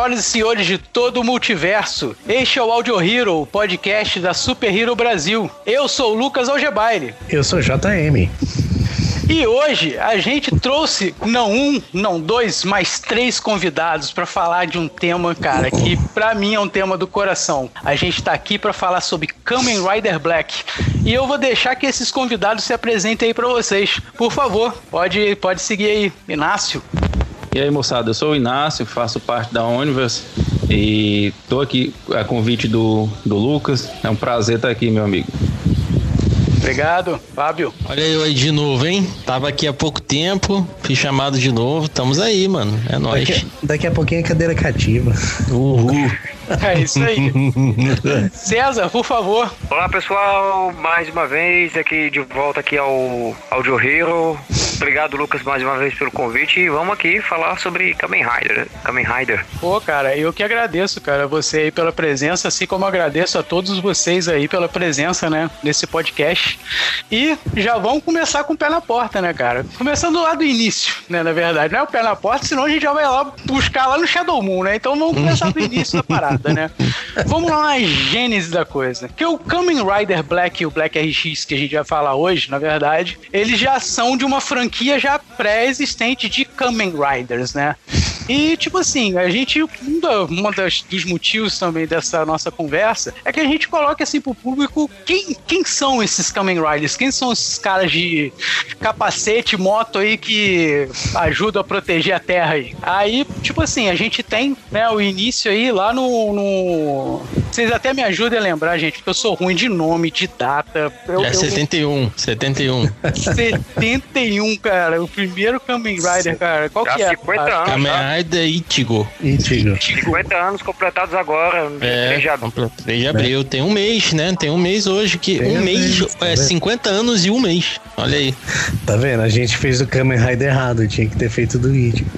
Senhoras e senhores de todo o multiverso. Este é o Audio Hero, o podcast da Super Hero Brasil. Eu sou o Lucas Algebaile. Eu sou JM. E hoje a gente trouxe não um, não dois, mas três convidados para falar de um tema, cara, que para mim é um tema do coração. A gente tá aqui para falar sobre Kamen Rider Black. E eu vou deixar que esses convidados se apresentem aí para vocês. Por favor, pode, pode seguir aí, Inácio. E aí, moçada, eu sou o Inácio, faço parte da Universe e tô aqui a convite do, do Lucas. É um prazer estar aqui, meu amigo. Obrigado, Fábio. Olha eu aí de novo, hein? Tava aqui há pouco tempo, fui chamado de novo. Estamos aí, mano. É nóis. Daqui, daqui a pouquinho é cadeira cativa. Uhul. É isso aí. César, por favor. Olá pessoal, mais uma vez aqui de volta aqui ao Audio Hero. Obrigado Lucas mais uma vez pelo convite e vamos aqui falar sobre Kamen Rider. Kamen Rider. Pô, cara, eu que agradeço, cara, você aí pela presença, assim como agradeço a todos vocês aí pela presença, né, nesse podcast. E já vamos começar com o pé na porta, né, cara? Começando lá do início, né, na verdade. Não é o pé na porta, senão a gente já vai lá buscar lá no Shadow Moon, né? Então vamos começar do início da parada né? Vamos lá na gênese da coisa. Que o Kamen Rider Black e o Black RX que a gente vai falar hoje, na verdade, eles já são de uma franquia já pré-existente de Kamen Riders, né? E, tipo assim, a gente, um, da, um das, dos motivos também dessa nossa conversa é que a gente coloca assim pro público quem, quem são esses Kamen Riders, quem são esses caras de capacete, moto aí que ajudam a proteger a Terra aí. Aí, tipo assim, a gente tem, né, o início aí lá no, no... Vocês até me ajudem a lembrar, gente, porque eu sou ruim de nome, de data. Eu, é 71, eu... 71. 71, cara. O primeiro Kamen Rider, cara. Qual Já que é? 50 anos. Kamen Rider Ichigo. Ichigo. 50 anos completados agora. É, 3 de abril. 3 de abril. Tem um mês, né? Tem um mês hoje que. Tem um mês. mês é, 50 anos e um mês. Olha aí. Tá vendo? A gente fez o Kamen Rider errado. Tinha que ter feito do Ichigo.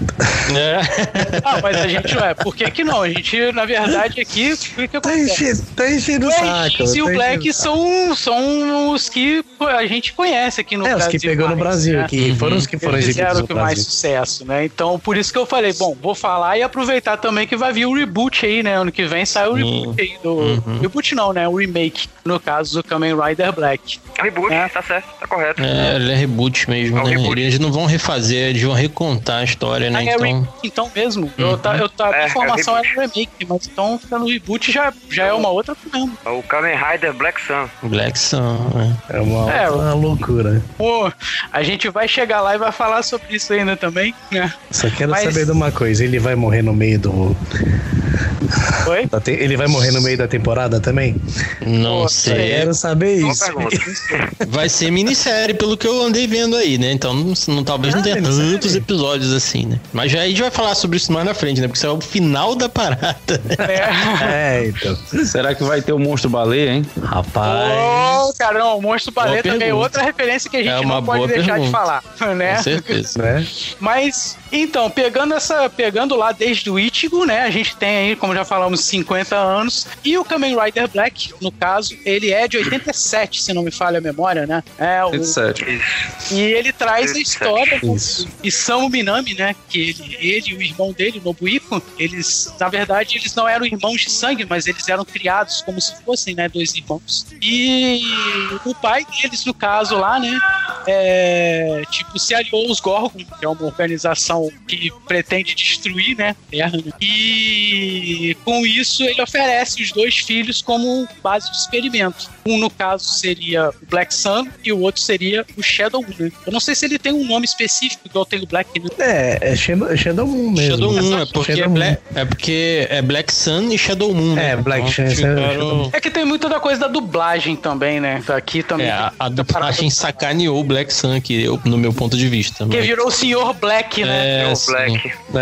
É. ah, mas a gente, ué, por que que não? A gente, na verdade, aqui. Que que tá enchendo, tá enchendo o saco. E o tá Black são, são os que a gente conhece aqui no é, Brasil. É, os que pegou mais, no Brasil, né? que foram os que foram Eles fizeram com mais sucesso, né? Então, por isso que eu falei, bom, vou falar e aproveitar também que vai vir o reboot aí, né? Ano que vem sai o reboot aí do. Uhum. Reboot não, né? O remake, no caso do Kamen Rider Black. Reboot, é. tá certo, tá correto. É, ele é reboot mesmo, é né? Reboot. Eles não vão refazer, eles vão recontar a história, né? Ah, então... É então mesmo. Uhum. Eu, tá, eu tá, a informação era remake, mas então ficando reboot já, já é uma outra mesmo. O Kamen Rider Black Sun. Black Sun, é. É uma, é, uma loucura. Pô, a gente vai chegar lá e vai falar sobre isso ainda também, né? Só quero Mas... saber de uma coisa, ele vai morrer no meio do. Oi? Ele vai morrer no meio da temporada também? Não Pô, sei. Quero saber isso. Vai ser minissérie, pelo que eu andei vendo aí, né? Então não, não talvez ah, não tenha tantos episódios assim, né? Mas já a gente vai falar sobre isso mais na frente, né? Porque isso é o final da parada. É, é então. Será que vai ter o monstro baleia, hein? Rapaz. Oh, caramba, o monstro baleia também é outra referência que a gente é não pode deixar pergunta. de falar, né? Com certeza. né? Mas, então, pegando essa. Pegando lá desde o Ichigo, né? A gente tem aí, como já falamos, 50 anos. E o Kamen Rider Black, no caso, ele é de 87, se não me falha a memória, né? É, o... 87. E ele traz a história do Isamu Minami, né? Que ele, ele e o irmão dele, o Nobuiko, eles, na verdade, eles não eram irmãos de sangue, mas eles eram criados como se fossem, né? Dois irmãos. E o pai deles, no caso lá, né? É, tipo, se aliou aos Gorgon, que é uma organização que pretende destruir, né? Terra, né? E com isso ele oferece os dois filhos como base de experimento. Um, no caso, seria o Black Sun e o outro seria o Shadow Moon. Né? Eu não sei se ele tem um nome específico, igual tem o Black. Né? É, é Shadow, Shadow Moon mesmo. Shadow Moon, é porque, é, Black, é porque é Black Sun e Shadow Moon. Né? É, Black então, Sun. Ficaram... É que tem muita da coisa da dublagem também, né? Aqui também. É, a, a dublagem sacaneou o Black Sun aqui, eu, no meu ponto de vista. Que mas- virou o Senhor Black, né? É, o sim.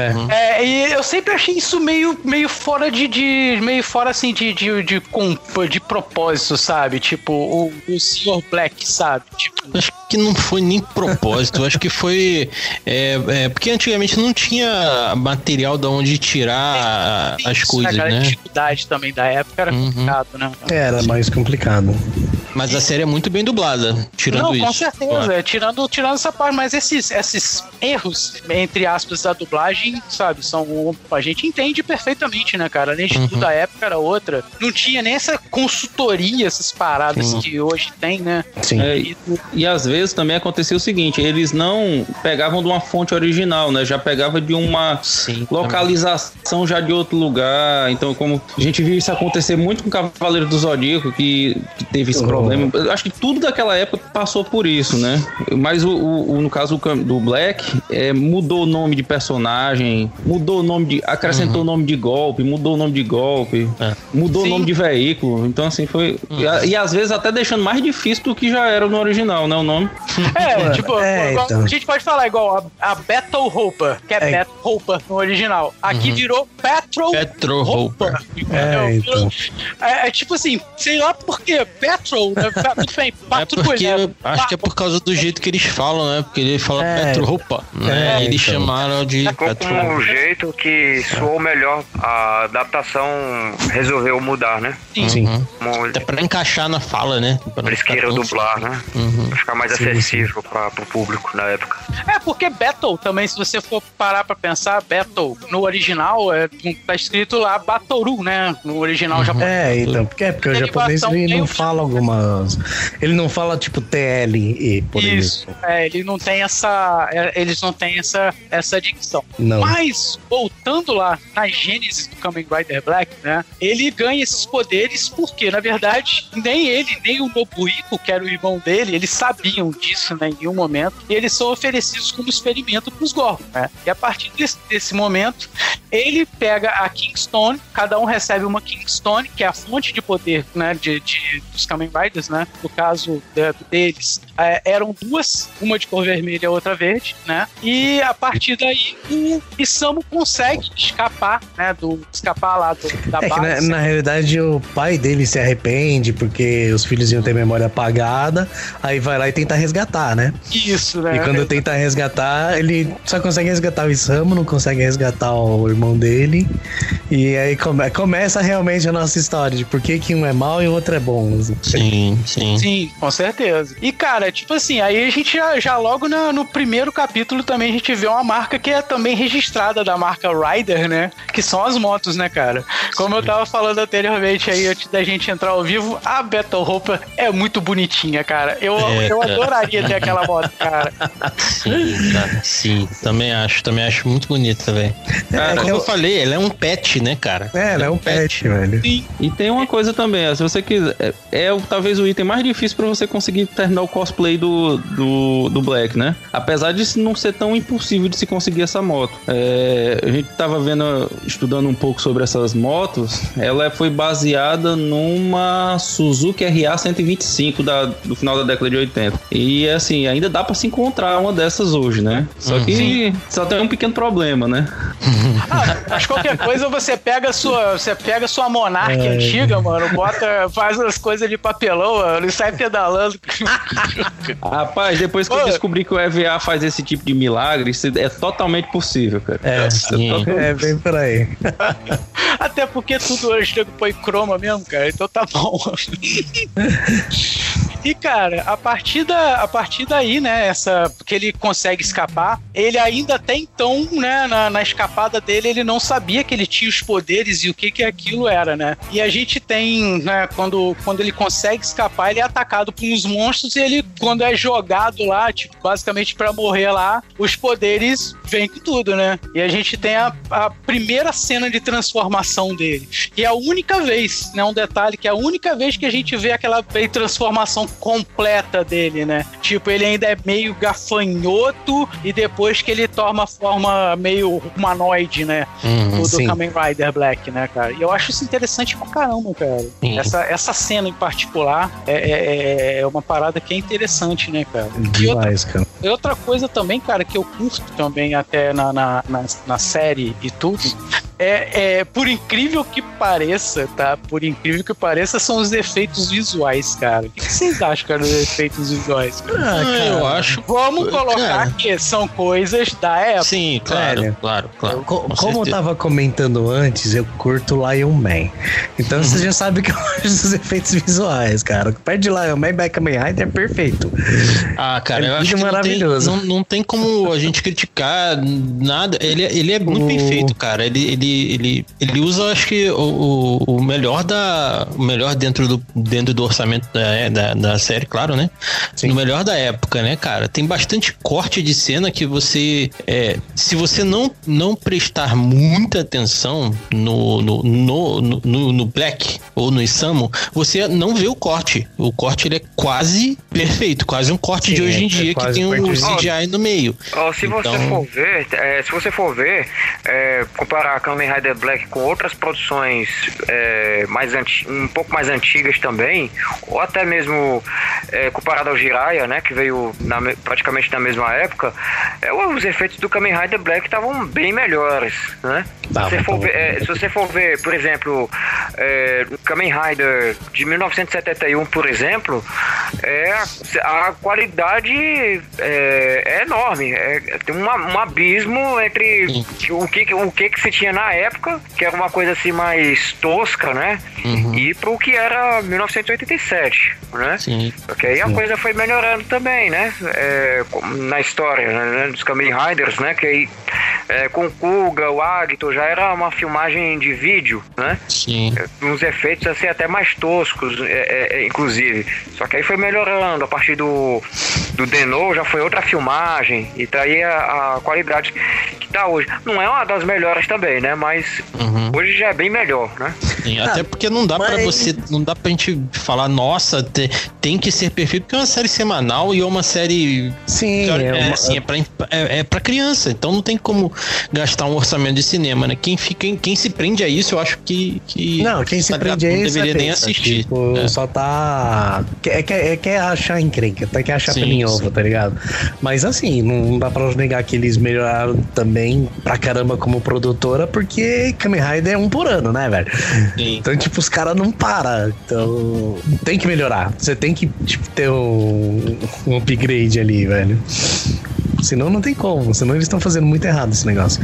É. É, e eu sempre achei isso meio, meio fora de, de- meio fora assim de, de, de, com- de propósito, sabe? Tipo, o, o Sr. Black, sabe? Tipo, Acho que não foi nem propósito, acho que foi. é, é, porque antigamente não tinha material da onde tirar as isso, coisas, cara? A né? dificuldade também da época era Uhum. complicado, né? Era mais complicado. Mas a série é muito bem dublada, tirando Não, isso. com certeza, é, tirando, tirando essa parte, mas esses, esses erros, entre aspas, da dublagem, sabe, são. A gente entende perfeitamente, né, cara? Além de Uhum. tudo, a época era outra. Não tinha nem essa consultoria, essas paradas Sim. que hoje tem, né? Sim. É, E- E às vezes também acontecia o seguinte, eles não pegavam de uma fonte original, né? Já pegava de uma Sim. localização já de outro lugar. Então, como a gente viu isso acontecer muito com o Cavaleiro do Zodíaco, que, que teve esse Oh. problema. Eu acho que tudo daquela época passou por isso, né? Mas o, o- o- no caso do Black, é, mudou o nome de personagem, mudou o nome de. acrescentou o nome de golpe, mudou o nome de golpe, É. mudou o nome de veículo. Então, assim, foi. E, a- e às vezes até deixando mais difícil do que já era no original, né? O nome. É, tipo, É, igual- então. a gente pode falar igual a, a Battle Hooper, que é, É. Battle Hooper no original. Aqui virou Petrol Petro entendeu? É, então. É, é tipo assim, sei lá por quê, Petrol, né? Tudo bem, É patrulha, porque né? acho que é por causa do jeito que eles falam, né? Porque ele fala É. Petro Roupa, né? É, eles então. chamaram de Petro um Roupa. jeito que soou melhor. A adaptação resolveu mudar, né? Sim. Sim. Uhum. Até pra encaixar na fala, né? Pra eles ficar queiram dublar, né? Uhum. Pra ficar mais acessível para pro público na época. É, porque Battle também, se você for parar pra pensar, Battle no original é, tá escrito lá Batoru, né? No original japonês. É, então, porque, é porque o japonês ele não fala algumas. Ele não fala tipo TLE, por Isso, exemplo. é, ele não tem essa. é, Eles não têm essa, essa dicção. Não. Mas, voltando lá na gênese do Kamen Rider Black, né? Ele ganha esses poderes porque, na verdade, nem ele, nem o Nobuhiko, que era o irmão dele, eles sabiam disso né, em nenhum momento. E eles são oferecidos como experimento para os Gorgon, né? E a partir desse, desse momento, ele pega a Kingstone, cada um recebe uma Kingstone, que é a fonte de poder né, de, de- dos Kamen Riders, né? No caso de- deles, é, eram duas, uma de cor vermelha e outra verde, né? E a partir daí, o Isamu consegue escapar, né? Do, escapar lá do, da É que na, base. na realidade o pai dele se arrepende porque os filhos iam ter memória apagada, aí vai lá e tenta resgatar, né? Isso, né? E quando tenta resgatar, ele só consegue resgatar o Isamu, não consegue resgatar o irmão dele. E aí come- começa realmente a nossa história de por que, que um é mau e o outro é bom. assim. Sim, sim. Sim, com certeza. E, cara, tipo assim, aí a gente já, já logo na- no primeiro capítulo também a gente vê uma marca que é também registrada da marca Rider, né? Que são as motos, né, cara? Como eu tava falando anteriormente aí, antes da gente entrar ao vivo, a Battle Roupa é muito bonitinha, cara. Eu, É, eu adoraria ter aquela moto, cara. Sim, cara. Sim, também acho. Também acho muito bonita, velho. É, Como eu eu- falei, ela é um pet, né, cara? É, ela é um pet, velho. Sim, E tem uma coisa também, ó, se você quiser, é, é talvez o item mais difícil pra você conseguir terminar o cosplay do, do, do Black, né? Apesar de não ser tão impossível de se conseguir essa moto. É, a gente tava vendo, estudando um pouco sobre essas motos, ela foi baseada numa Suzuki RA 125 da, do final da década de 80. E assim, ainda dá pra se encontrar uma dessas hoje, né? Só que só tem um pequeno problema, né? Ah, mas qualquer coisa você pega a sua, você pega a sua monarca É. antiga, mano, bota, faz as coisas de papelão, mano, e sai pedalando. Rapaz, depois que eu descobri que o EVA faz esse tipo de milagre, isso é totalmente possível, cara. É, Sim. é bem por aí. Até porque tudo hoje nego põe croma mesmo, cara, então tá bom. E, cara, a partir, da, a partir daí, né, essa, que ele consegue escapar, ele ainda até então, né, na, na escapada dele, ele não sabia que ele tinha os poderes e o que que aquilo era, né? E a gente tem, né, quando, quando ele consegue escapar, ele é atacado por uns monstros e ele, quando é jogado lá, tipo, basicamente pra morrer lá, os poderes vêm com tudo, né? E a gente tem a, a primeira cena de transformação dele. E é a única vez, né, um detalhe, que é a única vez que a gente vê aquela transformação completa dele, né? Tipo, ele ainda é meio gafanhoto e depois que ele toma a forma meio humanoide, né? Uhum, do, do. Kamen Rider Black, né, cara? E eu acho isso interessante pra caramba, cara. Sim. Essa, essa cena em particular é, é, é uma parada que é interessante, né, cara? E outra, Demais, cara. e outra coisa também, cara, que eu curto também até na, na, na, na série e tudo, é, é, por incrível que pareça, tá? Por incrível que pareça, são os efeitos visuais, cara. O que vocês acham, cara, dos efeitos visuais? cara? Ah, eu acho. Vamos colocar Cara. que são coisas da época. Sim, claro, Velho. claro, claro. Co- com como eu certeza. tava comentando antes, eu curto Lion Man. Então você já sabe que eu gosto dos efeitos visuais, cara. Perto de Lion Man, Back Kamen Rider é perfeito. Ah, cara, É eu acho que não tem, maravilhoso. não, não tem como a gente criticar nada. Ele, é- ele é muito O- bem feito, cara. Ele, ele, ele, ele usa, acho que, o, o, o melhor da. O melhor dentro do, dentro do orçamento da, da, da série, claro, né? Sim. No melhor da época, né, cara? Tem bastante corte de cena que você. É, se você não, não prestar muita atenção no, no, no, no, no- Black ou no Isamu, você não vê o corte. O corte ele é quase perfeito, quase um corte Sim, de hoje em é dia que quase tem um. CGI no meio. Ó, se você Então- for ver, é, se você for ver, é, comparar Kamen Rider Black com outras produções é, mais um pouco mais antigas também, ou até mesmo é, comparado ao Jiraiya, né, que veio na me- praticamente na mesma época, é, os efeitos do Kamen Rider Black estavam bem melhores, né? Se Tava, você, for ver, é, se você for ver, por exemplo, é, o Kamen Rider de 1971, por exemplo, é, a, qualidade é, é enorme. É, tem uma- um abismo entre o que, o que que se tinha na época, que era uma coisa assim mais tosca, né? E pro que era 1987, né? Sim. Porque aí a coisa foi melhorando também, né? É, na história né, dos Kamen Riders, né? Que aí é, com o Kuga, o Agito, já era uma filmagem de vídeo, né? Sim. uns efeitos assim até mais toscos, é, é, é, inclusive. Só que aí foi melhorando. A partir do, do Denou já foi outra filmagem. E daí a, a qualidade que tá hoje. Não é uma das melhores também, né? Mas Uhum. hoje já é bem melhor, né? Sim, até porque não dá pra mas- você, não dá pra gente falar, nossa, te- tem que ser perfeito, porque é uma série semanal e é uma série Sim, é, é uma- assim, é, pra, é, é pra criança, então não tem como gastar um orçamento de cinema, né? Quem, fica, quem se prende a isso, eu acho que. que Não, quem se tá prende a não isso deveria é nem besta, assistir. Tipo, É. só tá. Quer, quer, quer achar encrenca, tá? quer achar sim. ovo, tá ligado? Mas assim, não dá pra negar que eles melhoraram também pra caramba como produtora, porque Kamen Rider é um por ano, né, velho? Sim. Então, tipo, os caras não param. Então, tem que melhorar. Você tem que, tipo, ter um, um upgrade ali, velho. Senão não tem como. Senão eles estão fazendo muito errado esse negócio.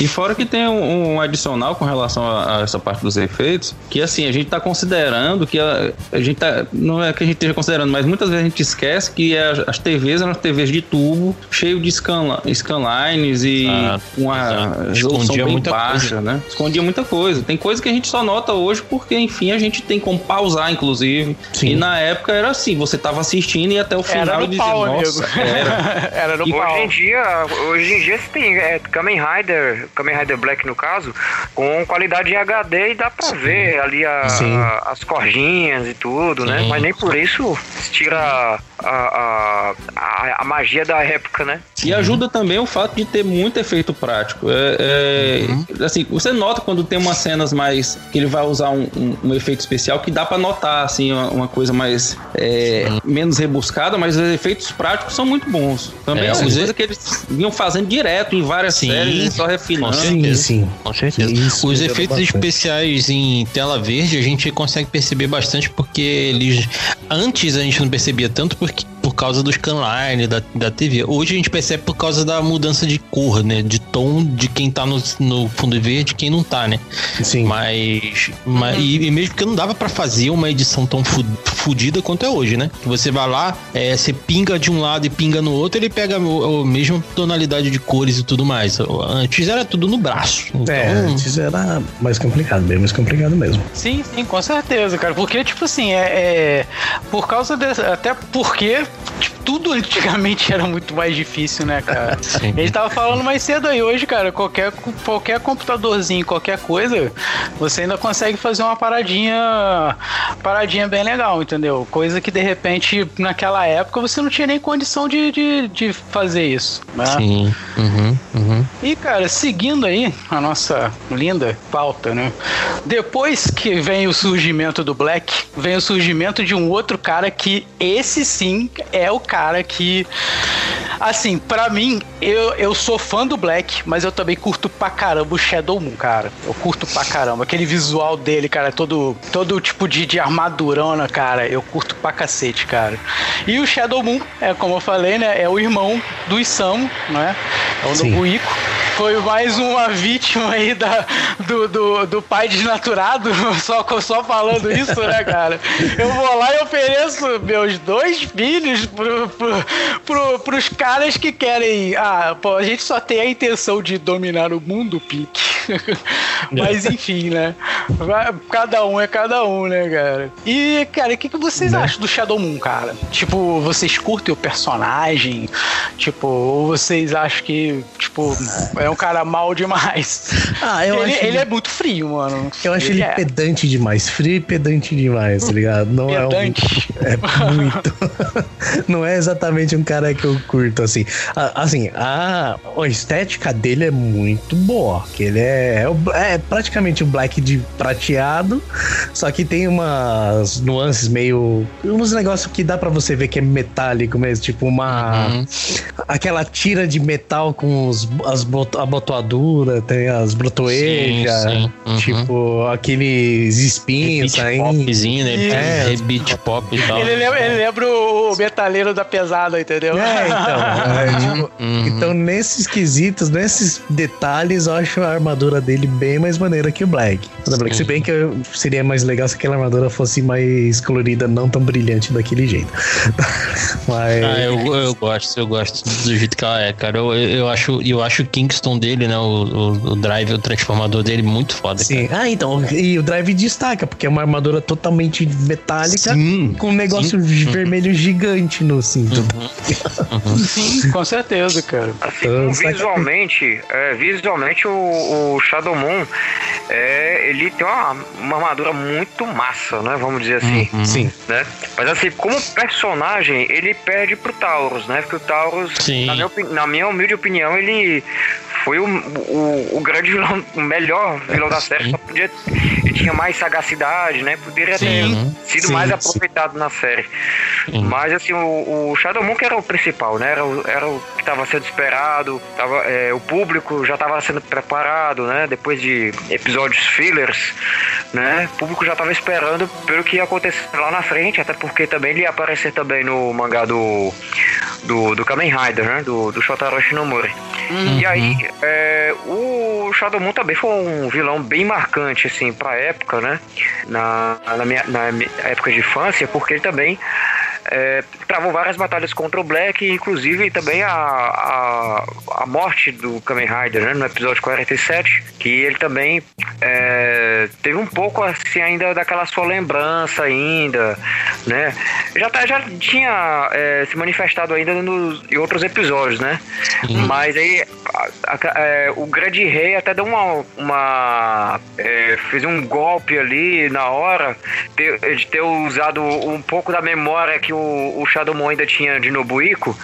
E fora que tem um, um adicional com relação a, a essa parte dos efeitos, que assim, a gente tá considerando que a, a gente tá. Não é que a gente esteja considerando, mas muitas vezes a gente esquece que as, as TVs eram TVs de tubo, cheio de scan, scanlines e Exato, uma exato. resolução Escondia bem muita baixa, coisa. né? Escondia muita coisa. Tem coisa que a gente só nota hoje porque, enfim, a gente tem como pausar, inclusive. Sim. E na época era assim, você tava assistindo e até o final Era e no dizia, pau, nossa, amigo. era. Era no pau. Hoje em dia, hoje em dia você tem é, Kamen Rider, Kamen Rider Black no caso, com qualidade em HD e dá pra ver ali a- Sim. a- as cordinhas e tudo, né? Sim. Mas nem por isso se tira a, a, a, magia da época, né? E ajuda também o fato de ter muito efeito prático. É, é, Assim, você nota quando tem umas cenas mais. que ele vai usar um, um- um efeito especial que dá pra notar, assim, uma, uma coisa mais. é, menos rebuscada, mas os efeitos práticos são muito bons. Também É, é, uma os coisa que eles vinham fazendo direto em várias Sim, séries e só refinando. Sim, sim. Com certeza. Isso, Os efeitos bastante. especiais em tela verde a gente consegue perceber bastante porque eles. Antes a gente não percebia tanto porque, por causa do scanline da, da TV. Hoje a gente percebe por causa da mudança de cor, né? De tom de quem tá no, no fundo verde e quem não tá, né? Sim. Mas. mas- e, e mesmo porque não dava pra fazer uma edição tão fudida quanto é hoje, né? Que Você vai lá, é, você pinga de um lado e pinga no outro, ele pega o- a mesma tonalidade de cores e tudo mais. Antes era tudo no braço. Então, É, antes era mais complicado, bem mais complicado mesmo. Sim, sim, com certeza, cara. Porque, tipo assim, é. é- por causa desse. Até porque. tipo, tudo antigamente era muito mais difícil, né, cara? Sim. A gente tava falando mais cedo aí hoje, cara. Qualquer, qualquer computadorzinho, qualquer coisa, você ainda consegue fazer uma paradinha. Paradinha bem legal, entendeu? Coisa que de repente, naquela época, você não tinha nem condição de, de, de fazer isso. Né? Sim. Uhum, uhum. E, cara, seguindo aí a nossa linda pauta, né? Depois que vem o surgimento do Black, vem o surgimento de um outro cara que esse sim é o cara que. Assim, pra mim, eu, eu sou fã do Black, mas eu também curto pra caramba o Shadow Moon, cara. Eu curto pra caramba. Aquele visual dele, cara, todo, todo tipo de, de armadurona, cara. Eu curto pra cacete, cara. E o Shadow Moon, é como eu falei, né? É o irmão do Isamu, né? É o. Nobuiko. Foi mais uma vítima aí da, do, do, do pai desnaturado, só, só falando isso, né, cara? Eu vou lá e ofereço meus dois filhos pro, pro, pro, pros caras que querem. Ah, pô, a gente só tem a intenção de dominar o mundo, Pink. Mas enfim, né? Cada um é cada um, né, cara? E, cara, o que, que vocês acham do Shadow Moon, cara? Tipo, vocês curtem o personagem? Tipo, ou vocês acham que, tipo, é um cara mal demais? Ah, eu ele, acho ele ele- é muito frio, mano. Eu acho ele é pedante demais, frio e pedante demais, tá ligado? Não é um, pedante. É muito. Não é exatamente um cara que eu curto, assim. A- Assim, a, a estética dele é muito boa. Que ele é, é, o- é praticamente o black de prateado, só que tem umas nuances meio. uns negócios que dá pra você ver que é metálico mesmo, tipo uma. Uhum. Aquela tira de metal com os, as bot, a botoadura, tem as brotoejas. Uhum. tipo aqueles espinhos Beat saindo. popzinho, né? É. É, beat pop e tal. Ele lembra, ele lembra o metaleiro da pesada, entendeu? É, então. é, tipo, Uhum. então, nesses quesitos, nesses detalhes, eu acho a armadura dele bem mais maneira que o Black. O Black. Se bem que eu- seria mais legal se aquela armadura fosse mais colorida, não tão brilhante daquele jeito. Mas. Ah, eu, eu gosto, eu gosto do jeito que ela é, cara. Eu, eu, acho, eu acho o Kingston dele, né? O, o, o drive, o transformador dele, muito foda. Sim. Ah, então. E o Drive destaca, porque é uma armadura totalmente metálica Sim. com um negócio vermelho gigante no cinto. Sim, com certeza, cara. Assim, Então, visualmente, é, visualmente o, o Shadow Moon, é, ele tem uma, uma armadura muito massa, né? Vamos dizer assim. Uhum. Sim. né? Mas assim, como personagem, ele perde pro Taurus, né? Porque o Taurus, na minha, na minha humilde opinião, ele foi o, o, o grande vilão, o melhor vilão da série. Só podia, ele tinha mais sagacidade, né? Poderia ter Sim. sido Sim, mais sim. aproveitado na série. Mas assim, o, o Shadow Moon que era o principal, né? Era o, era o que estava sendo esperado, tava, é, o público já estava sendo preparado, né? Depois de episódios fillers, né? O público já estava esperando pelo que ia acontecer lá na frente, até porque também ele ia aparecer também no mangá do do, do Kamen Rider, né? Do, do Shotaro Shinomori. E aí, é, o Shadow Moon também foi um vilão bem marcante, assim, pra época, né? Na, na, minha, na época de infância, porque ele também é, travou várias batalhas contra o Black, inclusive também a, a, a morte do Kamen Rider, né, no episódio 47, que ele também é, teve um pouco assim ainda daquela sua lembrança ainda, né? Já, tá, já tinha é, se manifestado ainda nos, em outros episódios, né? Mas aí a- a- é, o grande rei até deu uma, uma é, fez um golpe ali na hora de ter usado um pouco da memória que o, o Shadow Moon ainda tinha de Nobuiko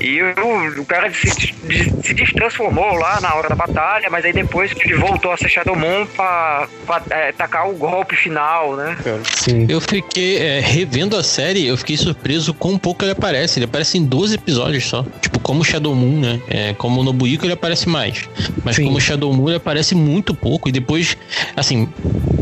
e o, o cara se, se, se destransformou lá na hora da batalha, mas aí depois ele voltou a ser Shadow Moon pra, pra é, tacar o golpe final, né? Sim. Eu fiquei, é, revendo a série, eu fiquei surpreso com pouco ele aparece. Ele aparece em 12 episódios só. Tipo, como o Shadow Moon, né? É, como o Nobuiko ele aparece mais. Mas Sim. como o Shadow Moon ele aparece muito pouco. E depois, assim,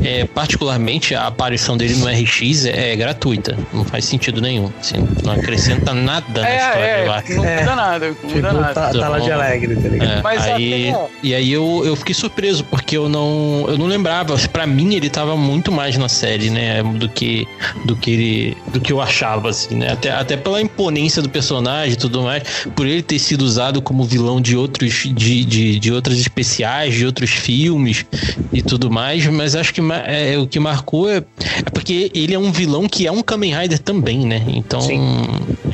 é, particularmente a aparição dele no RX é, é gratuita. Não faz sentido nenhum. Assim, não acrescenta nada na história, É, eu é, acho. não É. muda nada, não Tipo, muda nada. tá, tá lá de alegre, tá ligado? É, Mas aí, até- e aí eu, eu fiquei surpreso, porque eu não, eu não lembrava. Pra mim, ele tava muito mais na série, né? Do que, do que, ele, do que eu achava, assim, né? Até, até pela imponência do personagem e tudo mais, por ele ter sido usado como vilão de outros, de, de, de outros especiais, de outros filmes e tudo mais, mas acho que é, o que marcou é, é porque ele é um vilão que é um Kamen Rider também, né? Então,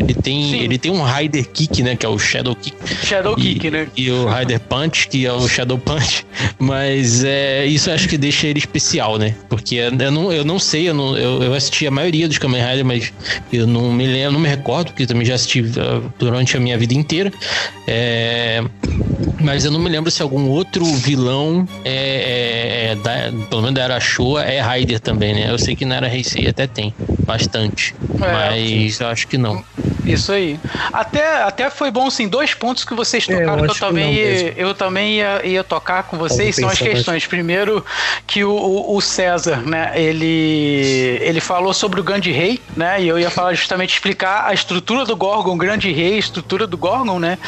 Ele tem, ele tem um Rider Kick, né? Que é o Shadow Kick. Shadow e, Kick, né? E o Rider Punch, que é o Shadow Punch. Mas é, isso acho que deixa ele especial, né? Porque eu não, eu não sei, eu, não, eu, eu assisti a maioria dos Kamen Rider, mas eu não me lembro, não me recordo, porque também já assisti uh, durante a minha vida inteira. É, mas eu não me lembro se algum outro vilão é, é, é da, pelo menos da Era Showa é Rider também, né? Eu sei que na Era Heisei até tem bastante, É, mas eu acho que não. Isso aí. Até, até foi bom, assim, dois pontos que vocês É, eu tocaram que eu que também, não ia, eu também ia, ia tocar com vocês, são as questões. Primeiro, que o, o- César, né, ele, ele falou sobre o Grande Rei, né, e eu ia falar justamente explicar a estrutura do Gorgon, Grande Rei, a estrutura do Gorgon, né,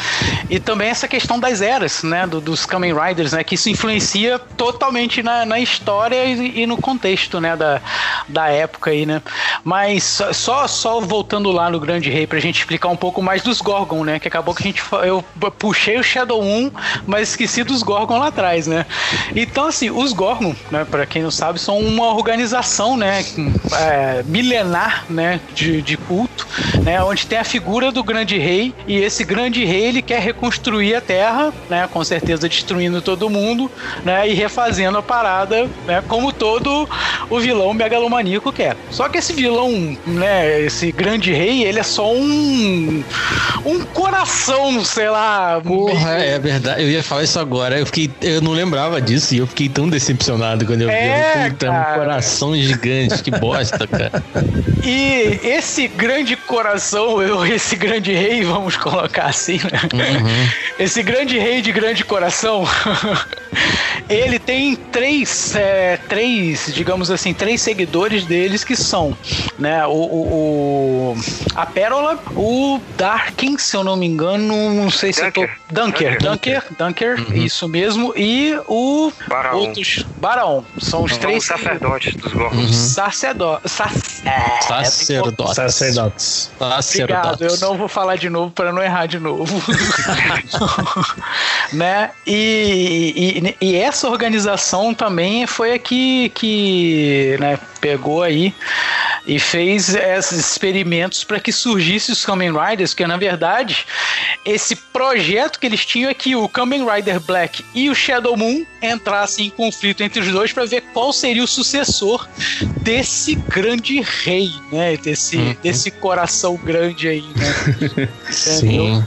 e também essa questão das eras, né, do- dos Kamen Riders, né, que isso influencia totalmente na, na história e, e no contexto, né, da, da época aí, né. Mas só- só, só voltando lá no Grande Rei pra gente explicar um pouco mais dos Gorgon, né, que acabou que a gente eu puxei o Shadow 1, mas esqueci dos Gorgon lá atrás, né. Então assim, os Gorgon, né, para quem não sabe, são uma organização, né, é, milenar, né, de, de culto, né, onde tem a figura do Grande Rei e esse Grande Rei ele quer reconstruir a Terra, né, com certeza destruindo todo mundo, né, e refazendo a parada, né, como todo o vilão megalomaníaco quer. Só que esse vilão, né, esse Grande Rei, ele é só um um coração, sei lá, Porra, é verdade. Eu ia falar isso agora. Eu fiquei, eu não lembrava disso e eu fiquei tão decepcionado quando eu É, vi. Puta, um coração gigante, que bosta, cara. E esse grande coração, ou esse grande rei, vamos colocar assim, né? Uhum. Esse grande rei de grande coração, ele tem três, é, três, digamos assim, três seguidores deles que são, né? O, o- o- a Pérola, o Darkin, se eu não me engano, não sei se eu tô. Dunker, Dunker, Dunker, isso mesmo, e o Baraon. outros Baraon. São os São três os sacerdotes dos Gorgons. Uhum. Sacerdote. Sac... É, Sacerdotes. Sacerdotes. Obrigado, eu não vou falar de novo para não errar de novo. né? E, e, e essa organização também foi a que, que né, pegou aí e fez esses experimentos para que surgisse os Kamen Riders, que na verdade esse projeto que eles tinham é que o Kamen Rider Black e o Shadow Moon entrassem em conflito entre os dois para ver qual seria o sucessor desse grande rei, né? Desse, Uhum. desse coração grande aí, né? Sim.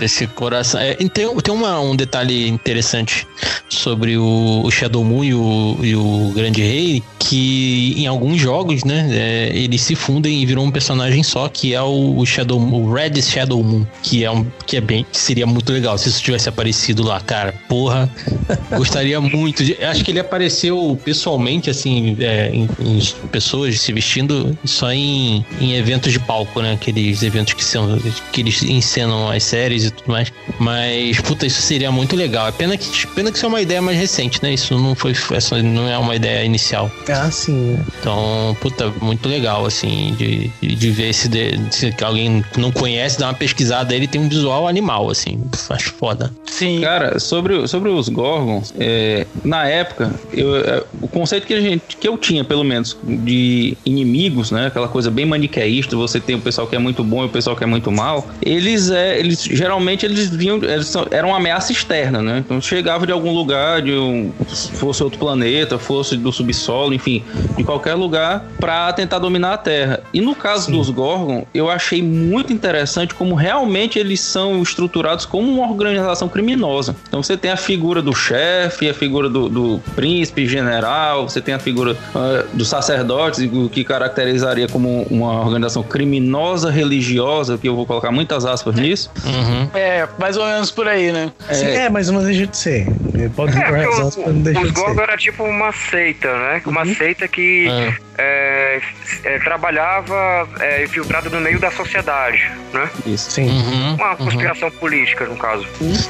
Esse coração. É, tem tem uma- um detalhe interessante sobre o, o Shadow Moon e o, e o Grande Rei, que em alguns jogos, né, é, eles se fundem e viram um personagem só, que é o, o Shadow o Red Shadow Moon, que é um que é bem que seria muito legal se isso tivesse aparecido lá, cara. Porra, gostaria muito. De, acho que ele apareceu pessoalmente, assim, é, em, em pessoas se vestindo só em, em eventos de palco, né? Aqueles eventos que são que eles encenam as séries e tudo mais. Mas, puta, isso seria muito legal. É pena que, pena que isso é uma ideia mais recente, né? Isso não foi, essa não é uma ideia inicial. Ah, sim. Então, puta, muito legal, assim, de, de, de ver se, de, se alguém não conhece, dá uma pesquisada, ele tem um visual animal, assim, acho foda. Sim. Cara, sobre, sobre os Gorgons, é, na época, eu- é, o conceito que, a gente, que eu tinha, pelo menos, de inimigos, né? Aquela coisa bem maniqueísta, você tem o pessoal que é muito bom e o pessoal que é muito mal. Eles, é, eles geralmente, eles vinham, eles são- eram uma ameaça externa, né? Então chegava de algum lugar, de um, fosse outro planeta, fosse do subsolo, enfim, de qualquer lugar, pra tentar dominar a Terra. E no caso dos Gorgon, eu achei muito interessante como realmente eles são estruturados como uma organização criminosa. Então você tem a figura do chefe, a figura do, do príncipe, general, você tem a figura ah, do sacerdote, o que caracterizaria como uma organização criminosa religiosa, que eu vou colocar muitas aspas nisso. Uhum. É, mais ou menos por aí, né? Sim, É, mas não deixa de ser. Pode vir É, os, mas não deixa os de ser. Gorgon era tipo uma seita, né? Uma seita que É. é, é, trabalhava é, infiltrado no meio da sociedade, né? Isso. Sim. Uhum. Uma uhum. conspiração política, no caso.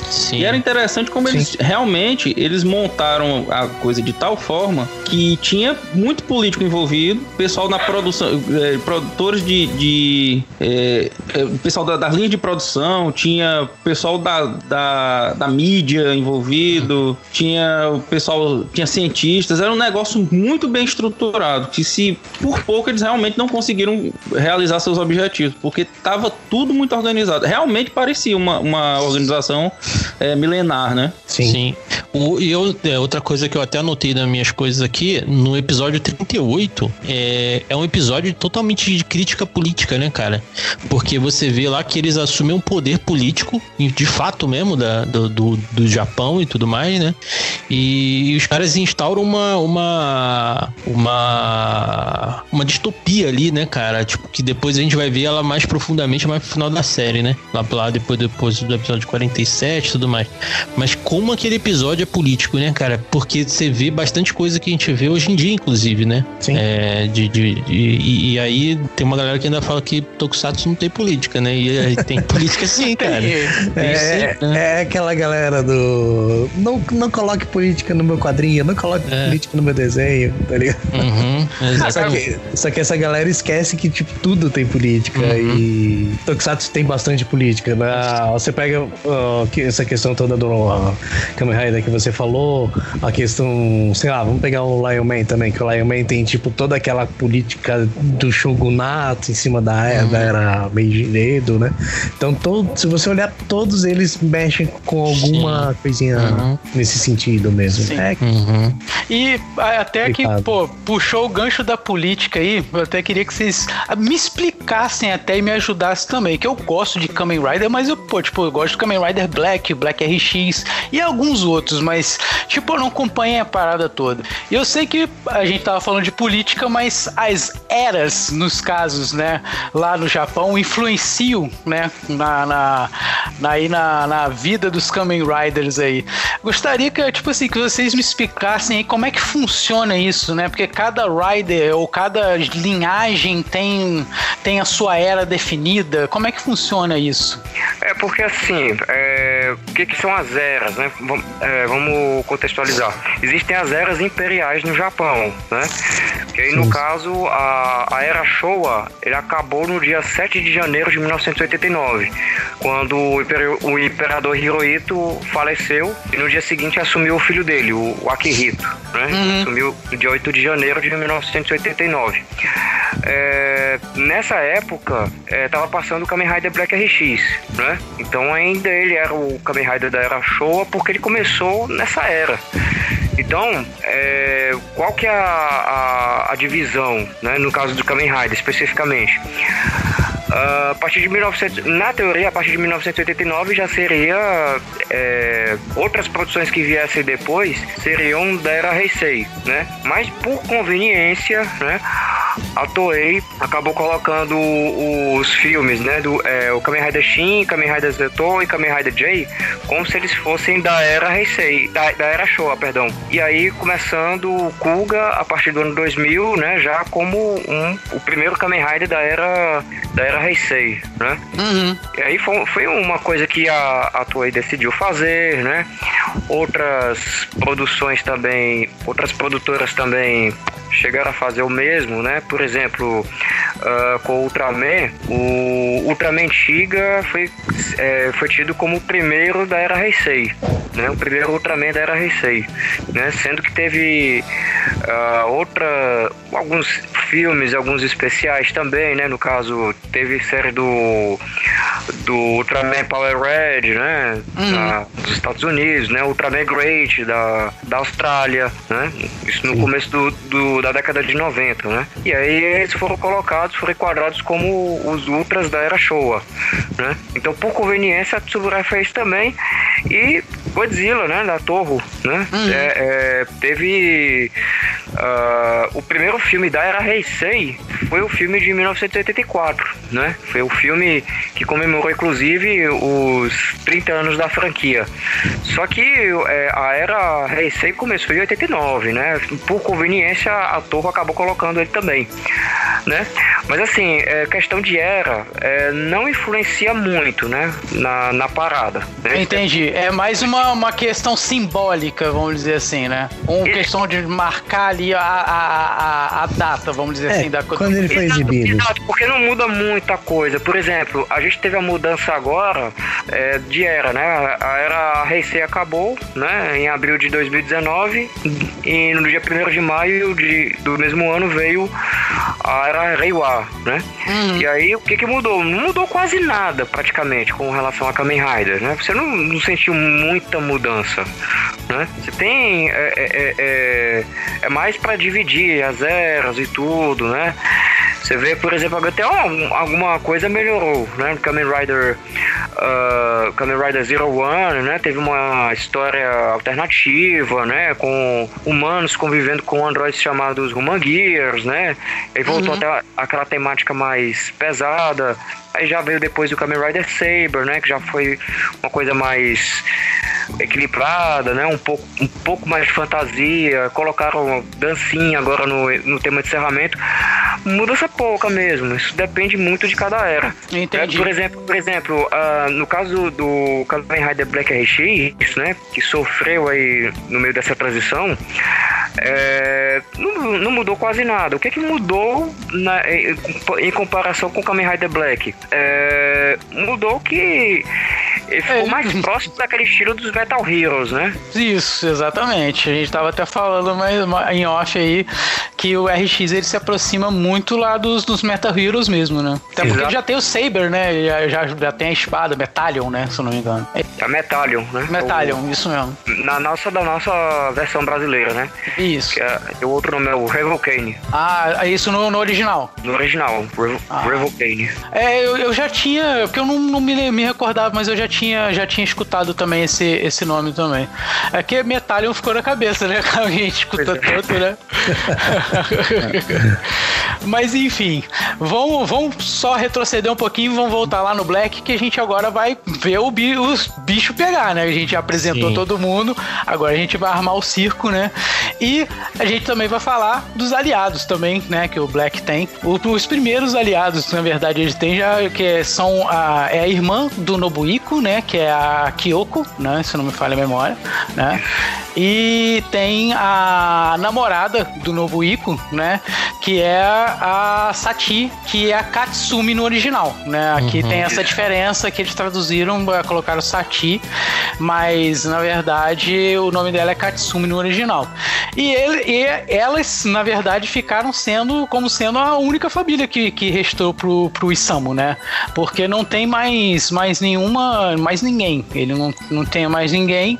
Sim. E era interessante como eles realmente eles montaram a coisa de tal forma que tinha muito político envolvido, pessoal na produção, eh, produtores de, de eh, eh, pessoal da- das linhas de produção, tinha pessoal da, da, da mídia envolvido, tinha o pessoal, tinha cientistas, era um negócio muito bem estruturado, que se por pouco eles realmente não conseguiram realizar seus objetivos, porque tava tudo muito organizado. Realmente parecia uma, uma organização é, milenar, né? Sim. Sim. O, e eu, é, outra coisa que eu até anotei nas minhas coisas aqui, no episódio 38, é, é um episódio totalmente de crítica política, né, cara? Porque você vê lá que eles assumem um poder político, de fato mesmo, da, do, do, do Japão e tudo mais, né? E, e os caras instauram uma, uma, uma, uma distopia ali, né, cara? Tipo, que depois a gente vai ver ela mais profundamente mais pro final da série, né? Lá, lá depois, depois do episódio 47 e tudo mais. Mas como aquele episódio é político, né, cara? Porque você vê bastante coisa que a gente vê hoje em dia, inclusive, né? Sim. É, de, de, de e, e, aí tem uma galera que ainda fala que Tokusatsu não tem política, né? E aí tem política sim, cara. É, sim, né? é, aquela galera do. Não, não coloque política no meu quadrinho, não coloque é. política no meu desenho, tá ligado? Uhum, só, que, só que essa galera esquece que, tipo, tudo tem política uhum. e Tokusatsu tem bastante política, né? Você pega uh, essa questão toda do uh, Kamen Rider que você falou, a questão, sei lá, vamos pegar o Lion Man também, que o Lion Man tem, tipo, toda aquela política do shogunato em cima da, uhum. da era Meiji Edo, né? Então, todo, se você olhar, todos eles mexem com alguma Sim. coisinha uhum. nesse sentido mesmo. Sim. É. Uhum. E até que, pô, puxou o gancho da política aí, eu até queria que vocês me explicassem até e me ajudassem também, que eu gosto de Kamen Rider, mas eu, pô, tipo, eu gosto de Kamen Rider Black, Black RX e alguns outros, mas, tipo, eu não acompanho a parada toda. E eu sei que a gente tava falando de política, mas as eras, nos casos, né, lá no Japão, influenciam, né, na, na, na, aí na, na vida dos Kamen Riders aí. Gostaria que, tipo assim, que vocês me explicassem aí como é que funciona isso, né, porque cada Rider ou cada linhagem tem, tem a sua era definida. Como é que funciona isso? É porque assim, é, o que, que são as eras, né? Vamos, é, vamos contextualizar. Existem as eras imperiais no Japão, né? Que aí, no Sim. caso, a, a era Showa, ele acabou no dia 7 de janeiro de 1989, quando o, o imperador Hirohito faleceu e no dia seguinte assumiu o filho dele, o, o Akihito, né? Uhum. Assumiu no dia 8 de janeiro de 1989. É, nessa época, estava é, passando o Kamen Rider Black RX, né? Então ainda ele era o Kamen Rider da era Showa porque ele começou nessa era. Então, é, qual que é a, a, a, divisão, né, no caso do Kamen Rider especificamente? Uh, a partir de 1900, na teoria, a partir de 1989 já seria é, outras produções que viessem depois seriam da era Heisei, né? Mas por conveniência, né? a Toei acabou colocando os filmes, né, do é, o Kamen Rider Shin, Kamen Rider Zeto e Kamen Rider J como se eles fossem da era Heisei, da, da era Showa, perdão. E aí começando o Kuga a partir do ano 2000, né, já como um, o primeiro Kamen Rider da era da era Heisei, né? Uhum. E aí foi, foi uma coisa que a, a Toei decidiu fazer, né? Outras produções também, outras produtoras também chegaram a fazer o mesmo, né? Por exemplo, uh, com o Ultraman, o Ultraman Tiga foi, é, foi tido como o primeiro da era Heisei, né? O primeiro Ultraman da era Heisei, né? Sendo que teve uh, outra, alguns filmes, alguns especiais também, né? No caso, teve série do do Ultraman Power Red, né? Uhum. Da, dos Estados Unidos, né? Ultraman Great da, da Austrália, né? Isso no Sim. começo do, do, da década de 90, né? E aí eles foram colocados, foram enquadrados como os Ultras da era Showa, né? Então, por conveniência, a Tsuburaya fez também e Godzilla, né? Da Torre, né? Uhum. É, é, teve uh, o primeiro filme da era Heisei foi o filme de 1984, né? Foi o filme que comemorou inclusive os 30 anos da franquia. Só que é, a era Heisei começou em 89, né? Por conveniência, a Torre acabou colocando ele também, né? Mas assim, é, questão de era é, não influencia muito, né? Na, na parada. Né? Entendi. É mais uma, uma questão simbólica, vamos dizer assim, né? Uma questão de marcar ali a, a, a, a data, vamos dizer É, assim, da quando ele foi exibido. exato, porque não muda muita coisa. Por exemplo, a gente teve a mudança agora é, de era, né? A era Heisei acabou, né? Em abril de 2019 e no dia 1 de maio de, do mesmo ano veio a era Reiwa, né? E aí, o que que mudou? Não mudou quase nada, praticamente, com relação a Kamen Rider, né? Você não, não sentiu muita mudança, né? Você tem... É, é, é, é- é mais pra dividir as eras e tudo, né? Você vê, por exemplo, até um- alguma coisa melhorou, né? Kamen Rider, uh, Kamen Rider Zero One, né? Teve uma história alternativa, né? Com humanos convivendo com androides chamados Human Gears, né? Aí voltou até aquela temática mais pesada. Aí já veio depois o Kamen Rider Saber, né? Que já foi uma coisa mais equilibrada, né? Um pouco, um pouco mais de fantasia. Colocaram dancinha agora no, no tema de encerramento. Mudança pouca mesmo. Isso depende muito de cada era. Entendi. É, por exemplo, por exemplo ah, no caso do Kamen Rider Black RX, né? Que sofreu aí no meio dessa transição. é, não, não mudou quase nada. O que, que mudou na- em, em comparação com o Kamen Rider Black? É, mudou que ele ficou É. mais próximo daquele estilo dos Metal Heroes, né? Isso, exatamente. A gente tava até falando mais, ma- em off aí que o RX ele se aproxima muito lá dos, dos Metal Heroes mesmo, né? Até porque Exato. ele já tem o Saber, né? Já, já, já tem a espada, Metallion, né? Se eu não me engano. É, A Metallion, né? Metallion, isso mesmo. O- na nossa, da nossa versão brasileira, né? Isso. Que é, o outro nome é o Revocane, Ah, isso no, no original. no original, Revo, Ah. Revocane. É, eu, eu já tinha, porque eu não, não me, me recordava, mas eu já tinha, já tinha escutado também esse, esse nome também. É que Metallion ficou na cabeça, né? A gente escuta é. tanto, né? mas enfim, vamos, vamos só retroceder um pouquinho e vamos voltar lá no Black, que a gente agora vai ver o bi, os bichos pegar, né? A gente já apresentou Sim. todo mundo, agora a gente vai armar o circo, né? E a gente também vai falar dos aliados também, né? Que o Black tem. Os primeiros aliados, na verdade, ele tem já, que são a, é a irmã do Nobuiko, né? Que é a Kyoko, né? Se não me falha a memória, né? E tem a namorada do Nobuiko, né? Que é a Sati, que é a Katsumi no original, né? Aqui tem essa diferença que eles traduziram, eh, colocaram Sati, mas na verdade o nome dela é Katsumi no original. E, ele, e elas, na verdade, ficaram sendo como sendo a única família que, que restou pro, pro Isamu, né? Porque não tem mais, mais nenhuma, mais ninguém. Ele não, não tem mais ninguém.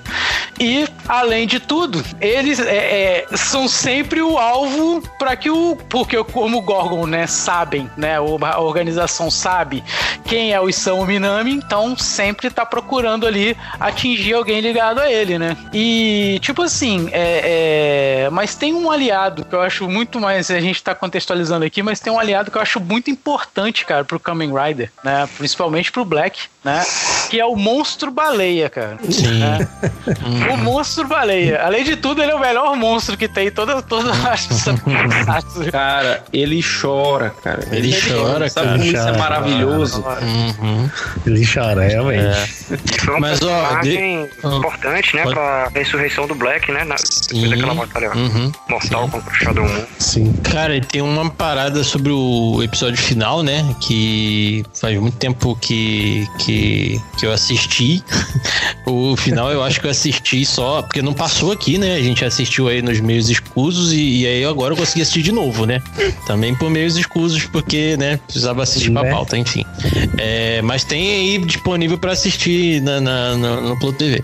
E, além de tudo, eles é, é, são sempre o alvo para que o. Porque, como o Gorgon, né, sabem, né? A organização sabe quem é o Isamu Minami, então sempre tá procurando ali atingir alguém ligado a ele, né? E, tipo assim, é, é, mas tem um aliado que eu acho muito mais. A gente tá contextualizando aqui, mas tem um aliado que eu acho muito importante, cara, pro Kamen Rider, né? Principalmente pro Black, né? Que é o monstro baleia, cara. Sim. né? O monstro baleia. Além de tudo, ele é o melhor monstro que tem em toda, toda a. Cara, ele chora, cara. Ele chora, Sabe cara. como isso é maravilhoso? Uhum. Ele chora, realmente. Foi um Mas, ó, personagem de- importante, né? Pode- Pra ressurreição do Black, né? Na, depois Sim. daquela batalha Uhum. mortal contra o Shadow Moon. Sim. Cara, e tem uma parada sobre o episódio final, né? Que faz muito tempo que, que, que eu assisti. o final eu acho que eu assisti só, porque não passou aqui, né? A gente assistiu aí nos meios escusos e, e aí agora eu consegui assistir de novo, né? Também por meios escusos, porque, né? Precisava assistir pra Né? pauta, enfim. É, mas tem aí disponível pra assistir na, na- no, no Pluto TV.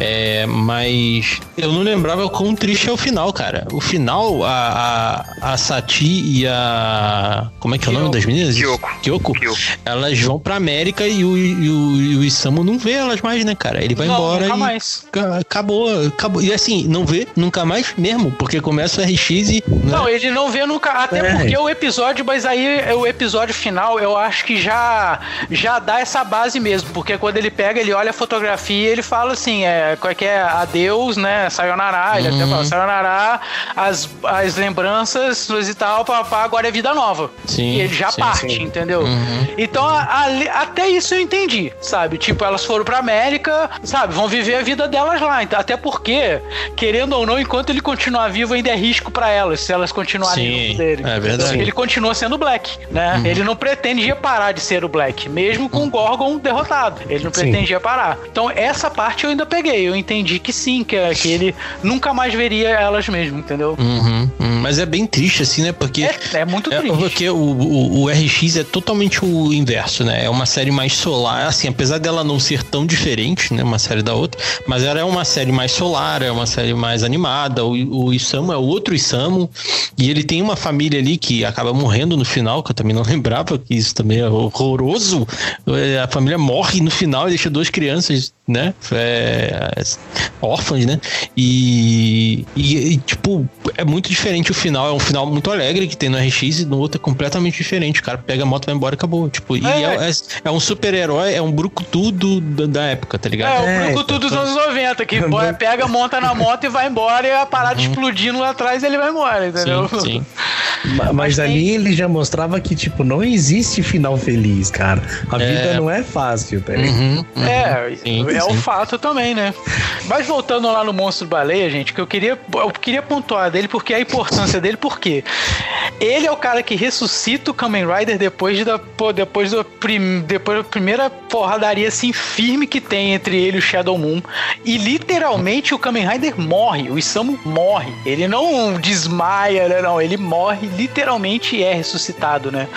É, mas eu não lembrava quão triste é o final, cara. O final, a, a, a Sati e a. Como é que é o nome das meninas? Kyoko. Kyoko. Kyoko. Elas vão pra América e o, e o, e o Isamu não vê elas mais, né, cara? Ele vai Não, embora nunca e. mais. Ca- Acabou, acabou. E assim, não vê nunca mais mesmo, porque começa o RX e. né? Não, ele não vê nunca. Até É. porque o episódio, mas aí é o episódio final, eu acho que já já dá essa base mesmo. Porque quando ele pega, ele olha a fotografia e ele fala assim: é, qual é que é? Adeus, né? Sayonara. Ele até Uhum. fala: Sayonara, as, as lembranças e tal, papá, agora é vida nova. Sim, E ele já sim, parte, sim. entendeu? Uhum. Então, a- ali- até isso eu entendi, sabe? Tipo, elas foram pra América, sabe, vão viver a vida delas lá. Então, Até porque, querendo ou não, enquanto ele continuar vivo, ainda é risco pra elas, se elas continuarem Sim, junto dele. é verdade. Ele continua sendo o Black, né? Uhum. Ele não pretendia parar de ser o Black, mesmo com o Gorgon derrotado. Ele não Sim. pretendia parar. Então, essa parte eu ainda peguei. Eu entendi que sim, que, que ele nunca mais veria elas mesmo, entendeu? Uhum, uhum. Mas é bem triste, assim, né? Porque. É, é muito É, triste. porque o, o, o RX é totalmente o inverso, né? É uma série mais solar, assim, apesar dela não ser tão diferente, né? Uma série da outra, mas ela é uma série mais solar, é uma série mais animada. O, o Isamu é outro Isamu, e ele tem uma família ali que acaba morrendo no final, que eu também não lembrava, que isso também é horroroso. É, A família morre no final e deixa duas crianças, né? É, órfãs, né? E, e, e, tipo, é muito diferente o final. É um final muito alegre que tem no RX e no outro é completamente diferente. O cara pega a moto, vai embora e acabou. Tipo, e É. é, é, é um super-herói, é um brucutu do, da, época, tá ligado? É, o É, Brucutu dos então- anos 90, que pega, monta na moto e vai embora e a parada explodindo lá atrás ele vai embora, entendeu? Uhum. Sim, sim. Ma- Mas, Mas tem- ali ele já mostrava que, tipo, não existe final feliz, cara. A É. vida não é fácil, tá ligado? Uhum, uhum. É, Sim, é sim. um fato também, né? Mas voltando lá no Monstro Baleia, gente, que eu queria, eu queria pontuar dele porque a importância dele, porque ele é o cara que ressuscita o Kamen Rider depois da, depois, do prim, depois da primeira porradaria assim firme que tem entre ele e o Shadow Moon. E literalmente o Kamen Rider morre, o Isamu morre. Ele não desmaia, né? Não, ele morre literalmente e é ressuscitado, né?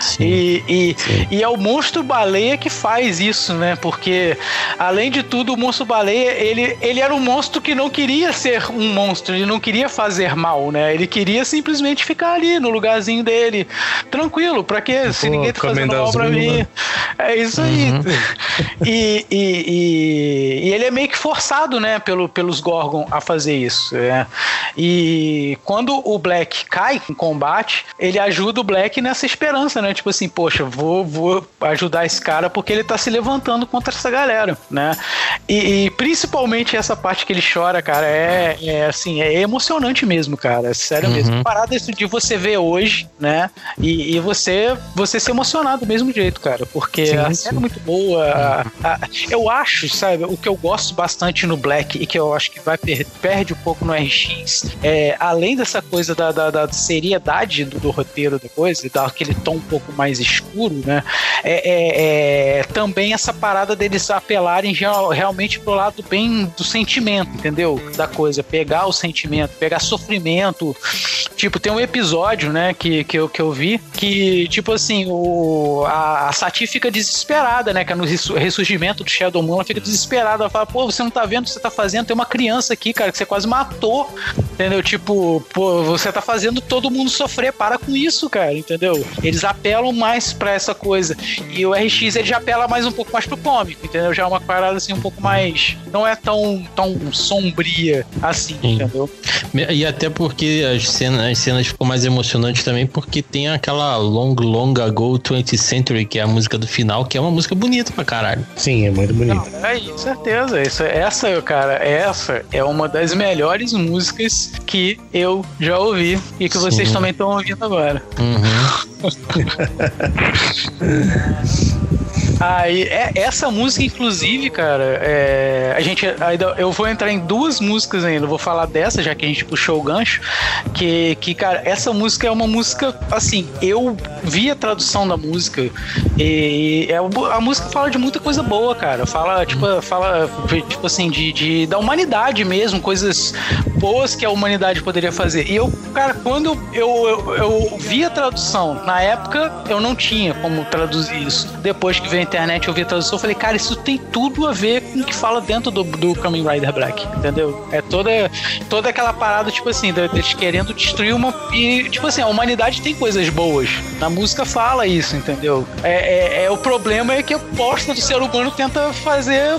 Sim. E, e, e é o monstro baleia que faz isso, né? Porque, além de tudo, o monstro baleia, ele, ele era um monstro que não queria ser um monstro, ele não queria fazer mal, né? Ele queria simplesmente ficar ali no lugarzinho dele, tranquilo, pra quê? Se ninguém tá fazendo Comenda mal pra Azul, mim. né? É isso aí. E, e, e, e ele é meio que forçado, né, pelo, pelos Gorgon a fazer isso. né? E quando o Black cai em combate, ele ajuda o Black nessa esperança, né? Tipo assim, poxa, vou, vou ajudar esse cara porque ele tá se levantando contra essa galera, né? E, e principalmente essa parte que ele chora, cara, é, é assim, é emocionante mesmo, cara. É sério mesmo. Parada isso de você ver hoje, né? E, e você, você se emocionar do mesmo jeito, cara. Porque Sim, a sim. série é muito boa. a- a- eu acho, sabe, o que eu gosto bastante no Black e que eu acho que vai per- perde um pouco no RX, é, além dessa coisa da, da- da seriedade do, do roteiro da coisa, daquele tom um pouco mais escuro, né? É, é- é também essa parada deles apelarem geral- realmente pro lado bem do sentimento, entendeu? Da coisa, pegar o sentimento, pegar sofrimento. Tipo, tem um episódio, né, que, que, eu, que eu vi, que, tipo assim, o, a, a Sati fica desesperada, né, que é no ressu- ressurgimento do Shadow Moon, ela fica desesperada, ela fala, pô, você não tá vendo o que você tá fazendo? Tem uma criança aqui, cara, que você quase matou, entendeu? Tipo, pô, você tá fazendo todo mundo sofrer, para com isso, cara, entendeu? Eles apelam mais pra essa coisa. E o RX, ele já apela mais um pouco mais pro cômico, entendeu? Já é uma parada, assim, um pouco mais... Não é tão, tão sombria assim, Sim. entendeu? E até porque as cenas, as cenas ficam mais emocionantes também, porque tem aquela Long Long Ago 20th Century, que é a música do final, que é uma música bonita pra caralho. Sim, é muito bonito. Não, é, com certeza. Isso, essa, cara, essa é uma das melhores músicas que eu já ouvi e que vocês Sim. também estão ouvindo agora. Uhum. Aí, é, essa música, inclusive, cara, é, a gente ainda, eu vou entrar em duas músicas ainda. Vou falar dessa, já que a gente puxou o gancho. Que, que cara, essa música é uma música, assim, eu vi a tradução da música e é, a música fala de muita coisa boa, cara. Fala, tipo, fala, tipo assim, de, de da humanidade mesmo, coisas boas que a humanidade poderia fazer. E eu, cara, quando eu, eu, eu vi a tradução, na época eu não tinha como traduzir isso. Depois que a internet eu vi a tradução, eu falei, cara, isso tem tudo a ver com o que fala dentro do, do Kamen Rider Black, entendeu? É toda, toda aquela parada, tipo assim, de- deles querendo destruir uma. E, tipo assim, a humanidade tem coisas boas. Na música fala isso, entendeu? É, é- é- o problema é que a posta do ser humano tenta fazer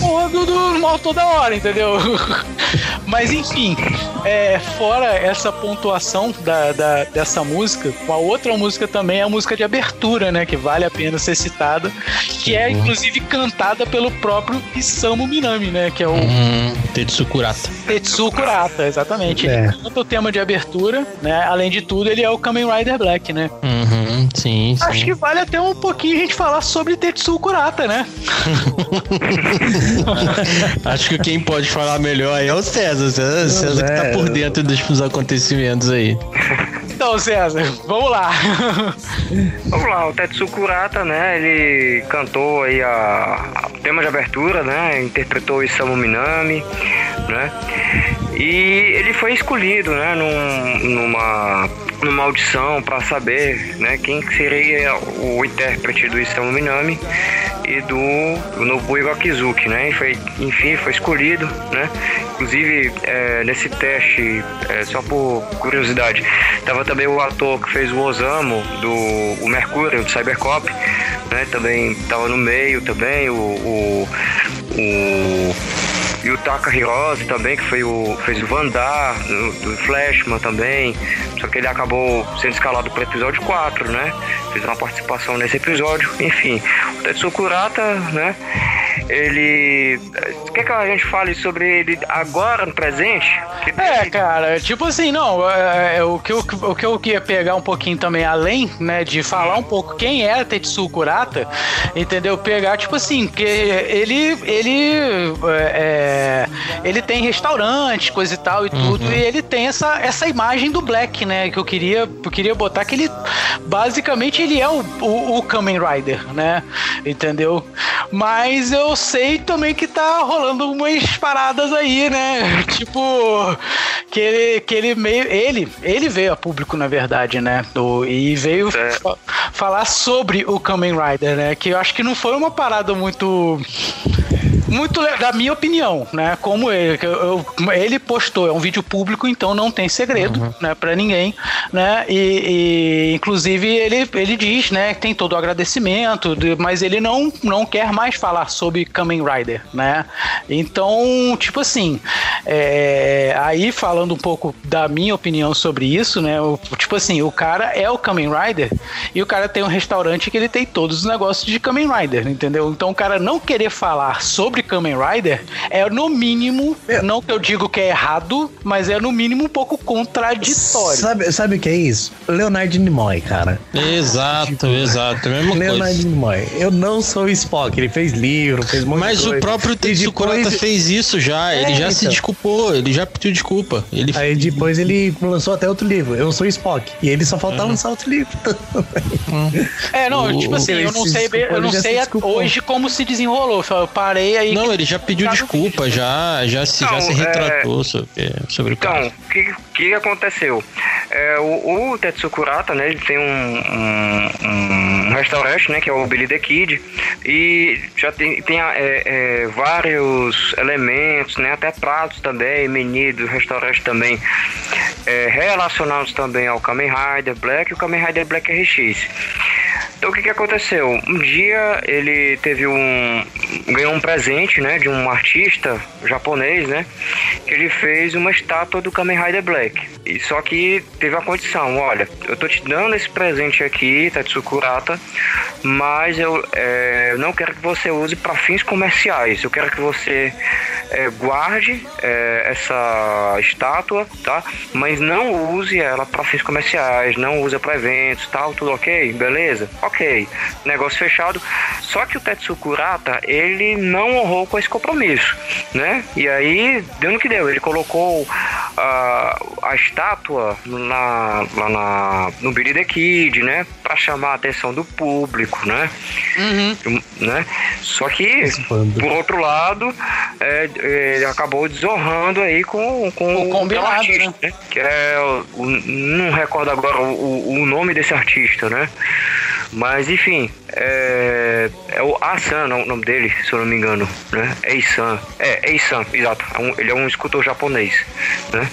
porra do, do mal toda hora, entendeu? Mas enfim, é, fora essa pontuação da, da- dessa música, uma outra música também é a música de abertura, né? Que vale a pena ser citada, que é inclusive cantada pelo próprio Isamu Minami, né? Que é o Uhum. Tetsu Kurata. Tetsu Kurata, exatamente. Ele É. canta o tema de abertura, né? Além de tudo, ele é o Kamen Rider Black, né? Uhum. sim, sim. Acho que vale até um pouquinho a gente falar sobre Tetsuo Kurata, né? Acho que quem pode falar melhor aí é o César. César, César que tá É. por dentro dos, dos acontecimentos aí. Então, César, vamos lá. Vamos lá, o Tetsu Kurata, né? Ele cantou aí a, a tema de abertura, né? Interpretou o Isamu Minami, né? E ele foi escolhido, né? Num, numa, numa audição para saber, né? Quem que seria o intérprete do Isamu Minami e do, do Nobuo Akizuki, né? E foi, enfim, foi escolhido, né? Inclusive, é, nesse teste, é, só por curiosidade, tava também o ator que fez o Osamu, do o Mercúrio, do Cybercop, né? Também tava no meio também, o... o, o e o Taka Hirose também, que foi o, fez o Vandar, do, Flashman também. Só que ele acabou sendo escalado para o episódio 4, né? Fez uma participação nesse episódio. Enfim, o Tetsuo Kurata, né? Ele. Quer que a gente fale sobre ele agora, no presente? Que É, cara, tipo assim, não, é, é, o, que eu, o que eu queria pegar um pouquinho também além, né, de falar um pouco quem é Tetsuo Kurata, entendeu? Pegar, tipo assim, que ele, ele, é, é, ele tem restaurante, coisa e tal e tudo, e ele tem essa, essa imagem do Black, né, que eu queria, eu queria botar que ele, basicamente, ele é o, o, o Kamen Rider, né, entendeu? Mas eu sei também que tá rolando umas paradas aí, né? Tipo, que ele, que ele meio. Ele, ele veio a público, na verdade, né? Do, e veio É. fa- falar sobre o Kamen Rider, né? Que eu acho que não foi uma parada muito. Muito da minha opinião, né? Como eu- ele postou, é um vídeo público, então não tem segredo, né, para ninguém, né? E, e, inclusive ele, ele diz, né, que tem todo o agradecimento, de- mas ele não não quer mais falar sobre Kamen Rider, né? Então, tipo assim, é, aí falando um pouco da minha opinião sobre isso, né? o- tipo assim, o cara é o Kamen Rider e o cara tem um restaurante que ele tem todos os negócios de Kamen Rider, entendeu? Então o cara não querer falar sobre Kamen Rider é no mínimo, não que eu digo que é errado, mas é no mínimo um pouco contraditório. Sabe, sabe o que é isso? Leonardo Nimoy, cara. Exato, exato. A mesma Leonardo coisa. Nimoy. Eu não sou o Spock. Ele fez livro, fez de Mas o coisa. próprio E Tetsu Kurata depois- fez isso já. Ele É, já se então. desculpou. Ele já pediu desculpa. Ele Aí depois ele lançou até outro livro. Eu sou o Spock. E ele só falta lançar outro livro. É, não, O- tipo assim, ele eu não se sei, desculpou, eu não ele já sei se hoje como se desenrolou. Eu parei aí. Não, ele já pediu Tá no desculpa, já, já, se, já Não, se é- retratou sobre, sobre o Então, caso. o que, que aconteceu? É, o, o Tetsu Kurata, né, ele tem um, um, um restaurante, né, que é o Billy the Kid, e já tem, tem é, é, vários elementos, né, até pratos também, menu do restaurante também, é, relacionados também ao Kamen Rider Black e o Kamen Rider Black RX. Então o que, que aconteceu? Um dia ele teve um. ganhou um presente, né? De um artista japonês, né? Que ele fez uma estátua do Kamen Rider Black. E só que teve a condição, olha, eu tô te dando esse presente aqui, Tetsu Kurata, mas eu é, não quero que você use para fins comerciais. Eu quero que você é, guarde é, essa estátua, tá? Mas não use ela para fins comerciais, não use para eventos, tal, tudo ok? Beleza? Ok. Negócio fechado. Só que o Tetsu Kurata, ele não honrou com esse compromisso, né? E aí, deu no que deu. Ele colocou a, a estátua na, lá na, no Billy the Kid, né? Para chamar a atenção do público, né? Uhum. né? Só que, por outro lado, é, ele acabou desonrando aí com, com O combinado, com artista, né? Que é, o, não recordo agora o, o- o nome desse artista, né? Mas, enfim, é, é o Asan, o nome dele, se eu não me engano, né? Eisan. É, Eisan, exato. É um- ele é um escultor japonês, né?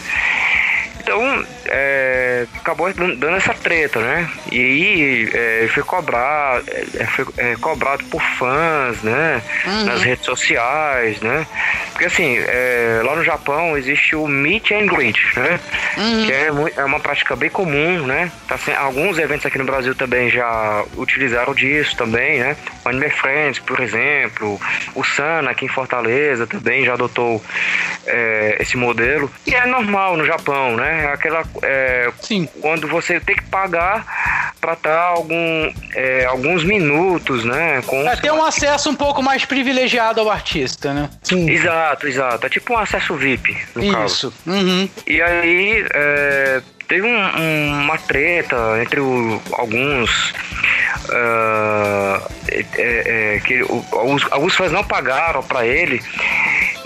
Então, é, acabou dan- dando essa treta, né? E aí é, foi cobrado, é, foi é, cobrado por fãs, né? Nas redes sociais, né? Porque assim, é, lá no Japão existe o meet and greet, né? Que é, é uma prática bem comum, né? Tá sem- alguns eventos aqui no Brasil também já utilizaram disso também, né? O Anime Friends, por exemplo, o Sana aqui em Fortaleza também já adotou esse modelo. E é normal no Japão, né? Aquela, é, Sim. quando você tem que pagar para estar algum, é, alguns minutos, né? Com é, ter um acesso um pouco mais privilegiado ao artista, né? Sim. Exato, exato. É tipo um acesso VIP, no Isso. caso. Uhum. E aí, é, teve um, um, uma treta entre o, alguns. Uh, é, que o, alguns, alguns fãs não pagaram para ele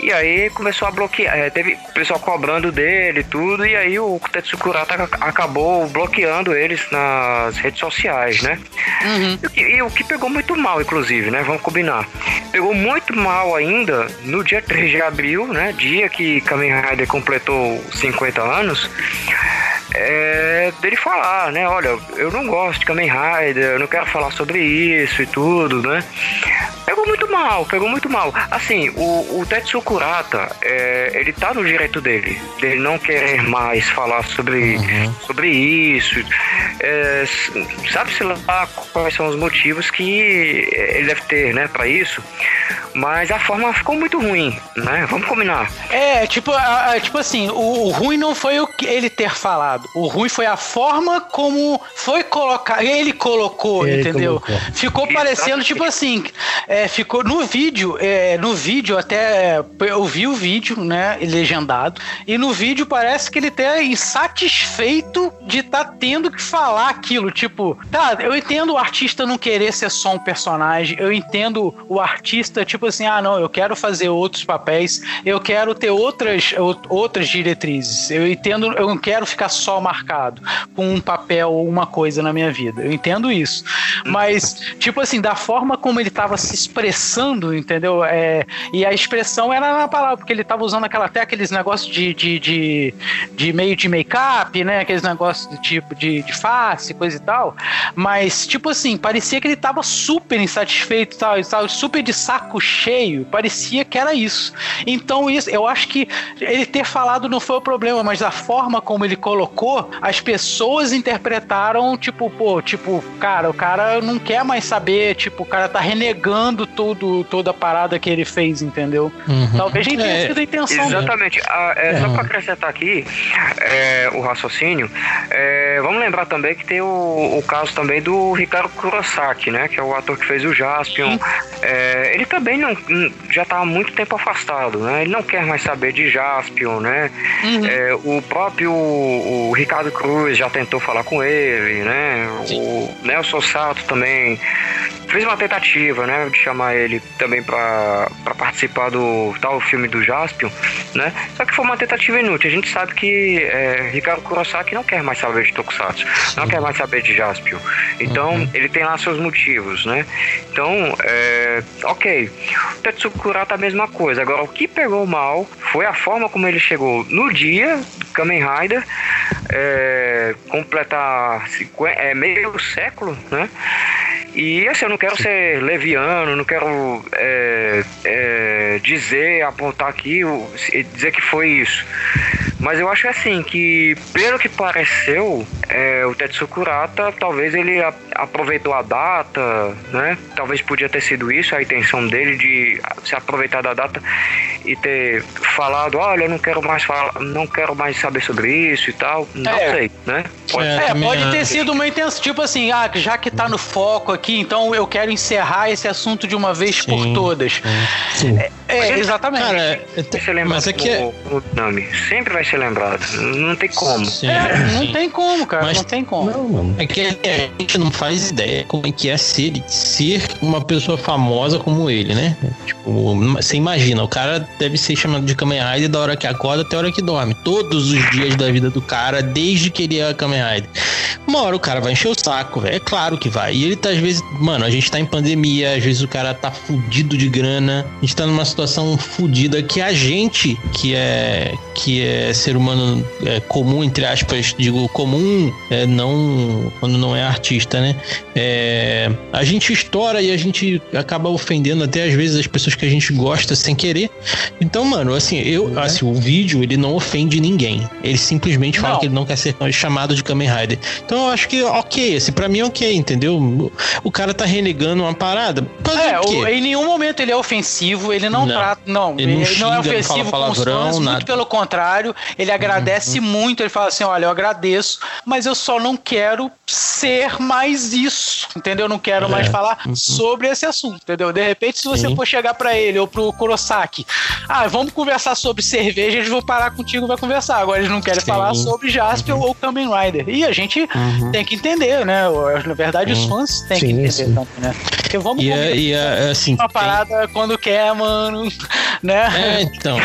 e aí começou a bloquear. É, teve pessoal cobrando dele e tudo. E aí o Tetsu Kurata acabou bloqueando eles nas redes sociais, né? Uhum. E, e, o que pegou muito mal, inclusive, né? Vamos combinar. Pegou muito mal ainda no dia 3 de abril, né? Dia que Kamen Rider completou 50 anos. É, dele falar, né? Olha, eu não gosto de Kamen Rider, eu não quero falar sobre isso e tudo, né? Pegou muito mal, pegou muito mal. Assim, o, o Tetsu Kurata, é, ele tá no direito dele, dele não querer mais falar sobre, uhum. sobre isso. É, Sabe-se lá quais são os motivos que ele deve ter, né, pra isso. Mas a forma ficou muito ruim, né? Vamos combinar. É, tipo, a, a, tipo assim, o, o, ruim não foi o que ele ter falado. O ruim foi a forma como foi colocar. Ele colocou, ele entendeu? Colocou. Ficou parecendo, tipo assim. É, ficou no vídeo, é, no vídeo até. Eu vi o vídeo, né? Legendado. E no vídeo parece que ele tá insatisfeito de estar tá tendo que falar aquilo. Tipo, tá, eu entendo o artista não querer ser só um personagem. Eu entendo o artista, tipo assim, ah, não, eu quero fazer outros papéis, eu quero ter outras, outras diretrizes. Eu entendo, eu não quero ficar só marcado com um papel ou uma coisa na minha vida. Eu entendo isso. Mas, tipo assim, da forma como ele estava se expressando, entendeu? É, e a expressão era na palavra, porque ele estava usando aquela, até aqueles negócios de, de, de, de meio de make-up, né? Aqueles negócios de tipo de, de face, coisa e tal. Mas, tipo assim, parecia que ele estava super insatisfeito, tal, tal, super de saco cheio, parecia que era isso. Então, isso, eu acho que ele ter falado não foi o problema, mas a forma como ele colocou, as pessoas interpretaram, tipo, pô, tipo, cara, o cara não quer mais saber, tipo, o cara tá renegando tudo, toda a parada que ele fez, entendeu? Uhum. Talvez nem tenha é, sido a intenção. Exatamente. Ah, é, Só pra acrescentar aqui é, o raciocínio, é, vamos lembrar também que tem o, o caso também do Ricardo Kurosaki, né? Que é o ator que fez o Jaspion. É, ele também não, já tá há muito tempo afastado, né? Ele não quer mais saber de Jaspion, né? Uhum. É, o próprio o Ricardo Cruz já tentou falar com ele, né? Sim. O Nelson Sato também fez uma tentativa, né, de chamar ele também para participar do tal filme do Jaspion, né? Só que foi uma tentativa inútil. A gente sabe que é, Ricardo Kurosaki não quer mais saber de Tokusatsu, não quer mais saber de Jaspion. Então, uhum. ele tem lá seus motivos, né? Então, é, ok. O Tetsuko Kurata a mesma coisa. Agora, o que pegou mal foi a forma como ele chegou no dia Kamen Rider, é, completar 50, é, meio século, né? E assim, eu não quero ser leviano, não quero é, é, dizer, apontar aqui, dizer que foi isso. Mas eu acho assim que, pelo que pareceu, é, o Tetsu Kurata, talvez ele a, aproveitou a data, né? Talvez podia ter sido isso a intenção dele de se aproveitar da data e ter falado, olha, eu não quero mais falar, não quero mais saber sobre isso e tal. Não é. sei, né? Pode, é, é pode ter sido uma intenção, tipo assim, ah, já que tá no foco aqui, então eu quero encerrar esse assunto de uma vez sim, por todas. Sim. É, é exatamente. Cara, mas é que o, o nome sempre vai ser ser lembrado. Não tem como. Sim, é, não tem como, cara. Mas, não tem como. Não, mano. É que a gente não faz ideia como é que é ser, ser uma pessoa famosa como ele, né? Tipo, você imagina, o cara deve ser chamado de Kamen Rider da hora que acorda até a hora que dorme. Todos os dias da vida do cara, desde que ele é Kamen Rider. Uma hora o cara vai encher o saco, velho. É claro que vai. E ele tá, às vezes, mano, a gente tá em pandemia, às vezes o cara tá fudido de grana. A gente tá numa situação fudida que a gente, que é que é ser humano é, comum, entre aspas, digo comum, é, não quando não é artista, né? É, a gente estoura e a gente acaba ofendendo até às vezes as pessoas que a gente gosta sem querer. Então, mano, assim, eu, uhum. assim, o vídeo ele não ofende ninguém. Ele simplesmente fala não. que ele não quer ser chamado de Kamen Rider. Então eu acho que ok, assim, pra mim é ok, entendeu? O cara tá renegando uma parada. É, o, em nenhum momento ele é ofensivo, ele não, não. trata. Não, ele, não, ele xinga, não é ofensivo não fala palavrão, com os fãs, muito pelo contrário, ele agradece uhum. muito, ele fala assim: olha, eu agradeço, mas eu só não quero ser mais isso, entendeu? Eu não quero É. mais falar Uhum. sobre esse assunto, entendeu? De repente, se você Sim. for chegar pra ele ou pro Kurosaki, ah, vamos conversar sobre cerveja, eles vão parar contigo e vai conversar. Agora eles não querem Sim. Uhum. falar sobre Jasper ou Kamen Rider. E a gente tem que entender, né? Na verdade, os fãs têm que Sim, entender sim. também, né? Porque vamos E, é, e é, assim. uma tem- parada quando quer, mano, né? É, então.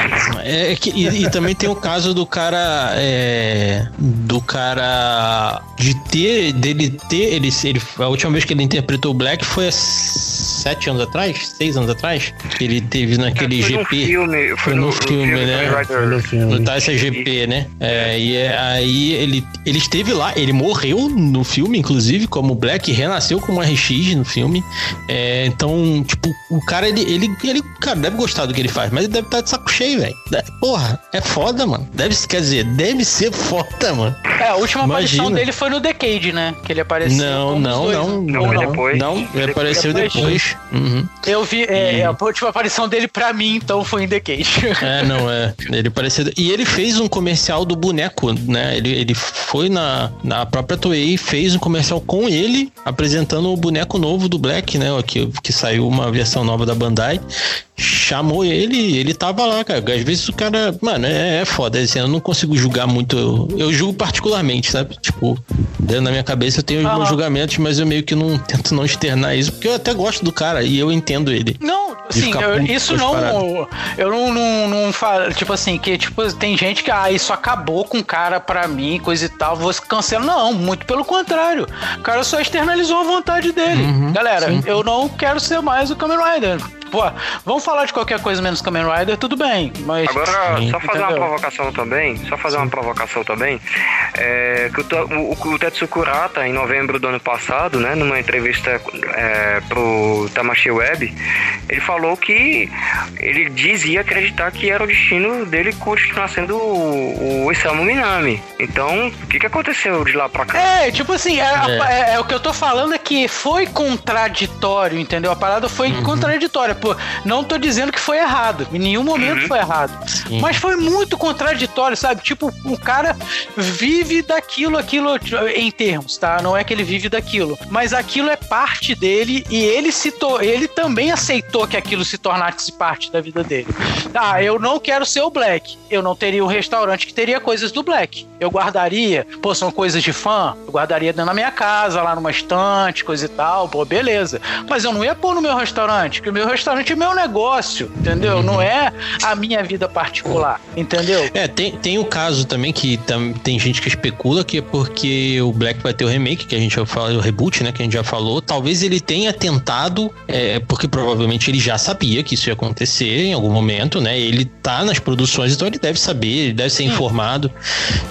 É que, e, e também tem o caso do cara. é, do cara. De ter. Dele ter. Ele, ele, a última vez que ele interpretou o Black foi há sete anos atrás? Seis anos atrás? Que ele teve naquele Foi no GP. filme, Foi no filme, né? Kamen Rider. No filme. No Taisa GP, né? É, e é- aí ele, ele esteve lá, ele morreu no filme, inclusive, como Black, renasceu como RX no filme. É, então, tipo, o cara, ele, ele, ele, cara, deve gostar do que ele faz, mas ele deve estar de saco cheio, velho. Porra, é foda, mano. Deve, quer dizer, deve ser foda, mano. É, a última aparição Imagina. dele foi no Decade, né? Que ele apareceu. Não, não, dois, não, né? não, não. depois. Não, ele apareceu Depois. depois. Uhum. Eu vi, é, a última aparição dele pra mim, então foi em Decade. É, não, é. Ele parecia. E ele fez um comercial do boneco, né? Ele, ele foi na, na própria Toei e fez um comercial com ele, apresentando o boneco novo do Black, né? Que, que saiu uma versão nova da Bandai. Chamou ele e ele tava lá, cara. Às vezes o cara. Mano, é, é foda. Assim, eu não consigo julgar muito. Eu, eu julgo particularmente, sabe? Tipo, dentro da minha cabeça eu tenho os Aham. meus julgamentos, mas eu meio que não tento não externar isso, porque eu até gosto do cara e eu entendo ele. Não, assim, eu- puto isso não. paradas. Eu não, não, não falo. Tipo assim, que tipo, tem gente que, ah, isso acabou com o cara pra mim, coisa e tal, você cancela. Não, muito pelo contrário. O cara só externalizou a vontade dele. Uhum, Galera, sim. eu não quero ser mais o Kamen Rider. Pô, vamos falar de qualquer coisa menos Kamen Rider, tudo bem. Mas. Agora, Sim. só fazer uma Entendeu? provocação também, só fazer uma provocação também, é, que o, o, o Tetsu Em novembro do ano passado, né, numa entrevista é, pro Tamashi Web, ele falou que ele dizia acreditar que era o destino dele continuar sendo o, o Isamu Minami. Então, o que, que aconteceu de lá pra cá? É, tipo assim, é, É. é- é o que eu tô falando é que foi contraditório, entendeu? A parada foi Uhum. contraditória. Pô, não tô dizendo que foi errado. Em nenhum momento foi errado. Sim. Mas foi muito contraditório, sabe? Tipo, o cara vive daquilo, aquilo em termos, tá? Não é que ele vive daquilo. Mas aquilo é parte dele e ele se ele também aceitou que aquilo se tornasse parte da vida dele. Ah, eu não quero ser o Black. Eu não teria um restaurante que teria coisas do Black. Eu guardaria, pô, são coisas de fã. Eu guardaria dentro da minha casa, lá numa estante, coisa e tal. Pô, beleza. Mas eu não ia pôr no meu restaurante, porque o meu restaurante é meu negócio, entendeu? Não é a minha vida particular, entendeu? É, tem, tem o caso também que tem gente que especula que é porque o Black vai ter o remake, que a gente já falou, o reboot, né, que a gente já falou. Talvez ele tenha tentado, é, porque provavelmente ele já sabia que isso ia acontecer em algum momento, né? Ele tá nas produções, então ele deve saber, ele deve ser informado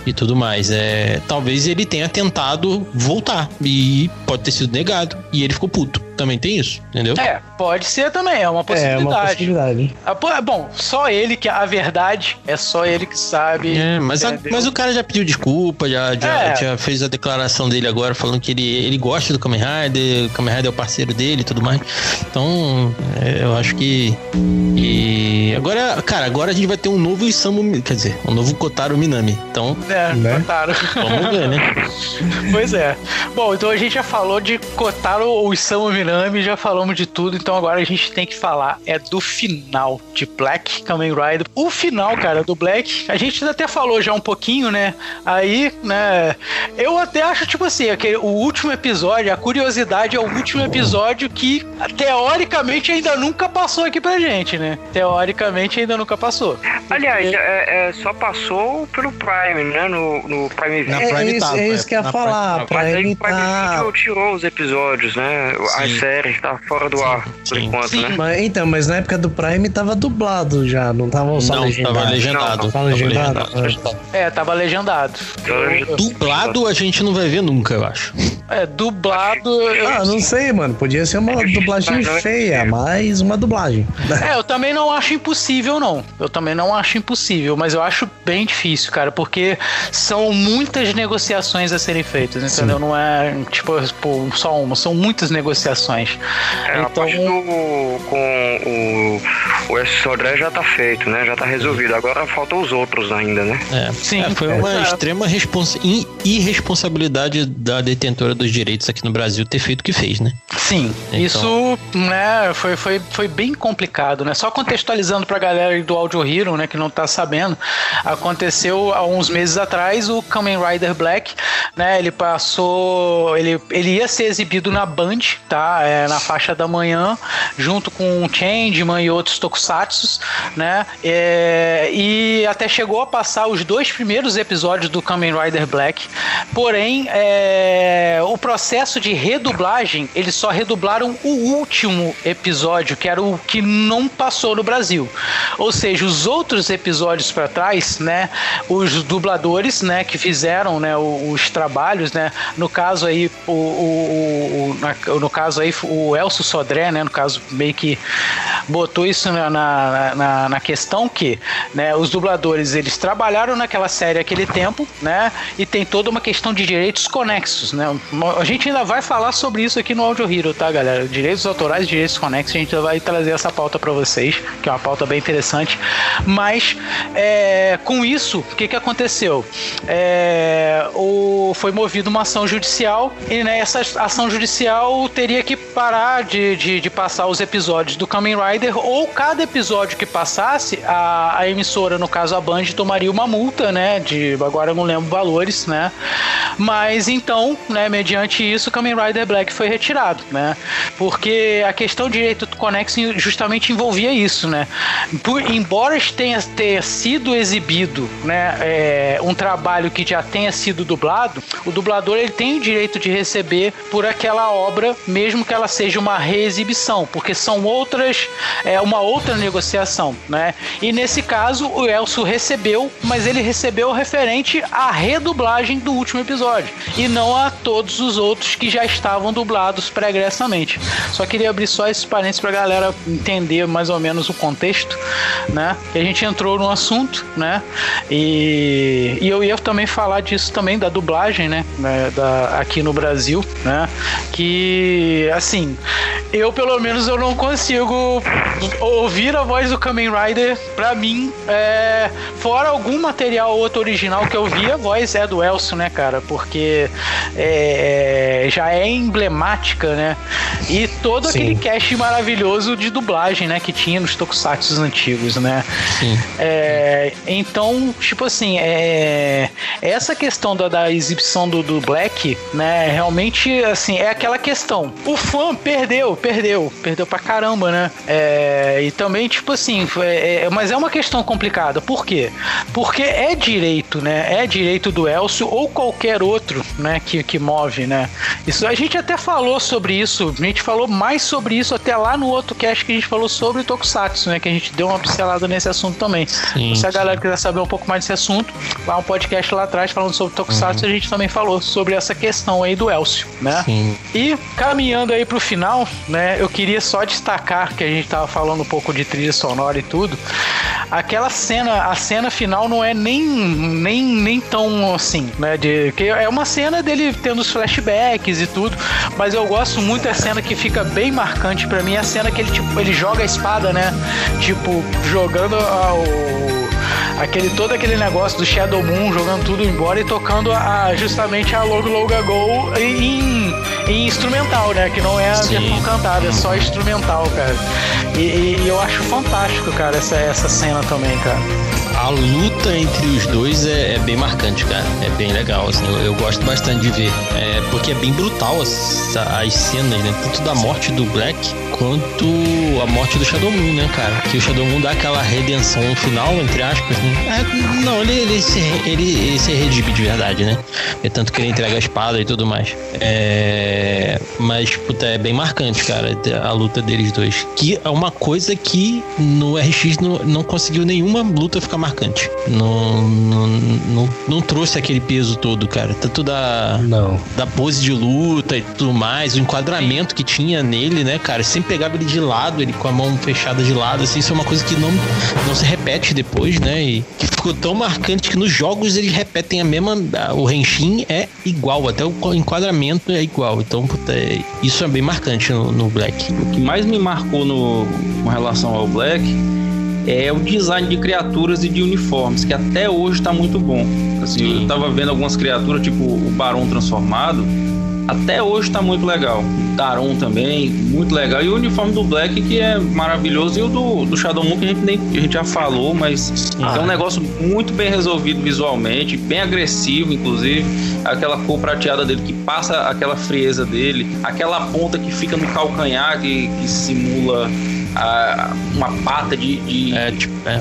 e tudo mais. É, talvez ele tenha tentado voltar e pode ter sido negado e ele ficou puto. Também tem isso, entendeu? É, pode ser também, é uma É, possibilidade. uma possibilidade. Ah, é Bom, só ele que a verdade é só ele que sabe. É, mas, a- entendeu? mas o cara já pediu desculpa, já, já, É. já fez a declaração dele agora, falando que ele, ele gosta do Kamen Rider, o Kamen Rider é o parceiro dele e tudo mais. Então, é, eu acho que. E agora, cara, agora a gente vai ter um novo Isamu, quer dizer, um novo Kotaro Minami. Então, É, Né? botaram. vamos ver, né? pois é. Bom, então a gente já falou de Kotaro ou Isamu Minami, já falamos de tudo, então agora a gente tem que falar é do final de Black Kamen Rider. O final, cara, do Black, a gente até falou já um pouquinho, né? Aí, né, eu até acho, tipo assim, aquele, o último episódio, a curiosidade é o último episódio que, teoricamente, ainda nunca passou aqui pra gente, né? Teoricamente, ainda nunca passou. Aliás, é, é, só passou pelo Prime, né? No, no Prime Na Video. É, Prime isso, tava, é isso que eu ia falar. Prime Mas aí Prime o Prime. Video tirou os episódios, né? As Sim. séries tá fora do ar, por sim. enquanto, Sim. né? Mas, então, mas na época do Prime tava dublado já, não tava só Não, legendado. tava legendado. Não, Tava legendado? legendado. É, tava legendado. Eu- Dublado a gente não vai ver nunca, eu acho. É, dublado. Ah, não sei, mano. Podia ser uma dublagem Mas não é feia, mas uma dublagem. É, eu também não acho impossível, não. Eu também não acho impossível, mas eu acho bem difícil, cara, porque são muitas negociações a serem feitas, entendeu? Não é, tipo, só uma, são muitas negociações. É, a então, parte do, com o, o Sodré já tá feito, né? Já tá resolvido. Agora faltam os outros ainda, né? É, Sim, É, foi uma extrema responsa irresponsabilidade da detentora dos direitos aqui no Brasil ter feito o que fez, né? Sim, Então- isso né, foi, foi, foi bem complicado, né? Só contextualizando pra galera aí do Audio Hero, né, que não tá sabendo, aconteceu há uns meses atrás o Kamen Rider Black, né? Ele passou, ele, ele ia ser exibido na Band, tá? É, na faixa da manhã, junto com Changeman e outros tokusatsus, né? É, e até chegou a passar os dois primeiros episódios do Kamen Rider Black, porém é, o processo de redublagem eles só redublaram o último episódio, que era o que não passou no Brasil. Ou seja, os outros episódios para trás, né, os dubladores, né, que fizeram, né, o- os trabalhos, né, no caso aí o, o- o- na- no caso aí o Elcio Sodré, né, no caso meio que botou isso na, na, na- na questão que, né, os dubladores eles trabalharam naquela série aquele tempo, né, e tem toda uma questão de direitos conexos, né. A gente ainda vai falar sobre isso aqui no Audio Hero, tá, galera? Direitos autorais, direitos conexos, a gente vai trazer essa pauta para vocês, que é uma pauta bem interessante. Mas é, com isso, o que, que aconteceu? É, o, foi movida uma ação judicial e né, essa ação judicial teria que parar de, de, de passar os episódios do Kamen Rider ou cada episódio que passasse, a, a emissora, no caso a Band, tomaria uma multa, né? De agora eu não lembro valores, né? Mas então, né, mediante isso, o Kamen Rider Black foi retirado, né? Porque a questão direito conexo justamente envolvia isso, né? Por, embora tenha ter sido exibido, né, é, um trabalho que já tenha sido dublado, o dublador ele tem o direito de receber por aquela obra, mesmo que ela seja uma reexibição, porque são outras, é uma outra negociação, né? E nesse caso o Elcio recebeu, mas ele recebeu referente à redublagem do último episódio e não a todos os outros que já estavam dublados pregressamente. Só queria abrir só esses parênteses pra galera entender mais ou menos o contexto, né? Que a gente entrou no assunto, né? E, e eu ia também falar disso também da dublagem, né, Da, aqui no Brasil, né? Que assim, eu pelo menos eu não consigo ouvir a voz do Kamen Rider. Pra mim, é, fora algum material ou outro original que eu vi, a voz é do Elcio, né, cara? Porque é, já é emblemática, né? E todo Sim. aquele cast maravilhoso de dublagem, né? Que tinha nos tokusatsu antigos, né? Sim. É, então, tipo assim, é, essa questão da, da exibição do, do Black, né? Realmente, assim, é aquela questão. O fã perdeu, perdeu, perdeu pra caramba, né? É, e também, tipo assim, foi- é- mas é uma questão complicada. Por quê? Porque é direito, né? É direito do Elcio ou qualquer outro, né? Que, que move, né? Isso a gente até falou sobre isso. A gente falou mais sobre isso até lá no outro cast que a gente falou sobre Tokusatsu, né? Que a gente deu uma pincelada nesse assunto também. Sim, Se a sim. galera quiser saber um pouco mais desse assunto, lá um podcast lá atrás falando sobre Tokusatsu, a gente também falou sobre essa questão aí do Elcio, né? Sim. E caminhando aí pro final, né, eu queria só destacar que a gente tava falando um pouco de trilha sonora e tudo. Aquela cena, a cena final não é nem nem, nem tão assim, né, de que é uma cena dele tendo os flashbacks e tudo, mas eu gosto muito da cena que fica bem marcante pra mim, é a cena que ele tipo, ele joga a espada, né? Tipo, jogando a- o aquele todo aquele negócio do Shadow Moon jogando tudo embora e tocando a, justamente a Logo Logo Go em, em instrumental, né? Que não é a Sim. versão cantada, é só instrumental, cara. E, e- e eu acho fantástico, cara, essa, essa cena também, cara. A luta entre os dois é, é bem marcante, cara. É bem legal, assim. Eu, eu gosto bastante de ver. É, porque é bem brutal as, as cenas, né? Tanto da morte do Black quanto a morte do Shadow Moon, né, cara? Que o Shadow Moon dá aquela redenção no final, entre aspas. Né? É, não, ele, ele, se, ele, ele se redime de verdade, né? É tanto que ele entrega a espada e tudo mais. É, mas, puta, é bem marcante, cara, a luta deles dois. Que é uma coisa que no RX não, não conseguiu nenhuma luta ficar. Não, não, não, não trouxe aquele peso todo, cara. Tanto da, Não. da pose de luta e tudo mais, o enquadramento que tinha nele, né, cara? Sempre pegava ele de lado, ele com a mão fechada de lado, assim, isso é uma coisa que não, não se repete depois, né? E que ficou tão marcante que nos jogos eles repetem a mesma. O Henshin é igual, até o enquadramento é igual. Então, puta, é- isso é bem marcante no, no Black. O que mais me marcou no, com relação ao Black é o design de criaturas e de uniformes, que até hoje tá muito bom. Assim, Sim. eu tava vendo algumas criaturas, tipo o Barão transformado, até hoje tá muito legal. Daron também, muito legal. E o uniforme do Black, que é maravilhoso, e o do, do Shadow Moon, que a gente, nem, a gente já falou, mas é um negócio muito bem resolvido visualmente, bem agressivo, inclusive. Aquela cor prateada dele que passa aquela frieza dele, aquela ponta que fica no calcanhar, que, que simula a- uma pata de- de, É, tipo, é,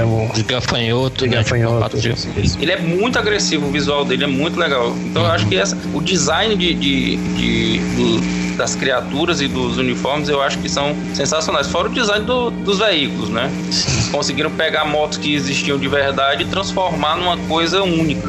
É, o- de gafanhoto, De né? gafanhoto. Tipo, de- Ele é muito agressivo, o visual dele é muito legal. Então eu acho que essa, o design de, de- de- do- das criaturas e dos uniformes eu acho que são sensacionais. Fora o design do- dos veículos, né? Conseguiram pegar motos que existiam de verdade e transformar numa coisa única.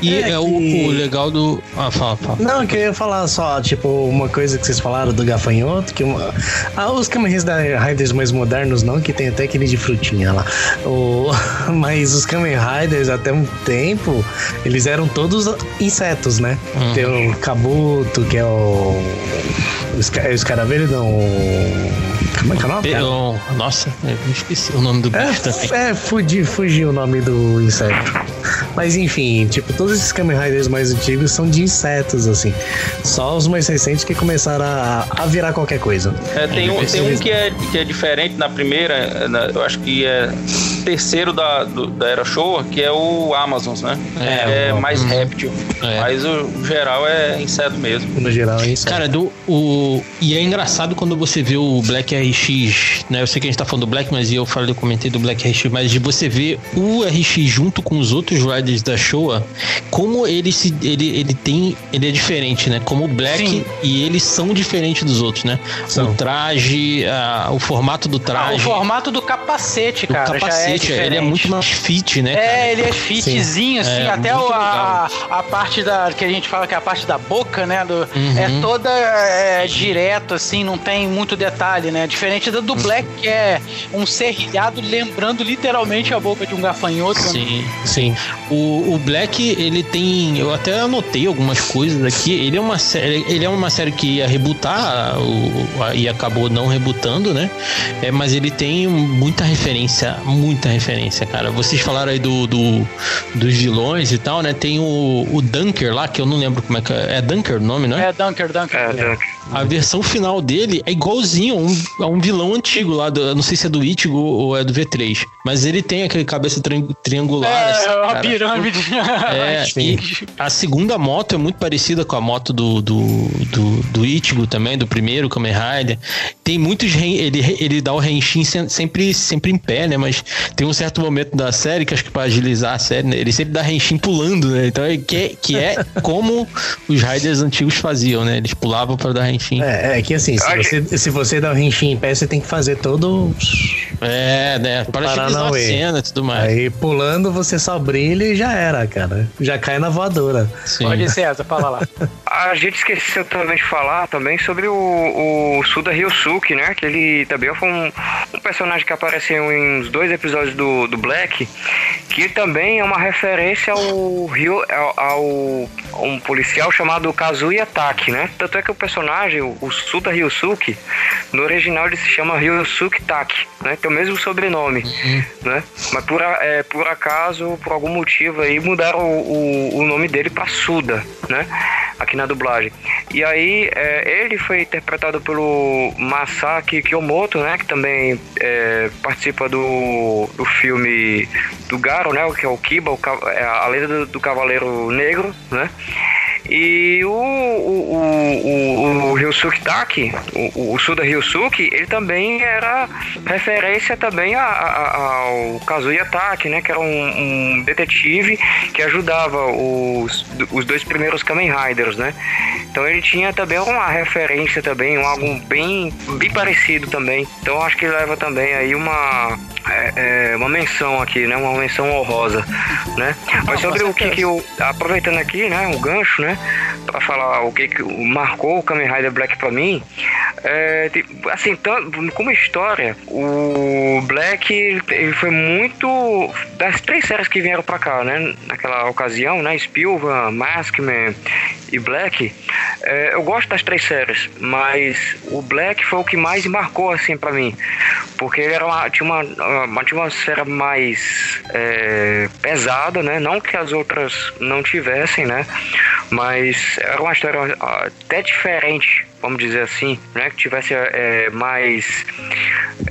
E É é, o, que- o legal do. Ah, fala, fala. Não, que eu ia falar só, tipo, uma coisa que vocês falaram do gafanhoto, que uma... ah, os Kamen da Riders mais modernos não, que tem até aquele de frutinha lá. O... Mas os Kamen Riders, até um tempo, eles eram todos insetos, né? Uhum. Tem o Kabuto, que é o... Esca- é o escaravelho, não... Como é que é o nome? Eu- nossa, eu esqueci o nome do bicho também. É, é fugi, fugiu o nome do inseto. Mas enfim, tipo, todos esses Kamen Riders mais antigos são de insetos, assim. Só os mais recentes que começaram a, a virar qualquer coisa. É, tem, um, tem um que é, que é diferente na primeira, é, na- eu acho que é terceiro da, do- da Era Showa, que é o Amazons, né? É, É, o- mais réptil. É. Mas o geral é inseto mesmo. No geral, é inseto. Cara, do, o, e é engraçado quando você vê o Black RX, né? Eu sei que a gente tá falando do Black, mas eu falei, eu comentei do Black RX, mas de você ver o RX junto com os outros riders da Showa, como ele se ele, ele tem, ele é diferente, né? Como o Black Sim. e eles são diferentes dos outros, né? São. O traje, a- o formato do Ah, o traje, formato do capacete, o cara, já é capacete, diferente. ele é muito mais fit, né? cara? É, ele é fitzinho, assim, É, até o- a, a parte da. que a gente fala que é a parte da boca, né? Do, Uhum. É toda é, direto, assim, não tem muito detalhe, né? Diferente do, do Uhum. Black, que é um serrilhado lembrando literalmente a boca de um gafanhoto. né? Sim, sim. O, o Black, ele tem. Eu até anotei algumas coisas aqui. Ele é uma série. Ele é uma série que ia rebutar o, a- e acabou não rebutando, né? É, mas ele tem muita referência, muita referência, cara. Vocês falaram aí do, do- dos vilões e tal, né? Tem o, o Dunker lá, que eu não lembro como é que é. É Dunker o nome, não é? É, Dunker, Dunker. É, Dunk. A versão final dele é igualzinho a um, a um vilão antigo lá, do, eu não sei se é do Ichigo ou é do V3, mas ele tem aquele cabeça tri- triangular. assim, É, uma cara. pirâmide. É, e a segunda moto é muito parecida com a moto do, do, do, do Ichigo também, do primeiro Kamen Rider. Tem muitos. Ele, ele dá o Henshin sem- sempre, sempre em pé, né? Mas tem um certo momento da série que acho que pra agilizar a série, né? ele sempre dá Henshin pulando, né? Então, é, que, que é como os Riders antigos faziam, né? Eles pulavam pra dar Henshin. É, é que assim, se você, se você dá um rinchim em pé, você tem que fazer todo. É, né? Para agilizar a Paranauê. cena e tudo mais. Aí pulando, você só brilha e já era, cara. Já cai na voadora. Sim. Pode, César, fala lá. A gente esqueceu também de falar também sobre o, o Suda Ryosuke, né? Que ele também foi um, um personagem que apareceu em uns dois episódios do, do Black, que também é uma referência ao, Ryo, ao, ao- um policial chamado Kazuya Taki, né? Tanto é que o personagem, o, o Suda Ryosuke, no original ele se chama Ryosuke Taki, né? Tem o mesmo sobrenome, né? Mas por, é, por acaso, por algum motivo aí, mudaram o, o, o nome dele pra Suda, né? Aqui na dublagem. E aí, é, ele foi interpretado pelo Masaki Kiyomoto, né? Que também é, participa do, do filme do Garo, né? Que é o Kiba, o, é a lenda do, do Cavaleiro Negro, né? E o, o, o, o, Ryosuke Taki, o, o Suda Ryosuke, ele também era referência também a- a- ao Kazuya Taki, né? Que era um, um detetive que ajudava os, os dois primeiros Kamen Riders, né? Então ele tinha também uma referência também, um algo bem, bem parecido também. Então acho que leva também aí uma é, é, uma menção aqui, né? Uma menção honrosa, né? Mas sobre o que, que eu aproveitando aqui, né? O gancho, né? Para falar o que, que marcou o Kamen Rider Black para mim, é, assim, como história, o Black ele foi muito das três séries que vieram para cá, né? Naquela ocasião, né? Spilvan, Maskman e Black. É, eu gosto das três séries, mas o Black foi o que mais marcou assim para mim, porque ele era uma, tinha uma, uma atmosfera mais é, pesada, né? Não que as outras não tivessem, né? Mas era uma história até diferente vamos dizer assim, né? Que tivesse é, mais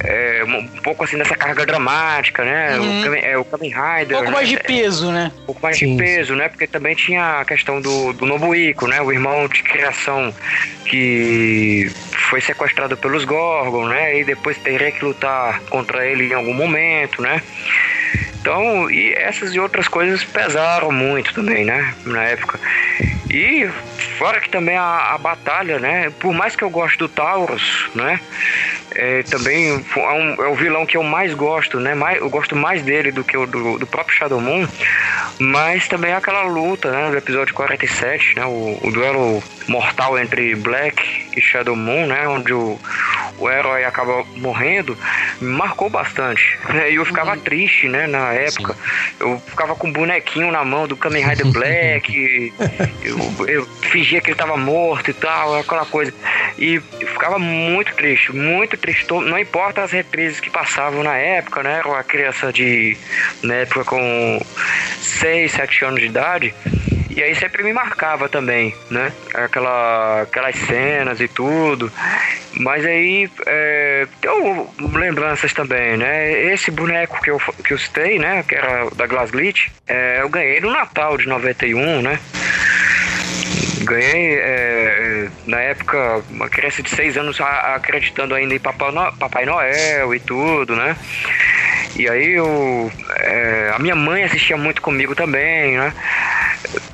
é, um pouco assim dessa carga dramática, né? Uhum. O, é, o Kamen Rider. Um pouco né? mais de peso, né? Um pouco mais Sim. de peso, né? Porque também tinha a questão do, do Nobuiko, né? O irmão de criação que foi sequestrado pelos Gorgon, né? E depois teria que lutar contra ele em algum momento, né? Então, e essas e outras coisas pesaram muito também, né? Na época. E fora que também a, a batalha, né? Por mais que eu goste do Taurus, né? É, também é, um, é, o vilão que eu mais gosto, né? Mais, eu gosto mais dele do que o do, do próprio Shadow Moon. Mas também é aquela luta, né? Do episódio 47, né? O, o duelo mortal entre Black e Shadow Moon, né? Onde o, o herói acaba morrendo, marcou bastante. Né? E eu ficava uhum. triste, né? Na época. Sim. Eu ficava com um bonequinho na mão do Kamen Rider Black. eu, eu fingia que ele tava morto e tal, aquela coisa. E ficava muito triste, muito Não importa as reprises que passavam na época, né? Era uma criança de. na época com 6, 7 anos de idade. E aí sempre me marcava também, né? Aquela, aquelas cenas e tudo. Mas aí é, tem lembranças também, né? Esse boneco que eu, que eu citei, né? Que era da Glass Glitch, é, eu ganhei no Natal de 91, né? Ganhei, é, na época, uma criança de 6 anos acreditando ainda em Papai Noel e tudo, né? E aí eu, é, a minha mãe assistia muito comigo também, né?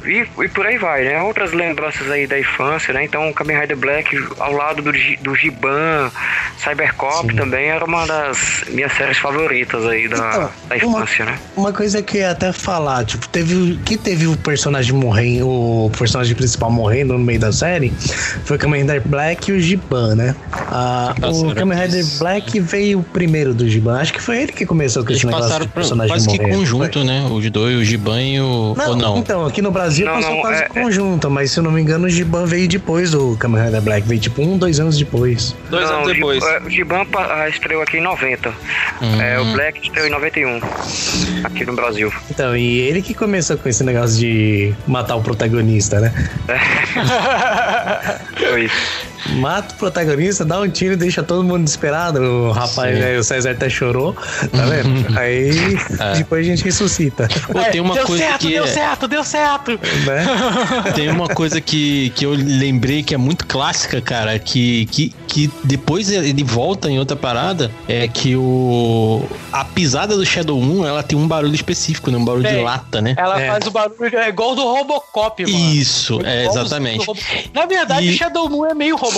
E, e, por aí vai, né? Outras lembranças aí da infância, né? Então, Kamen Rider Black ao lado do, do Giban, Cybercop Sim. também era uma das minhas séries favoritas aí da, então, da infância, uma, né? Uma coisa que eu ia até falar, tipo, teve que teve o personagem morrendo, o personagem principal morrendo no meio da série, foi o Kamen Rider Black e o Giban, né? Ah, o Kamen Rider Black veio primeiro do Giban. Acho que foi ele que começou com esse negócio de personagem quase que conjunto, foi. né? Os dois, o Giban e o... Não, ou não? Então, aqui no Brasil não, passou não, quase é, conjunto, mas se eu não me engano, o Giban veio depois do Kamen Rider Black. Veio tipo um, dois anos depois. Dois não, anos depois. O Giban estreou aqui em 90. Hum. É, o Black estreou em 91. Aqui no Brasil. Então, e ele que começou com esse negócio de matar o protagonista, né? Foi. Mata o protagonista, dá um tiro e deixa todo mundo desesperado. O rapaz, né, o César até chorou, tá vendo? Aí é. depois a gente ressuscita. Pô, tem uma deu coisa certo, que deu é... certo, deu certo. Né? Tem uma coisa que, que eu lembrei que é muito clássica, cara, que, que, que depois ele volta em outra parada, é que o a pisada do Shadow Moon, ela tem um barulho específico, né? Um barulho de lata, né? Ela é. faz o barulho é igual do Robocop, mano. Isso, é, exatamente. Na verdade, e... Shadow Moon é meio Robocop,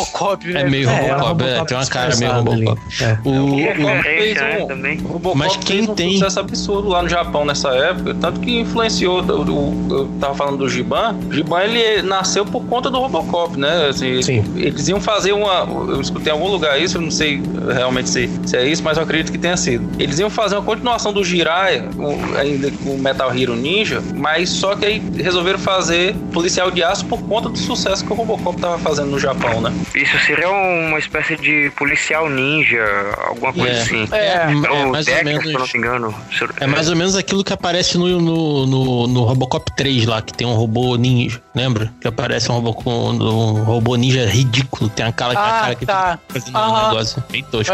né? É meio é, Robocop, é, tem uma cara meio Robocop. É. O, o, fez um, também. Robocop Mas quem um tem sucesso absurdo lá no Japão nessa época, tanto que influenciou, o, o, eu tava falando do Giban, o Giban ele nasceu por conta do Robocop, né? Assim, Sim. Eles iam fazer uma, eu escutei em algum lugar isso, eu não sei realmente se, se é isso, mas eu acredito que tenha sido. Eles iam fazer uma continuação do Jiraiya, o, ainda o Metal Hero Ninja, mas só que aí resolveram fazer Policial de Aço por conta do sucesso que o Robocop tava fazendo no Japão, né? Isso seria uma espécie de policial ninja, alguma coisa é. assim. É, é, é mais ou menos. Se não me engano. É mais ou menos aquilo que aparece no, no, no, no, Robocop 3 lá, que tem um robô ninja, lembra? Que aparece um robô com um robô ninja ridículo, tem a cara, ah, a cara que tá. fazendo um negócio bem tosco.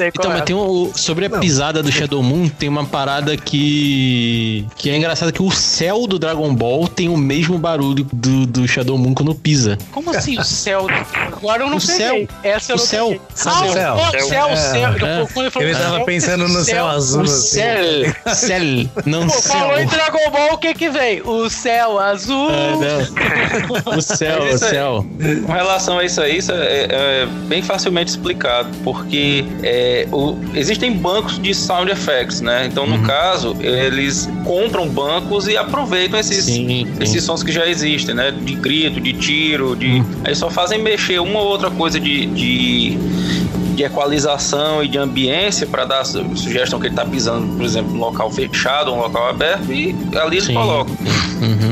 então, mas é. tem um, sobre a pisada do Shadow Moon, tem uma parada que que é engraçada que o céu do Dragon Ball tem o mesmo barulho do, do Shadow Moon quando pisa. Como assim o céu? Agora eu não O peguei. céu. Essa eu O não céu. peguei. Ah, o céu? o céu, o céu. É. Ele tava céu, pensando no céu azul. O assim. céu. Céu. Não Pô, céu. falou em Dragon Ball, o que que vem? O céu azul. É, não. O céu, o céu. Com relação a isso aí, isso é, é bem facilmente explicado, porque é, o- existem bancos de sound effects, né? Então, Uhum. no caso, eles compram bancos e aproveitam esses, Sim, sim. esses sons que já existem, né? De grito, de tiro, de. Aí só fazem mexer uma ou outra coisa de. de de equalização e de ambiência para dar su- sugestão que ele tá pisando, por exemplo, num local fechado, um local aberto, e ali eles Sim. colocam. Uhum.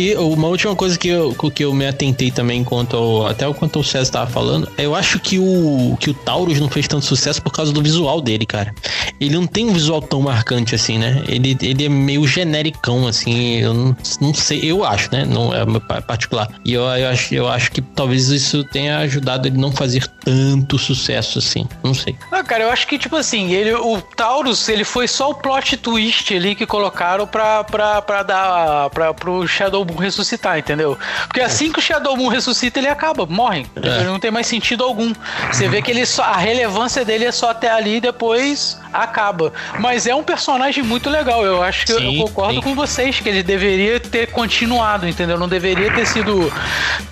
E uma última coisa que eu, que eu me atentei também quanto até o quanto o César estava falando, eu acho que o, que o Taurus não fez tanto sucesso por causa do visual dele, cara. Ele não tem um visual tão marcante assim, né? Ele, ele é meio genericão, assim, eu não, não sei, eu acho, né? Não é particular. E eu, eu, acho, eu acho que talvez isso tenha ajudado ele não fazer tanto sucesso assim. Não sei. Ah, cara, eu acho que, tipo assim, ele, o Taurus, ele foi só o plot twist ali que colocaram pra, pra dar pra, pro Shadow Moon ressuscitar, entendeu? Porque assim que o Shadow Moon ressuscita, ele acaba, morre. Ele não tem mais sentido algum. Você vê que ele só, a relevância dele é só até ali e depois acaba. Mas é um personagem muito legal. Eu acho que eu- Sim, eu concordo sim. com vocês que ele deveria ter continuado, entendeu? Não deveria ter sido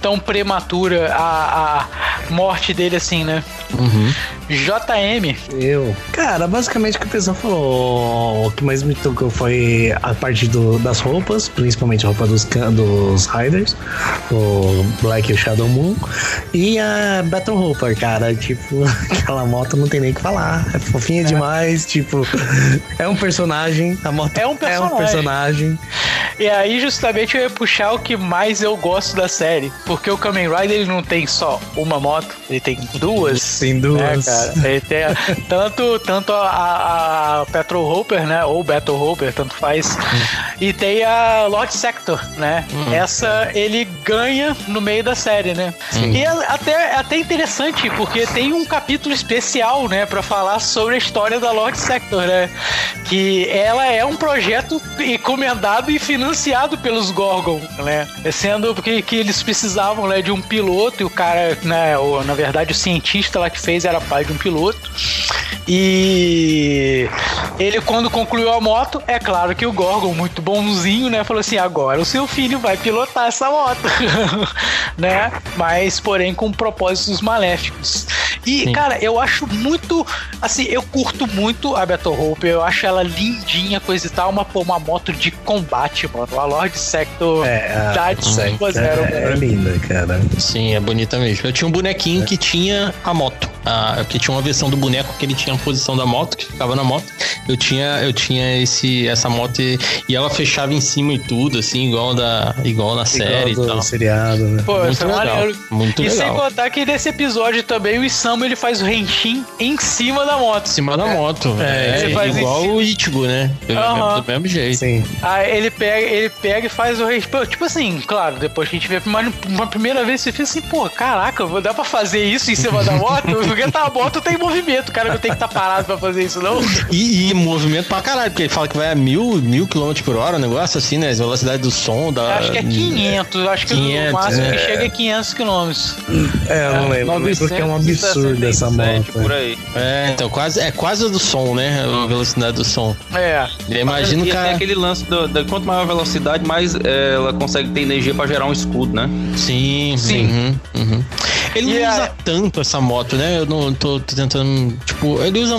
tão prematura a, a morte dele assim, né? Uhum. JM, Eu. Cara, basicamente o que o pessoal falou, o que mais me tocou foi a parte do- das roupas, principalmente a roupa dos, dos Riders, o Black e o Shadow Moon, e a Battle Hopper, cara. Tipo, aquela moto não tem nem o que falar. É fofinha demais, tipo, é um personagem, a moto É um É um personagem. personagem. E aí, justamente, eu ia puxar o que mais eu gosto da série. Porque o Kamen Rider ele não tem só uma moto, ele tem duas. Tem duas. Né, cara? Ele tem a- tanto, tanto a, a Petrol Hopper, né? Ou Battle Hopper, tanto faz. E tem a Lord Sector, né? Essa ele ganha no meio da série, né? E é até, é até interessante, porque tem um capítulo especial, né? Pra falar sobre a história da Lord Sector, né? Que ela é um projeto encomendado e financiado pelos Gorgon, né? Sendo porque que eles precisavam né, de um piloto e o cara, né? O, na verdade, o cientista lá que fez era pai de um piloto. E ele, quando concluiu a moto, é claro que o Gorgon, muito bonzinho, né? Falou assim: agora o seu filho vai pilotar essa moto, né? Mas, porém, com propósitos maléficos. E, Sim. cara, eu acho muito. Assim, eu curto muito a Battle Hope, eu acho ela lindinha, coisa e tal. Uma, pô, uma moto de combate, mano. A Lord Sector É, dá de Sector 5 a 0. é, é linda, cara. Sim, é bonita mesmo. Eu tinha um bonequinho que tinha a moto. Ah, que tinha uma versão do boneco que ele tinha a posição da moto, que ficava na moto. Eu tinha, eu tinha esse, essa moto e, e ela fechava em cima e tudo, assim, igual, da, igual na série Igual e do tal. seriado, né? Pô, Muito isso é legal, maneiro. muito e sem legal. contar que nesse episódio também o Isamu ele faz o Henshin em cima da moto. Em cima da moto. É, É, ele faz igual o Ichigo, né? Do, Aham. do mesmo jeito. Sim. Aí ele pega, ele pega e faz o respeito. Tipo assim, claro, depois que a gente vê mas uma primeira vez, você fica assim, pô, caraca, vou dar pra fazer isso em cima da moto? Porque tá, a moto tem movimento, cara, não tem que estar parado pra fazer isso, não. E, e movimento pra caralho, porque ele fala que vai a mil, mil quilômetros por hora, um negócio assim, né? Velocidade do som. Da, Acho que é 500, acho que 500, o máximo é. que chega é 500 quilômetros. É, eu não lembro. Eu lembro que é um absurdo essa moto. por aí. É, então quase, é quase a do som, né? A velocidade do som. É. Eu imagino, e tem cara. aquele lance do, da quanto maior a velocidade, mais é, ela consegue ter energia pra gerar um escudo, né? Sim, Sim. sim. Uhum, uhum. Ele E não a- usa tanto essa moto, né? Eu não tô, tô tentando. Tipo, ele usa,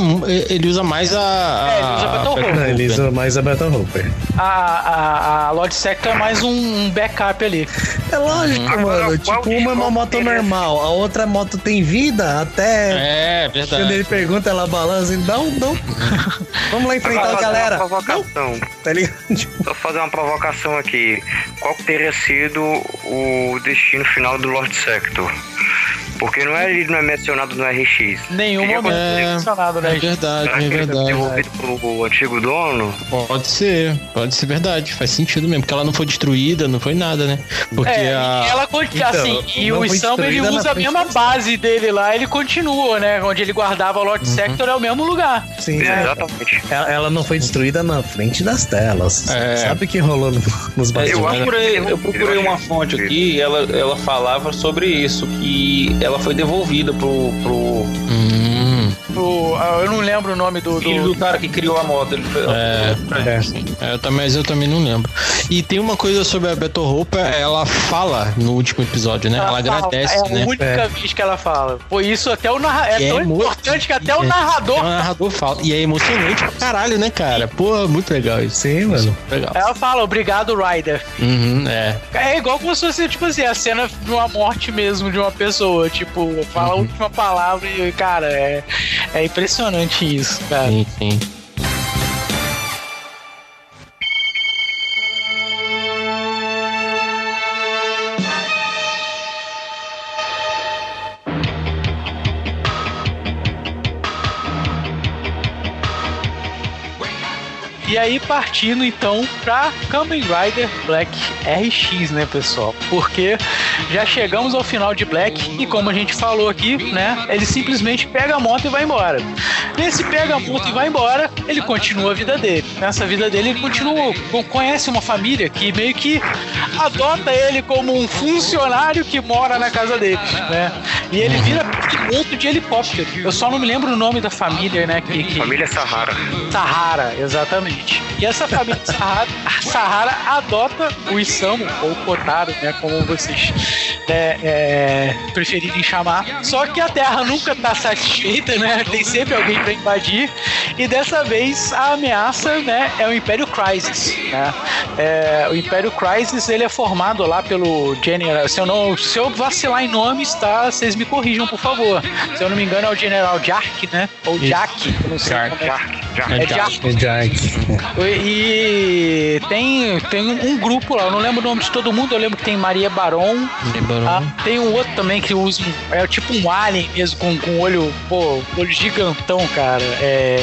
ele usa mais a. a É, ele usa Battle a- Rope. Não, ele usa mais a Battle Hopper. A, a, a Lord Sector é mais um, um backup ali. É lógico, Agora, mano. qual Tipo, uma é uma moto teria? normal, a outra moto tem vida até. É, Quando ele verdade. pergunta, ela balança e não, não. Vamos lá enfrentar Agora, a galera. Uma provocação. Tá ligado? Tipo, Só fazer uma provocação aqui. Qual que teria sido o destino final do Lord Sector? Porque não é, ele não é mencionado no RX. Nenhum Queria momento É, mencionado, né? É verdade, Será é ele foi verdade. devolvido pro antigo dono? Pode ser, pode ser verdade. Faz sentido mesmo, porque ela não foi destruída, não foi nada, né? Porque É, a. e ela continua Então, assim, e o Isamu ele usa a mesma base dele lá, ele continua, né? Onde ele guardava o Lord Uhum. Sector é o mesmo lugar. sim, É, é. exatamente. Ela, ela não foi destruída na frente das telas. É. Sabe o que rolou no- nos eu, bastidores? acho procurei, eu procurei eu uma fonte aqui e ela, ela falava sobre isso, que ela foi devolvida pro, pro, O- ah, eu não lembro o nome do. filho do... do cara que criou a moto. Ele foi, é, é, eu também, mas eu também não lembro. E tem uma coisa sobre a Beto Roupa, ela fala no último episódio, né? Ela, fala, agradece, é a né? única vez que ela fala. Por isso, até o narrador. É é tão emo- importante que até o É, narrador. O narrador fala. E é emocionante pra caralho, né, cara? Pô, muito legal isso. Sim, mano. Legal. Ela fala, obrigado, Ryder. Uhum, é. É igual como se fosse, tipo assim, a cena de uma morte mesmo de uma pessoa. Tipo, fala a última palavra e, cara, é, é impressionante isso, cara. Sim, sim. E aí partindo então pra Kamen Rider Black RX, né, pessoal? Porque já chegamos ao final de Black e como a gente falou aqui, né, ele simplesmente pega a moto e vai embora. Nesse pega a moto e vai embora, ele continua a vida dele. Nessa vida dele ele continua, conhece uma família que meio que adota ele como um funcionário que mora na casa dele, né? E ele vira piloto de helicóptero. Eu só não me lembro o nome da família, né, que, que... Família Sahara. Sahara, exatamente. E essa família Sahara, a Sahara adota o Isamu, ou Kotaro, né, como vocês né, é, preferirem chamar. Só que a Terra nunca tá satisfeita, né? Tem sempre alguém para invadir. E dessa vez a ameaça, né, é o Império Crisis. Né? É, o Império Crisis ele é formado lá pelo General. Se eu não, se eu vacilar em nomes, tá? Vocês me corrijam, por favor. Se eu não me engano é o General Jark, né? Ou Jack, não sei Jark. como é. Jark, Jark. É Jark. É Jack. E tem, tem um, um grupo lá, eu não lembro o nome de todo mundo, eu lembro que tem Maria Baron, Lembrou? tá? tem um outro também que usa, um- é tipo um alien mesmo, com, com olho, pô, olho gigantão, cara, é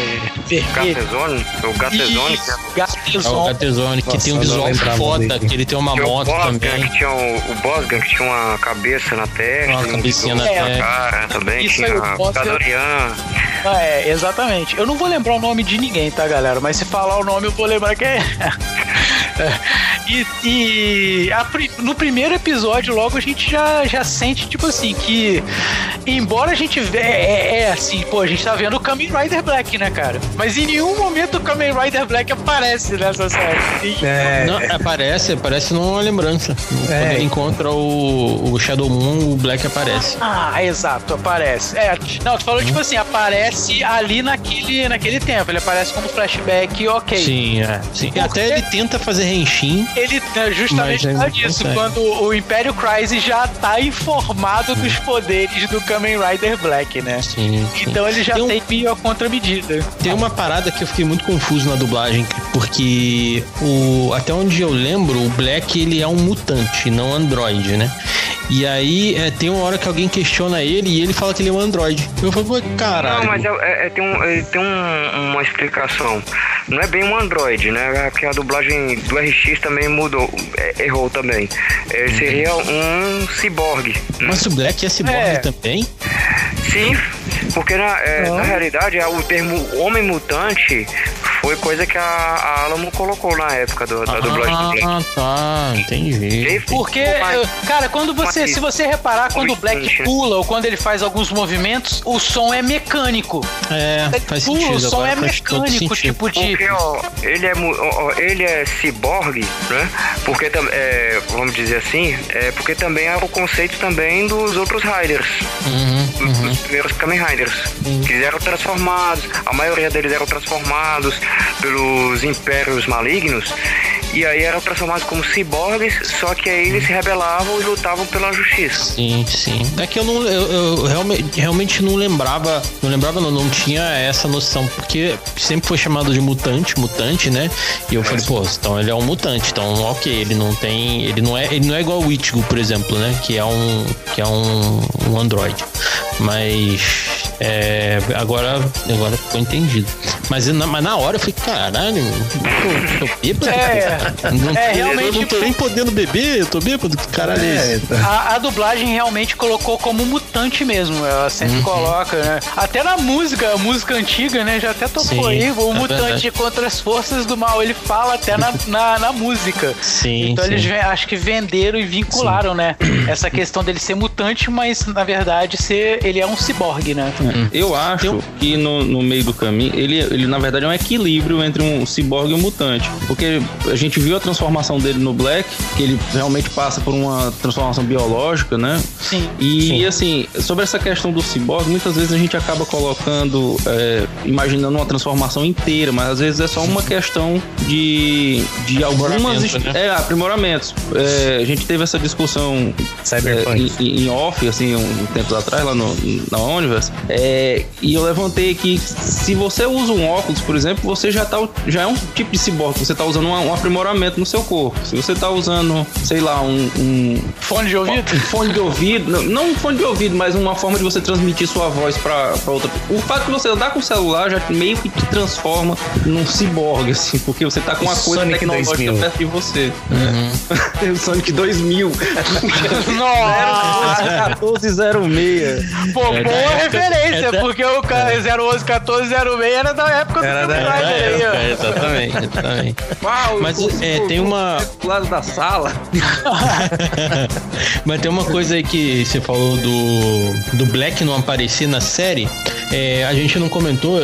vermelho. Gatezone, o Gatezone, que é É o Gatezon. Gatezone, que Nossa, tem um visual foda, que ele tem uma Tinha moto Bosgan, também. que tinha o, o Bosgan, que tinha uma cabeça na testa. Uma um cabecinha na bigode testa. Cara, também Isso tinha aí, o. Ah, é, exatamente. Eu não vou lembrar o nome de ninguém, tá, galera? Mas se falar o nome, eu vou lembrar quem é. E, e a no primeiro episódio, logo a gente já, já sente, tipo assim, que embora a gente vê, é, é assim, pô, a gente tá vendo o Kamen Rider Black, né, cara? Mas em nenhum momento o Kamen Rider Black aparece nessa série. É, Não, aparece, aparece numa lembrança. Quando É. ele encontra o, o Shadow Moon, o Black aparece. Ah, exato, aparece. É, não, tu falou tipo assim, aparece ali naquele, naquele tempo. Ele aparece como flashback, ok. Sim, é. Sim. Porque- Até ele tenta fazer Henshin. Ele é justamente Mas por causa ele não disso, consegue. quando o Império Crisis já tá informado dos poderes do Kamen Rider Black, né? Sim, sim. Então ele já Tem um- tem meio a contramedida. Tem uma parada que eu fiquei muito confuso na dublagem, porque o até onde eu lembro, o Black ele é um mutante, não androide, né? E aí é, tem uma hora que alguém questiona ele e ele fala que ele é um androide. Eu falo, "Pô, caralho. Não, mas é, é- é- tem, um, é, tem um- uma explicação. Não é bem um Android, né? Porque a dublagem do RX também mudou, é, errou também. É, seria um ciborgue. né? Mas o Black é cyborg É. também? Sim, porque na, é, na realidade é, o termo homem mutante foi coisa que a, a Alamo colocou na época do, da dublagem do Black. Ah, tá, entendi. Porque, cara, quando você, se você reparar, quando o Black pula ou quando ele faz alguns movimentos, o som é mecânico. É, Ele faz pula, sentido. o som agora é mecânico, tipo de. Porque, ó, ele é, mu- ó, ele é ciborgue, né? Porque, é, vamos dizer assim, é porque também é o conceito também dos outros Riders, Uhum, dos, uhum. primeiros Kamen Riders, que eram transformados, a maioria deles eram transformados pelos impérios malignos, e aí eram transformados como ciborgues, só que aí eles se rebelavam e lutavam pela justiça. Sim, sim. É que eu não. Eu, eu realmente, realmente não lembrava. Não lembrava, não, não tinha essa noção. Porque sempre foi chamado de mutante, mutante, né? E eu falei, pô, então ele é um mutante. Então, ok, ele não tem. Ele não é, ele não é igual o Ichigo, por exemplo, né? Que é um. Que é um, um android. Mas. É, agora, agora ficou entendido. Mas na, mas na hora eu falei, caralho, eu tô bêbado. É, não, é, realmente, Eu não tô nem podendo beber, eu tô bêbado. Que caralho é, esse? A, a dublagem realmente colocou como mutante mesmo. Ela sempre coloca, né? Até na música, a música antiga, né? Já até tocou Sim, aí. O é mutante verdade. contra as forças do mal. Ele fala até na, na, na música. Sim, Então sim. eles acho que venderam e vincularam, né? Essa questão dele ser mutante, mas na verdade ser, ele é um ciborgue, né? Eu acho que no, no meio do caminho, ele, ele na verdade é um equilíbrio entre um ciborgue e um mutante. Porque a gente viu a transformação dele no Black, que ele realmente passa por uma transformação biológica, né? Sim. E assim, sobre essa questão do ciborgue, muitas vezes a gente acaba colocando, é, imaginando uma transformação inteira, mas às vezes é só uma questão de, de algumas né? é, aprimoramentos. É, a gente teve essa discussão é, em, em off, assim, um tempo atrás, lá no, na Universe. É, e eu levantei que se você usa um óculos, por exemplo, você já, tá, já é um tipo de ciborgue. Você tá usando um, um aprimoramento no seu corpo. Se você tá usando, sei lá, um, um, Fone de ouvido? um fone de ouvido, não, não um fone de ouvido, mas uma forma de você transmitir sua voz pra, pra outra. O fato de você andar com o celular já meio que te transforma num ciborgue, assim, porque você tá com uma coisa Sonic tecnológica 2000. perto de você. É. o Sonic 2000. Nossa! 1406. Pô, boa É época- referência, é porque o ca- 011 1406 era da época do Era ó. É, exatamente, exatamente. Uau, Mas, é, tem uma- do lado da sala. Mas tem uma coisa aí que você falou do, do Black não aparecer na série. É, a gente não comentou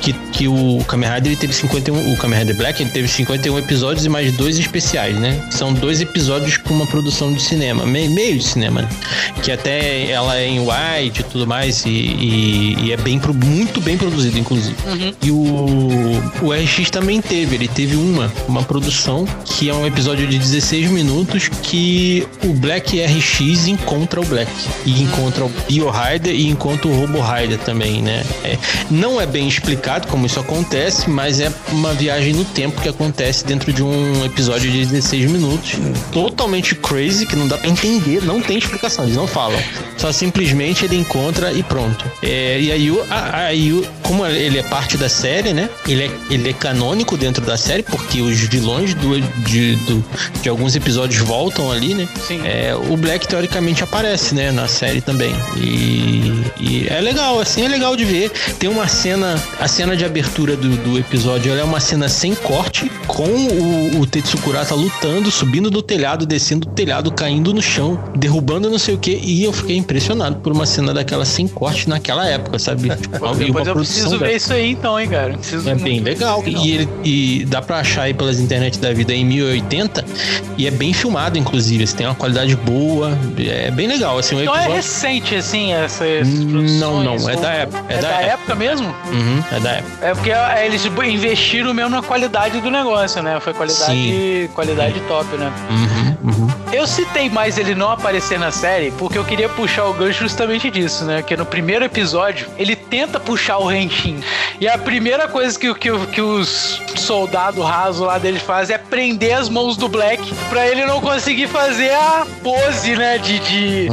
que, que o Kamen Rider ele teve 51. O Kamen Rider Black ele teve 51 episódios e mais dois especiais, né? São dois episódios com uma produção de cinema, meio, meio de cinema, né? Que até ela é em white e tudo mais, e, e- e é bem muito bem produzido, inclusive. E o, o RX também teve, ele teve uma, uma produção que é um episódio de 16 minutos que o Black RX encontra o Black. E encontra o Bio Rider e encontra o Robo Rider também, né? É, não é bem explicado como isso acontece, mas é uma viagem no tempo que acontece dentro de um episódio de 16 minutos. Totalmente crazy, que não dá pra entender, não tem explicação, eles não falam. Só simplesmente ele encontra e pronto. É, e aí, o, a- o- como ele é parte da série, né? Ele é, ele é canônico dentro da série, porque os vilões do, de, do- de alguns episódios voltam ali, né? Sim. É, o Black teoricamente aparece, né, na série também. E, e é legal, assim, é legal de ver. Tem uma cena, a cena de abertura do, do episódio, ela é uma cena sem corte, com o, o Tetsu Kurata lutando, subindo do telhado, descendo do telhado, caindo no chão, derrubando não sei o que. E eu fiquei impressionado por uma cena daquela sem corte naquela época, sabe? Tipo, Depois uma eu preciso produção ver isso aí então, hein, cara. Preciso é bem legal. aí, E, ele, e dá pra achar aí pelas internet da vida em 1080. E é bem filmado, inclusive. Você tem uma qualidade boa. É bem legal. Assim, o Então é episódio- recente, assim, essas Não, produções, não, é ou- da época. É, da, época. mesmo? Uhum, é da época. É porque é, eles investiram mesmo na qualidade do negócio, né? Foi qualidade, Sim. qualidade top, né? Uhum. Eu citei mais ele não aparecer na série porque eu queria puxar o gancho justamente disso, né? Que no primeiro episódio ele tenta puxar o Renshin. E a primeira coisa que, que, que os soldados rasos lá deles fazem é prender as mãos do Black pra ele não conseguir fazer a pose, né? De, de,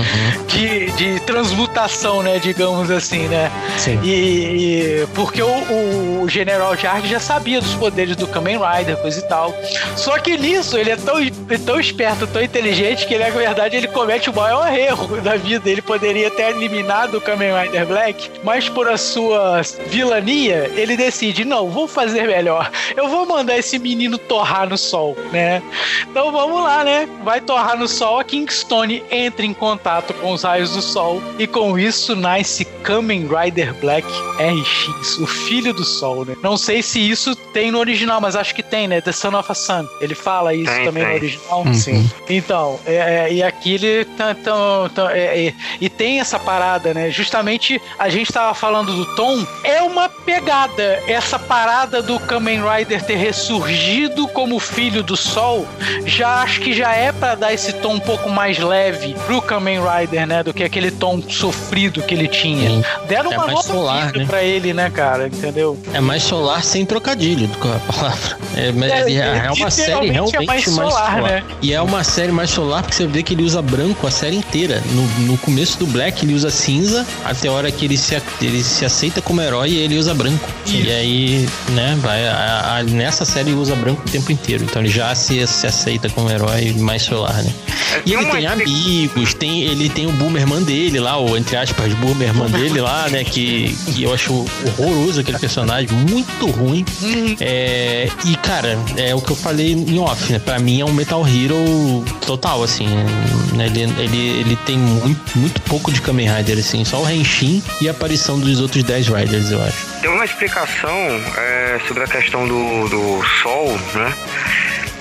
de, de transmutação, né? Digamos assim, né? Sim. E, e- porque o, o General Jarg já sabia dos poderes do Kamen Rider, coisa e tal. Só que nisso ele é tão, é tão esperto, tão inteligente que ele, na verdade ele comete o maior erro da vida. Ele poderia ter eliminado o Kamen Rider Black, mas por a sua vilania, ele decide: não, vou fazer melhor. Eu vou mandar esse menino torrar no sol, né? Então vamos lá, né? Vai torrar no sol. A Kingstone entra em contato com os raios do sol e com isso nasce Kamen Rider Black RX, o filho do sol, né? Não sei se isso tem no original, mas acho que tem, né? The Son of a Sun. Ele fala isso Tem, também no tem. original. Sim. Então, é, é, e aqui ele tá, tão- tão- é, é, e tem essa parada, né? Justamente a gente tava falando do Tom, é uma pegada essa parada do Kamen Rider ter ressurgido como filho do Sol. Já acho que já é pra dar esse tom um pouco mais leve pro Kamen Rider, né? Do que aquele tom sofrido que ele tinha. Sim. Deram É uma mais nova solar, né? pra ele, né, cara? Entendeu? É mais solar sem trocadilho do que a palavra. É, mas É, é, é uma série realmente mais mais solar, solar. né? E é uma série mais solar porque você vê que ele usa branco a série inteira. No, no começo do Black ele usa cinza, até a hora que ele se, ele se aceita como herói ele usa branco. E aí, né, vai, a, a, nessa série ele usa branco o tempo inteiro. Então ele já se, se aceita como herói mais solar, né? E ele tem amigos, tem, ele tem o Boomerman dele lá, o entre aspas, Boomerman dele lá, né? Que, que eu acho horroroso aquele personagem, muito ruim. É, e, cara, é o que eu falei em off, né? Pra mim é um Metal Hero total, assim. Né? Ele, ele, ele tem muito, muito pouco de Kamen Rider, assim. Só o Henshin e a aparição dos outros 10 Riders, eu acho. Tem uma explicação é, sobre a questão do, do Sol, né?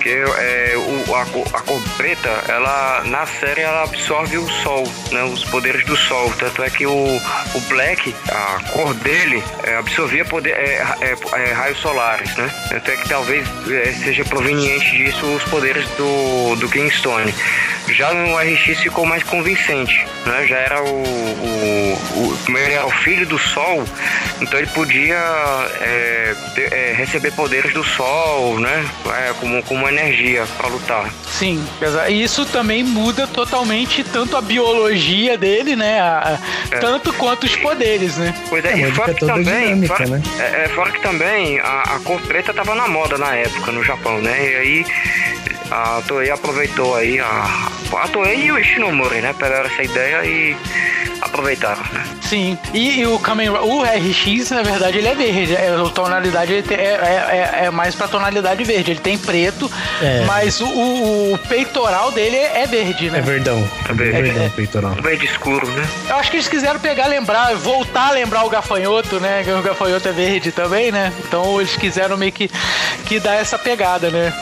Porque é, o, a, a, cor preta, ela na série ela absorve o sol, né, os poderes do sol. Tanto é que o, o black, a cor dele, é, absorvia poder, é, é, é raios solares, né? Tanto é que talvez é, seja proveniente disso os poderes do, do Kingstone. Já no RX ficou mais convincente, né? Já era o, o, o era o filho do sol, então ele podia ter, receber poderes do sol, né? como, como energia para lutar. Sim, e isso também muda totalmente tanto a biologia dele, né? A, é. Tanto quanto os poderes, né? Pois é, é e fora que também. Dinâmica, fora, né? é, é, fora que também a, a cor preta tava na moda na época no Japão, né? E aí a Toei aproveitou aí a, a Toei e o Ishinomori, né? Pegaram essa ideia e aproveitaram, né? Sim, e, e o Kamen o RX, na verdade, ele é verde. É, a tonalidade tem, é, é, é, é, mais pra tonalidade verde. Ele tem preto, é. mas o, o, peitoral dele é verde, né? É verdão. É verde. É verdão, peitoral. Verde escuro, né? Eu acho que eles quiseram pegar, lembrar, voltar a lembrar o gafanhoto, né? O gafanhoto é verde também, né? Então eles quiseram meio que, que dar essa pegada, né?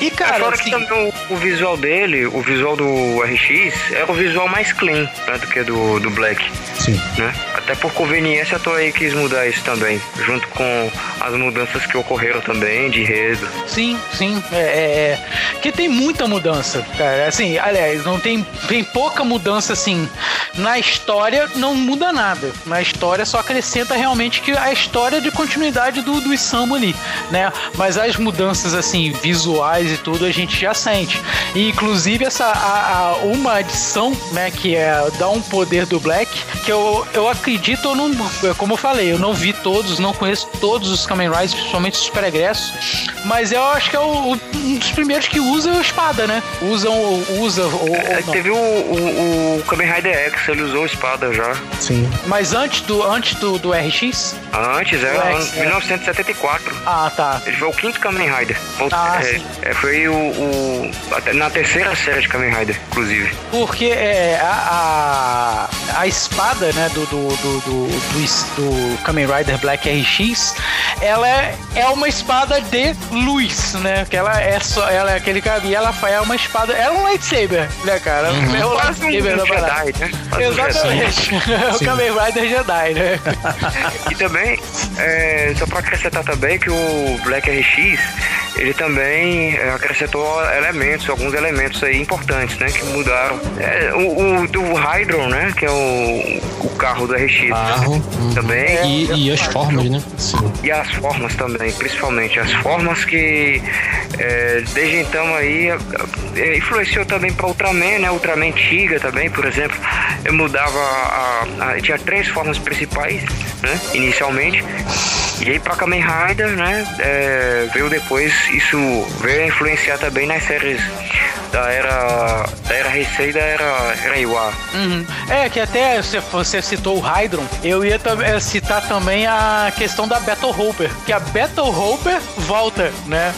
E, cara. É fora assim, que também o, o, visual dele, o visual do RX, é o visual mais clean né, do que do, do Black. Sim. Né? Até por conveniência, a Toei quis mudar isso também, junto com as mudanças que ocorreram também de enredo. Sim, sim. É, é, é, que tem muita mudança, cara. Assim, aliás, não tem, tem pouca mudança assim. Na história não muda nada. Na história só acrescenta realmente que a história de continuidade do, do Isamu ali, né? Mas as mudanças assim visuais e tudo a gente já sente. E inclusive essa a, a, uma adição, né, que é dar um poder do Black, que eu, eu acredito, eu não, como eu falei, eu não vi todos, não conheço todos os Kamen Riders, principalmente os pregressos, mas eu acho que é o, um dos primeiros que usa a espada, né? Usam, usa ou, é, Teve o, o, o, Kamen Rider X, ele usou espada já. Sim. Mas antes do, antes do, do RX? Antes, era X, 1974. Ah, tá. Ele foi o quinto Kamen Rider. Ah, é, é, foi o, o, na terceira série de Kamen Rider, inclusive. Porque é, a, a, a espada, né, do, do, do, do, do, do Kamen Rider Black RX, ela é, é uma espada de luz, né? Que ela é só, ela é aquele cabelo, ela é uma espada, ela é um lightsaber, né, cara? Uhum. É um lightsaber um Jedi, né? Exatamente. é o Kamen Rider Jedi, né? e também, é, só pra acrescentar também que o Black RX, ele também é, acrescentou elementos, alguns elementos aí importantes, né? Que mudaram. É, o, o do Hydron, né? Que é o, o carro do RX. Carro. Também. E, e as formas, né? Sim. E as formas também, principalmente. As formas que é, desde então aí é, influenciou também para Ultraman, né? Ultraman Tiga também, por exemplo. Eu mudava a, a, tinha três formas principais, né? Inicialmente. E aí para Kamen Rider, né? É, veio depois, isso veio a influenciar também nas séries da era da era Heisei e da era Reiwa. Uhum. É, que até você, você citou o Hydron, eu ia eh, citar também a questão da Battle Hopper, que a Battle Hopper volta, né?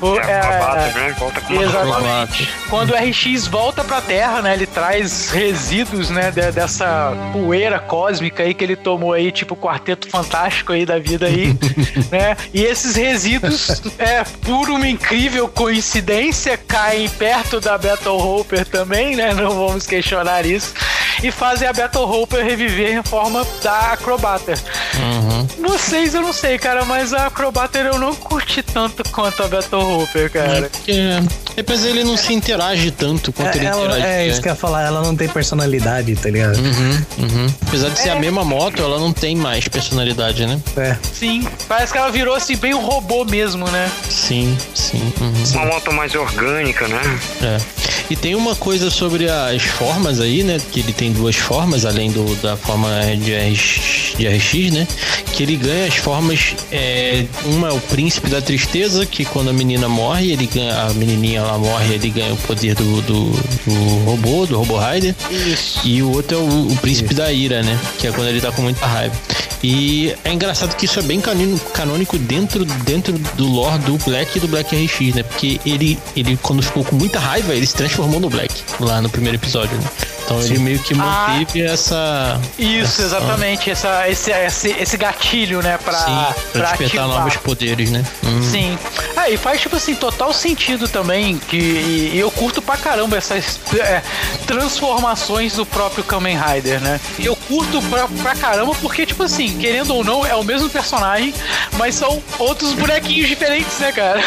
O, é, é, bata, né? Volta com exatamente. Quando o RX volta pra Terra, né? Ele traz resíduos, né? De, dessa poeira cósmica aí que ele tomou aí, tipo o quarteto fantástico aí da vida aí, né? E esses resíduos, é, por uma incrível coincidência, caem perto da Battle Hopper também, né? Não vamos questionar isso. E fazem a Battle Hopper reviver em forma da Acrobater. Uhum. Vocês eu não sei, cara, mas a Acrobater eu não curti tanto quanto a Battle Hopper, cara. É, depois ele não se interage tanto quanto é, ele ela, interage. É, isso que eu ia falar, ela não tem personalidade, tá ligado? Uhum, uhum. Apesar de ser a é. mesma moto, ela não tem mais personalidade, né? É. Sim, parece que ela virou assim bem um robô mesmo, né? Sim, sim. Uhum. Uma moto mais orgânica, né? É. E tem uma coisa sobre as formas aí, né? Que ele tem duas formas, além do, da forma de, RX, de RX, né? Que ele ganha as formas. É, uma é o príncipe da tristeza, que quando a menina morre, ele ganha, a menininha lá morre, ele ganha o poder do, do, do robô, do Robo Rider. Isso. E o outro é o, o príncipe da ira, né? Que é quando ele tá com muita raiva. E é engraçado que isso é bem canônico, canônico dentro, dentro do lore do Black e do Black RX, né? Porque ele, ele, quando ficou com muita raiva, ele se transformou no Black lá no primeiro episódio, né? Então ele meio que manteve essa. Isso, essa- exatamente. Essa, esse, esse, esse gatilho, né? Pra, Sim, pra, pra despertar ativar. novos poderes, né? Hum. Sim. Ah, e faz, tipo assim, total sentido também. Que, e, e eu curto pra caramba essas é, transformações do próprio Kamen Rider, né? E eu curto pra, pra caramba porque, tipo assim, querendo ou não, é o mesmo personagem, mas são outros bonequinhos diferentes, né, cara?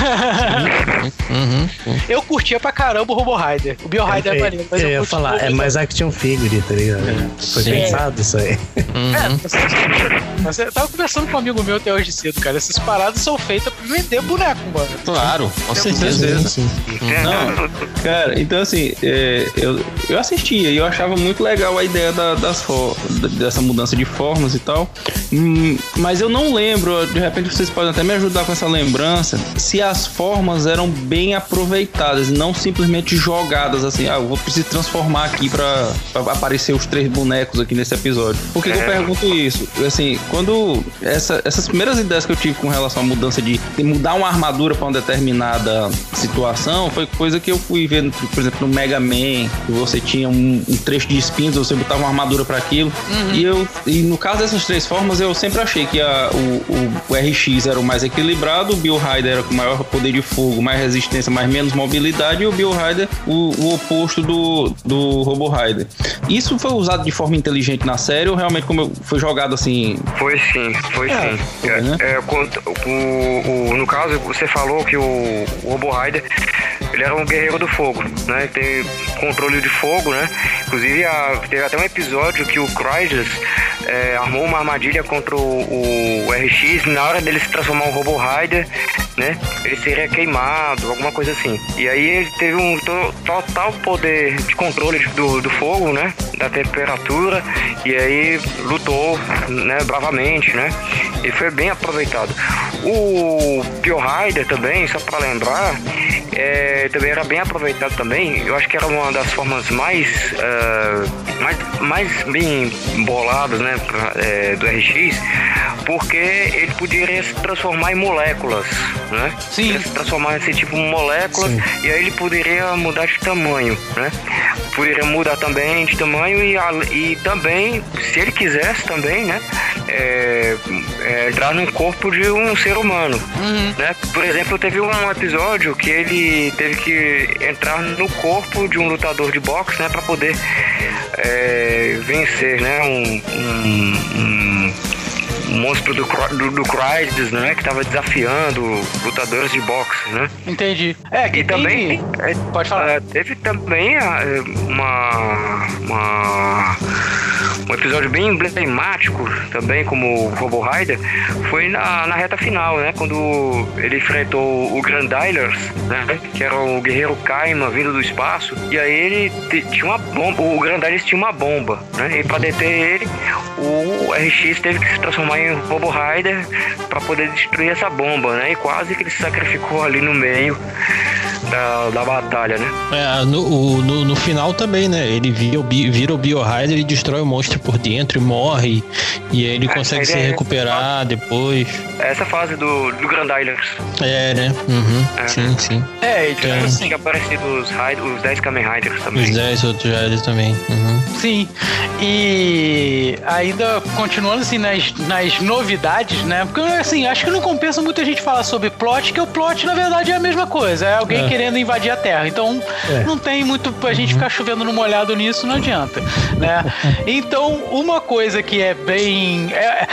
Uhum. eu curtia pra caramba o Robo Rider. O Bio Rider é eu, maneiro, mas eu eu ia falar, é Robo mais action figure, tá ligado? Foi Sim. pensado isso aí. Uhum. Mas eu tava conversando com um amigo meu até hoje cedo, cara. Essas paradas são feitas pra vender boneco, mano. Claro, com certeza. certeza. Sim. Não, cara, então assim, é, eu, eu assistia e eu achava muito legal a ideia da- das dessa mudança de formas e tal. Hum, mas eu não lembro, de repente vocês podem até me ajudar com essa lembrança, se as formas eram bem aproveitadas e não simplesmente jogadas assim, ah, eu vou precisar transformar aqui pra, pra aparecer os três bonecos aqui nesse episódio. Por que, que eu pergunto isso? Assim, quando essa- essas primeiras ideias que eu tive com relação à mudança de, de mudar uma armadura pra uma determinada situação foi coisa que eu fui ver, por exemplo, no Mega Man, que você tinha um, um trecho de espinhos, você botava uma armadura pra aquilo. E eu e no caso dessas três formas, eu sempre achei que a- o, o- o RX era o mais equilibrado, o Bill Rider era com maior poder de fogo, mais resistência, mas menos mobilidade, e o Bill Rider o, o oposto do, do Robo Rider. Isso foi usado de forma inteligente na série ou realmente como foi jogado assim? Foi sim, foi É, sim. foi, É, né? é, quando- o, o- no caso, você falou que o, o Robo Rider ele era um guerreiro do fogo, né? Tem controle de fogo, né? Inclusive, a- teve até um episódio que o Crysis é, armou uma armadilha contra o, o RX. Na hora dele se transformar um Robo Rider, né? Ele seria queimado, alguma coisa assim. E aí ele teve um to- total poder de controle do, do fogo, né? Da temperatura. E aí lutou, né? Bravamente, né? E foi bem aproveitado. O Pio Rider também, só para lembrar, é, também era bem aproveitado também. Eu acho que era uma das formas mais, ah, mais, mais bem boladas, né? pra- é, do RX, porque ele poderia se transformar em moléculas, né? Sim. Se transformar nesse tipo de moléculas e aí ele poderia mudar de tamanho, né? Poderia mudar também de tamanho e, a- e também, se ele quisesse também, né? é, é, entrar no corpo de um ser humano, né? Por exemplo, teve um episódio que ele teve que entrar no corpo de um lutador de boxe, né? Para poder é, vencer, né? Um- um- um monstro do, do, do Crysis, né? Que tava desafiando lutadores de boxe, né? Entendi. É, que E também tem... é, Pode falar. é, teve também é, uma, uma- um episódio bem emblemático também como o Robo Rider foi na, na reta final, né? Quando ele enfrentou o Grandilers, né? Que era o guerreiro Kaima vindo do espaço. E aí ele tinha uma bomba, o Grandilers tinha uma bomba, né? E para deter ele, o RX teve que se transformar em Robo Rider para poder destruir essa bomba, né? E quase que ele se sacrificou ali no meio da, da batalha, né? É, no, o- no, no final também, né? Ele vira o, vira o Bio Rider e destrói o monstro por dentro e morre. E aí ele É, consegue mas se é- recuperar depois. Essa fase do, do Grandilers. É, né? Uhum. É. Sim, sim. É, e tipo É. assim, Tinha aparecido os, os 10 Kamen Riders também. Os 10 outros Riders também. Uhum. Sim, e ainda continuando assim nas, nas novidades, né? Porque assim, acho que não compensa muito a gente falar sobre plot, que o plot na verdade é a mesma coisa, é alguém É. querendo invadir a Terra. Então É. não tem muito pra gente ficar chovendo no molhado nisso, não adianta, né? Então uma coisa que é bem. É,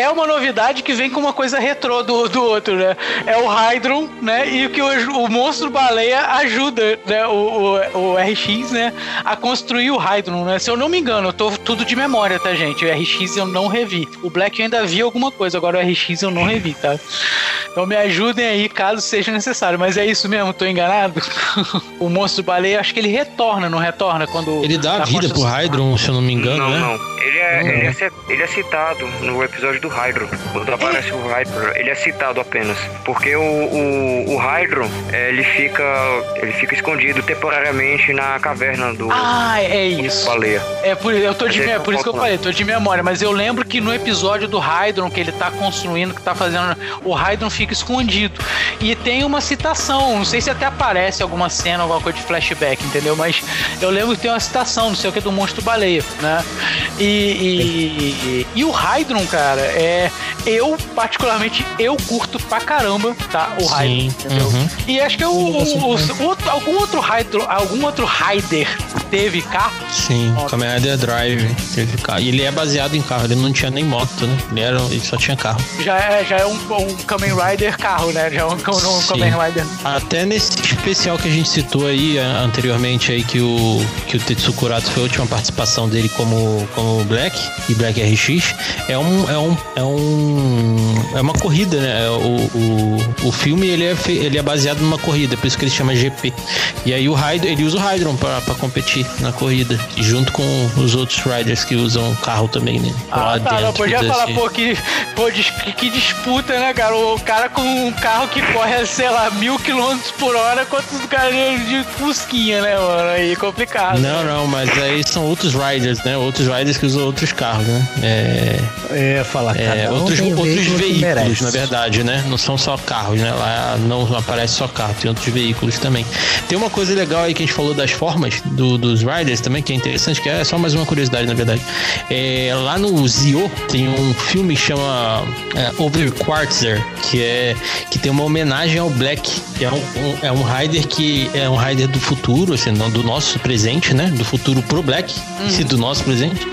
é uma novidade que vem com uma coisa retrô do, do outro, né? É o Hydron, né? E que o, o monstro baleia ajuda, né? O, o, o RX, né? A construir o Hydron, né? Se eu não me engano, eu tô tudo de memória, tá, gente? O RX eu não revi. O Black eu ainda vi alguma coisa, agora o RX eu não revi, tá? Então me ajudem aí caso seja necessário. Mas é isso mesmo, tô enganado? o monstro baleia, acho que ele retorna, não retorna? Quando Ele dá a na vida pro Hydron, se eu não me engano, não, né? não. Ele é, ele, é, ci- ele é citado no episódio do Hydro. Quando aparece o Hydro, ele é citado apenas. Porque o, o, o Hydro, é, ele fica. ele fica escondido temporariamente na caverna do Ah, é isso. baleia. É por, eu tô de, ele por isso que eu falei, tô de memória, mas eu lembro que no episódio do Hydron que ele tá construindo, que tá fazendo, o Hydron fica escondido. E tem uma citação, não sei se até aparece alguma cena, alguma coisa de flashback, entendeu? Mas eu lembro que tem uma citação, não sei o que, do monstro baleia, né? E, e, e o Hydron, cara, é. Eu, particularmente, eu curto pra caramba, tá? O Hydron, Sim, entendeu? uhum. E acho que o, o- o- outro- algum outro Hydron, algum outro Rider teve carro. Sim. Kamen Rider Drive. teve carro. E ele é baseado em carro, ele não tinha nem moto, né? Ele, era, ele só tinha carro. Já é, já é um, um Kamen Rider carro, né? Já é um, um. Kamen Rider. Até nesse especial que a gente citou aí anteriormente aí que o que o Tetsuo Kuratsu foi a última participação dele como como Black e Black RX é um é um é um é uma corrida, né? O, o, o filme ele é ele é baseado numa corrida, por isso que ele chama GP. E aí o Hydron, ele usa o Hydron pra pra competir na corrida, junto com os outros riders que usam carro também, né? Ah, tá, não, podia desse- falar, pô, que, pô, dis- que, disputa, né, cara? O cara com um carro que corre, sei lá, mil quilômetros por hora, quanto os caras de fusquinha, né, mano? Aí é complicado. Não, não, mas aí são outros riders, né? Outros riders que usam outros carros, né? É, ia falar, é, cada um outros, tem outros veículos, na verdade, né? Não são só carros, né? Lá não aparece só carro, tem outros veículos também. Tem uma coisa legal aí que a gente falou das formas do- dos riders também, que é interessante, que é só mais uma curiosidade, na verdade. É, lá no Zio tem um filme que chama é, Over Quartzer, que é que tem uma homenagem ao Black, que é um, um- é um rider que é um rider do futuro, assim, não do nosso presente, né? Do futuro pro Black, e do nosso presente.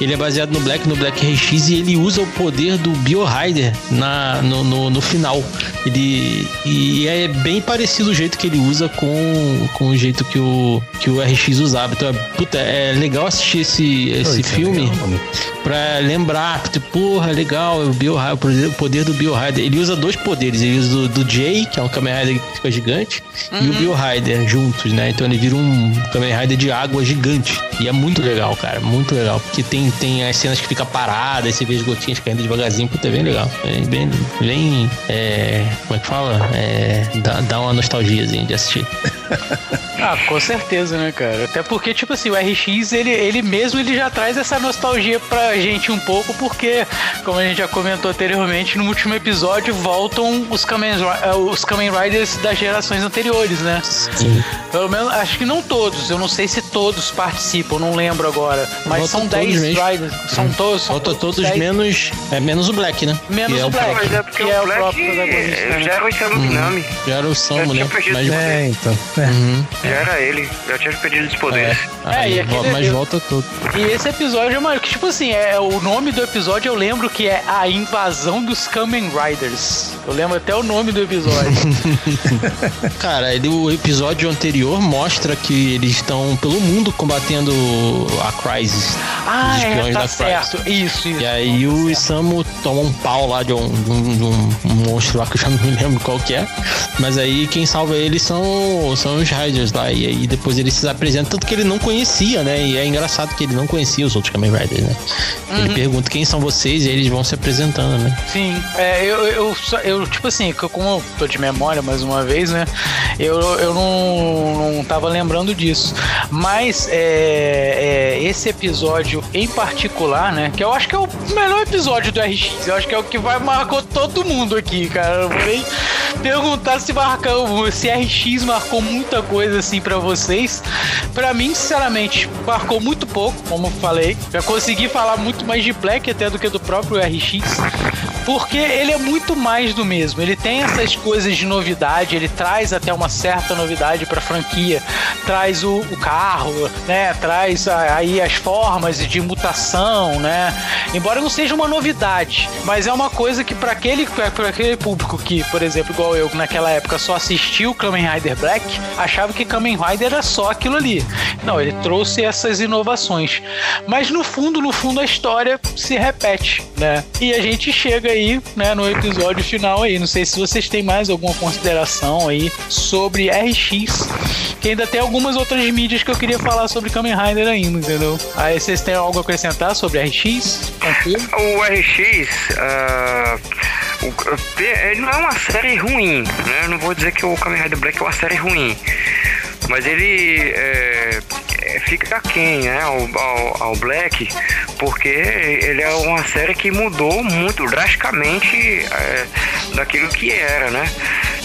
Ele é baseado no Black, no Black RX, e ele usa o poder do Bio Rider na, no, no, no final. Ele, e é bem parecido o jeito que ele usa com, com o jeito que o, que o RX usava. Então, é, puta, é legal assistir esse, esse é filme legal, mano. pra lembrar, tipo, porra, legal, o, Bio, o poder- o poder do Bio Rider. Ele usa dois poderes, ele usa do, do Jay, que é um Kamen Rider que fica gigante, e o Bio Rider juntos, né? Então ele vira um Kamen Rider de água gigante. E é muito legal, cara, muito legal. Porque tem, tem as cenas que fica parada, aí você vê as gotinhas caindo devagarzinho, puta, é bem legal. É bem, bem é, como é que fala? É, dá, dá uma nostalgiazinha de assistir. Ah, com certeza, né, cara? Até porque, tipo assim, o RX, ele, ele mesmo ele já traz essa nostalgia pra gente um pouco, porque, como a gente já comentou anteriormente, no último episódio voltam os Kamen, eh, os Kamen Riders das gerações anteriores, né? Sim. Pelo menos, acho que não todos, eu não sei se todos participam, não lembro agora. Mas Voltam são todos 10 mesmo. Riders. São todos. São Falta todos 10. menos. É menos o Black, né? Menos Que é o Black. Mas é porque Que é o o Black próprio protagonista, né? já era o Isamu Minami. Já era o Samu, né? Mas, É, então. É. Uhum. Já era ele. Já tinha perdido os poderes. Aí, e aquele- mas volta tudo. E esse episódio, mano, que tipo assim, é o nome do episódio eu lembro que é A Invasão dos Kamen Riders. Eu lembro até o nome do episódio. Cara, ele, o episódio anterior mostra que eles estão pelo mundo combatendo a Crisis. ah, Os é, tá da certo. Isso, isso. E aí o Isamu toma um pau lá de um, de um- de um monstro lá que eu já não me lembro qual que é. Mas aí quem salva ele são, são os Riders lá. E aí depois ele se apresenta, tanto que ele não conhecia, né? E é engraçado que ele não conhecia os outros Kamen Riders, né? Ele pergunta quem são vocês e eles vão se apresentando, né? Sim, é, eu, eu, eu, tipo assim, como eu tô de memória mais uma vez, né? Eu, eu não, não tava lembrando disso. Mas é, é, esse episódio em particular, né? Que eu acho que é o melhor episódio do RX. Eu acho que é o que vai marcou todo mundo aqui, cara. Nem perguntar se marcou, se RX marcou muita coisa assim pra vocês. Pra mim, sinceramente, marcou muito pouco, como eu falei. Já consegui falar muito mais de Black até do que do próprio RX. Porque ele é muito mais do mesmo. Ele tem essas coisas de novidade, ele traz até uma certa novidade pra franquia. Traz o, o carro, né? Traz a- aí as formas de mutação, né? Embora não seja uma novidade, mas é uma coisa que para aquele, pra aquele público que, por exemplo, igual eu, naquela época só assistiu Kamen Rider Black, achava que Kamen Rider era só aquilo ali. Não, ele trouxe essas inovações. Mas no fundo, no fundo, a história se repete, né? E a gente chega aí, né, no episódio final aí. Não sei se vocês têm mais alguma consideração aí sobre RX, que ainda tem algumas outras mídias que eu queria falar sobre Kamen Rider ainda, entendeu? Aí vocês têm algo a acrescentar sobre RX? Tranquilo? O RX, ah, o- te- ele não é uma série ruim, né? Eu não vou dizer que o Kamen Rider Black é uma série ruim, mas ele é, é, fica aquém, né, ao, ao, ao Black, porque ele é uma série que mudou muito drasticamente é, daquilo que era, né?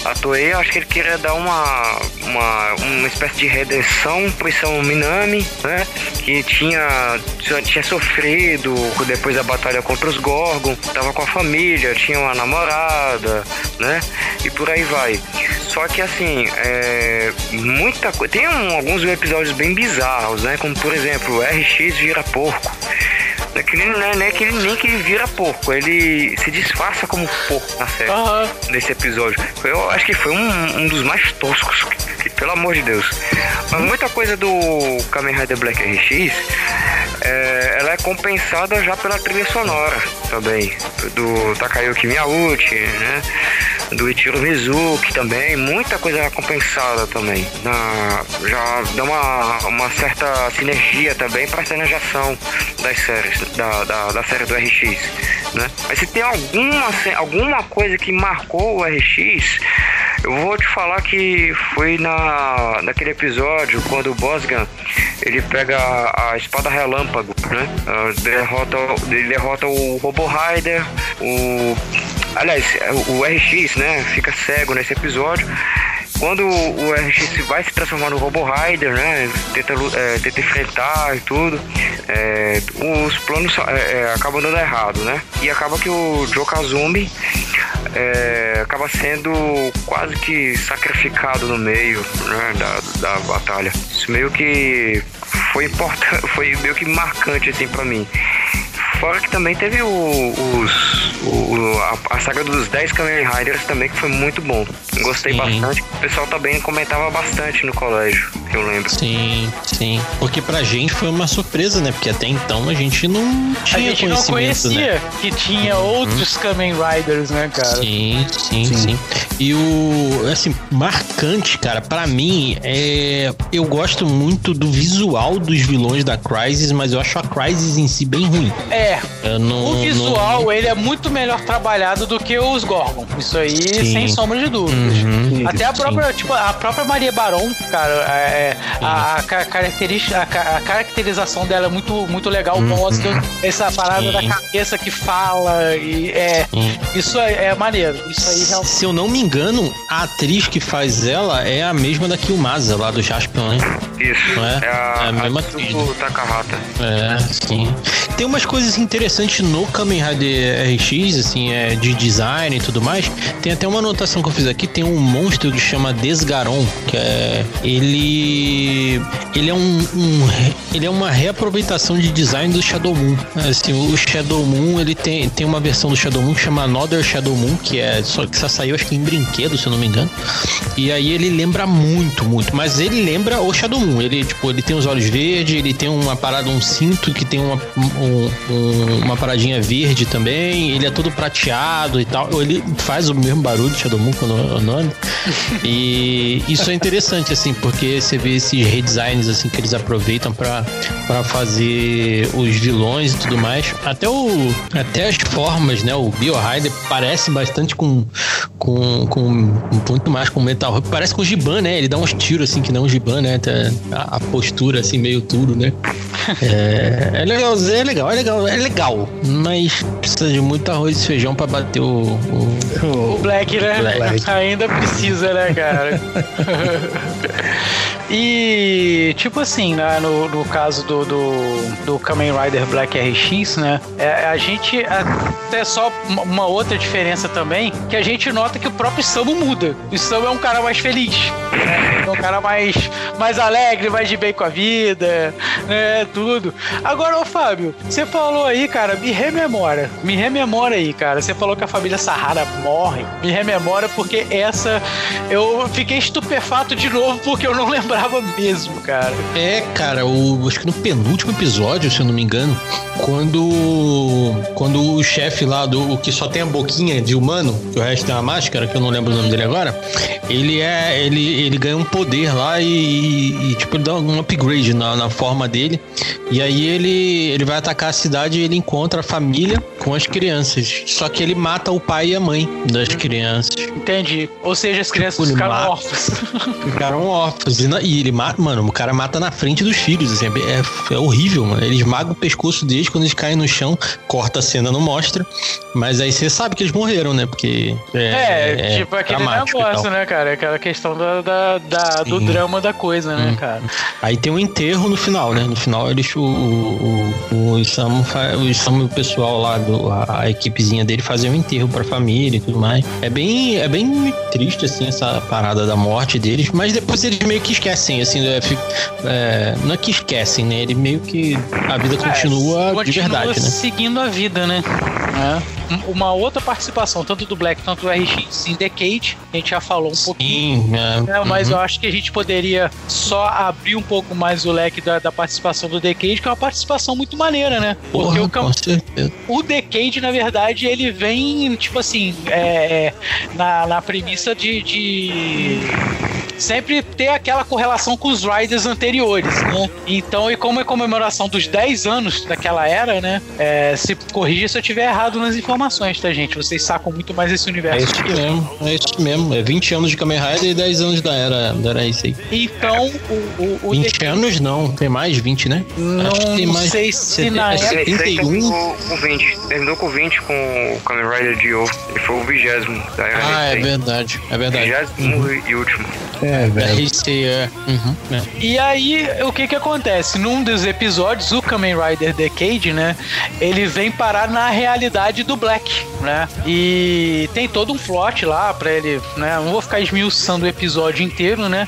A Toei, acho que ele queria dar uma, uma, uma espécie de redenção pro Isao Minami, né? Que tinha, tinha sofrido depois da batalha contra os Gorgon, tava com a família, tinha uma namorada, né? E por aí vai. Só que assim, é, muita coisa. Tem um- alguns episódios bem bizarros, né? Como por exemplo, o RX vira porco. Não é que ele, não é, não é que ele, nem que ele vira porco, ele se disfarça como porco na série Aham. nesse episódio. Eu acho que foi um, um dos mais toscos, que, que, pelo amor de Deus. Mas muita coisa do Kamen Rider Black RX, é, ela é compensada já pela trilha sonora também, do Takayuki Miyauchi, né? Do Ichiro Mizuki também, muita coisa é compensada também. Na, já dá uma, uma certa sinergia também para cenas de ação das séries, da, da, da série do RX, né? Mas se tem alguma, alguma coisa que marcou o RX, eu vou te falar que foi na, naquele episódio quando o Bosgan ele pega a, a espada relâmpago, né? Ah, Derrota, ele derrota o Robo Rider, o. Aliás, o RX, né? Fica cego nesse episódio. Quando o RX vai se transformar no Robo Rider, né? Tenta, é, tenta enfrentar e tudo, é, os planos é, é, acabam dando errado, né? E acaba que o Joe Kazumi é, acaba sendo quase que sacrificado no meio né, da, da batalha. Isso meio que foi importante, foi meio que marcante assim para mim. Fora que também teve o, os, o- a, a saga dos 10 Kamen Riders também, que foi muito bom. Gostei Sim. bastante. O pessoal também comentava bastante no colégio, que eu lembro. Sim, sim. Porque pra gente foi uma surpresa, né? Porque até então a gente não A tinha gente não conhecimento, conhecia né? que tinha outros Kamen Riders, né, cara? Sim, sim, sim, E o, assim, marcante, cara, pra mim, é. Eu gosto muito do visual dos vilões da Crysis, mas eu acho a Crysis em si bem ruim. É, Eu não, o visual, não- ele é muito melhor trabalhado do que os Gorgon. Isso aí, Sim. sem sombra de dúvidas. Uhum. Até a Sim. própria, tipo, a própria Maria Baron, cara, é, a, a, ca- característica, a, a caracterização dela é muito, muito legal. Uhum. Mostra essa parada Sim. da cabeça que fala e é. Isso é, é maneiro. Isso aí realmente. Se eu não me engano, a atriz que faz ela é a mesma da Kilmasa, lá do Jaspion, né? Isso. É? É a, É a mesma trilha. Takahata. É, sim. Tem umas coisas interessantes no Kamen Rider RX, assim, é, de design e tudo mais. Tem até uma anotação que eu fiz aqui, tem um monstro que chama Desgaron, que é... Ele... Ele é um, um Ele é uma reaproveitação de design do Shadow Moon. Assim, o Shadow Moon, ele tem, tem uma versão do Shadow Moon que chama Another Shadow Moon, que é... Só que só saiu, acho que em brinquedo, se eu não me engano. E aí ele lembra muito, muito. Mas ele lembra o Shadow Moon. Ele, tipo, ele tem os olhos verdes, ele tem uma parada, um cinto que tem uma, um- um- uma paradinha verde também. Ele é todo prateado e tal. Ele faz o mesmo barulho do Shadow Moon quando anda. E isso é interessante, assim, porque você vê esses redesigns, assim, que eles aproveitam pra fazer os vilões e tudo mais. Até o... Até as formas, né? O Bio Rider parece bastante com... Com, com muito mais com Metal. Parece com o Giban, né? Ele dá uns tiros assim que não o Giban, né? A, a postura assim, meio tudo, né? É, é legal, é legal, é legal, é legal. Mas precisa de muito arroz e feijão pra bater o. o- O Black, né? Black. Ainda precisa, né, cara? e tipo assim, né, no, no caso do, do, do Kamen Rider Black RX, né? É, a gente até só uma outra diferença também, que a gente nota que o próprio Samu muda. O Samu é um cara mais feliz, né? É um cara mais, mais alegre, mais de bem com a vida, né? Tudo. Agora, ô Fábio, você falou aí, cara, me rememora. Me rememora aí, cara. Você falou que a família Sahara morre. Me rememora porque essa eu fiquei estupefato de novo porque eu não lembrava mesmo, cara. É, cara, o, acho que no penúltimo episódio, se eu não me engano, quando quando o chefe lá do o que só tem a boquinha de humano, que o resto tem uma máscara, que eu não lembro o nome dele agora, ele é ele, ele ganha um poder lá e, e tipo ele dá um upgrade na, na forma dele. E aí ele ele vai atacar a cidade e ele encontra a família com as crianças. Só que ele mata o pai e a mãe das crianças. Entendi. Ou seja, as crianças Ele ficaram mata. órfãs. Ficaram órfãos. E, e ele mata, mano, o cara mata na frente dos filhos. Assim, é, é horrível, mano. Ele esmaga o pescoço deles quando eles caem no chão, corta a cena, não mostra. Mas aí você sabe que eles morreram, né? Porque. É, tipo aquele dramático e negócio, tal. né, cara? Aquela questão da, da- da- do drama da coisa, né, cara? Aí tem um enterro no final, né? No final eles, o, o, o, o Isamu, fa- o Isamu e o pessoal lá, do, a, a equipezinha dele fazem um enterro pra família e tudo mais. É bem, é bem triste, assim, essa parada da morte deles, mas depois eles meio que esquecem, assim, é, é, não é que esquecem, né? Ele meio que a vida continua, É, de verdade, né? seguindo a vida, né? É. Um- Uma outra participação, tanto do Black quanto do RX em Decade, a gente já falou um pouquinho. Sim, é, É, mas uhum. eu acho que a gente poderia só abrir um pouco mais o leque da, da participação do Decade, que é uma participação muito maneira, né? Porque Porra, o, com certeza. o Decade, na verdade, ele vem, tipo assim, é, é, na, na premissa de, de sempre ter aquela correlação com os Riders anteriores, né? Então, e como é comemoração dos 10 anos daquela era, né? É, se corrija se eu estiver errado nas informações, tá, gente? Vocês sacam muito mais esse É universo isso que mesmo, é isso mesmo. É 20 anos de Kamen Rider e 10 anos da era, da era isso aí. Então, o, o, o 20 Decade anos não, tem mais 20, né? não, Acho que tem não mais. sei se na É época. Esse aí 31? terminou com 20. Terminou com 20 com o Kamen Rider Dio. Ele foi o vigésimo da era Ah, é verdade, é verdade. Vigésimo e último. É, velho. RC, é. Uhum, é. E aí, o que que acontece? Num dos episódios, o Kamen Rider Decade, né? Ele vem parar na realidade do Black, né? E tem todo um plot lá pra ele, né? Não vou ficar esmiuçando o episódio inteiro, né?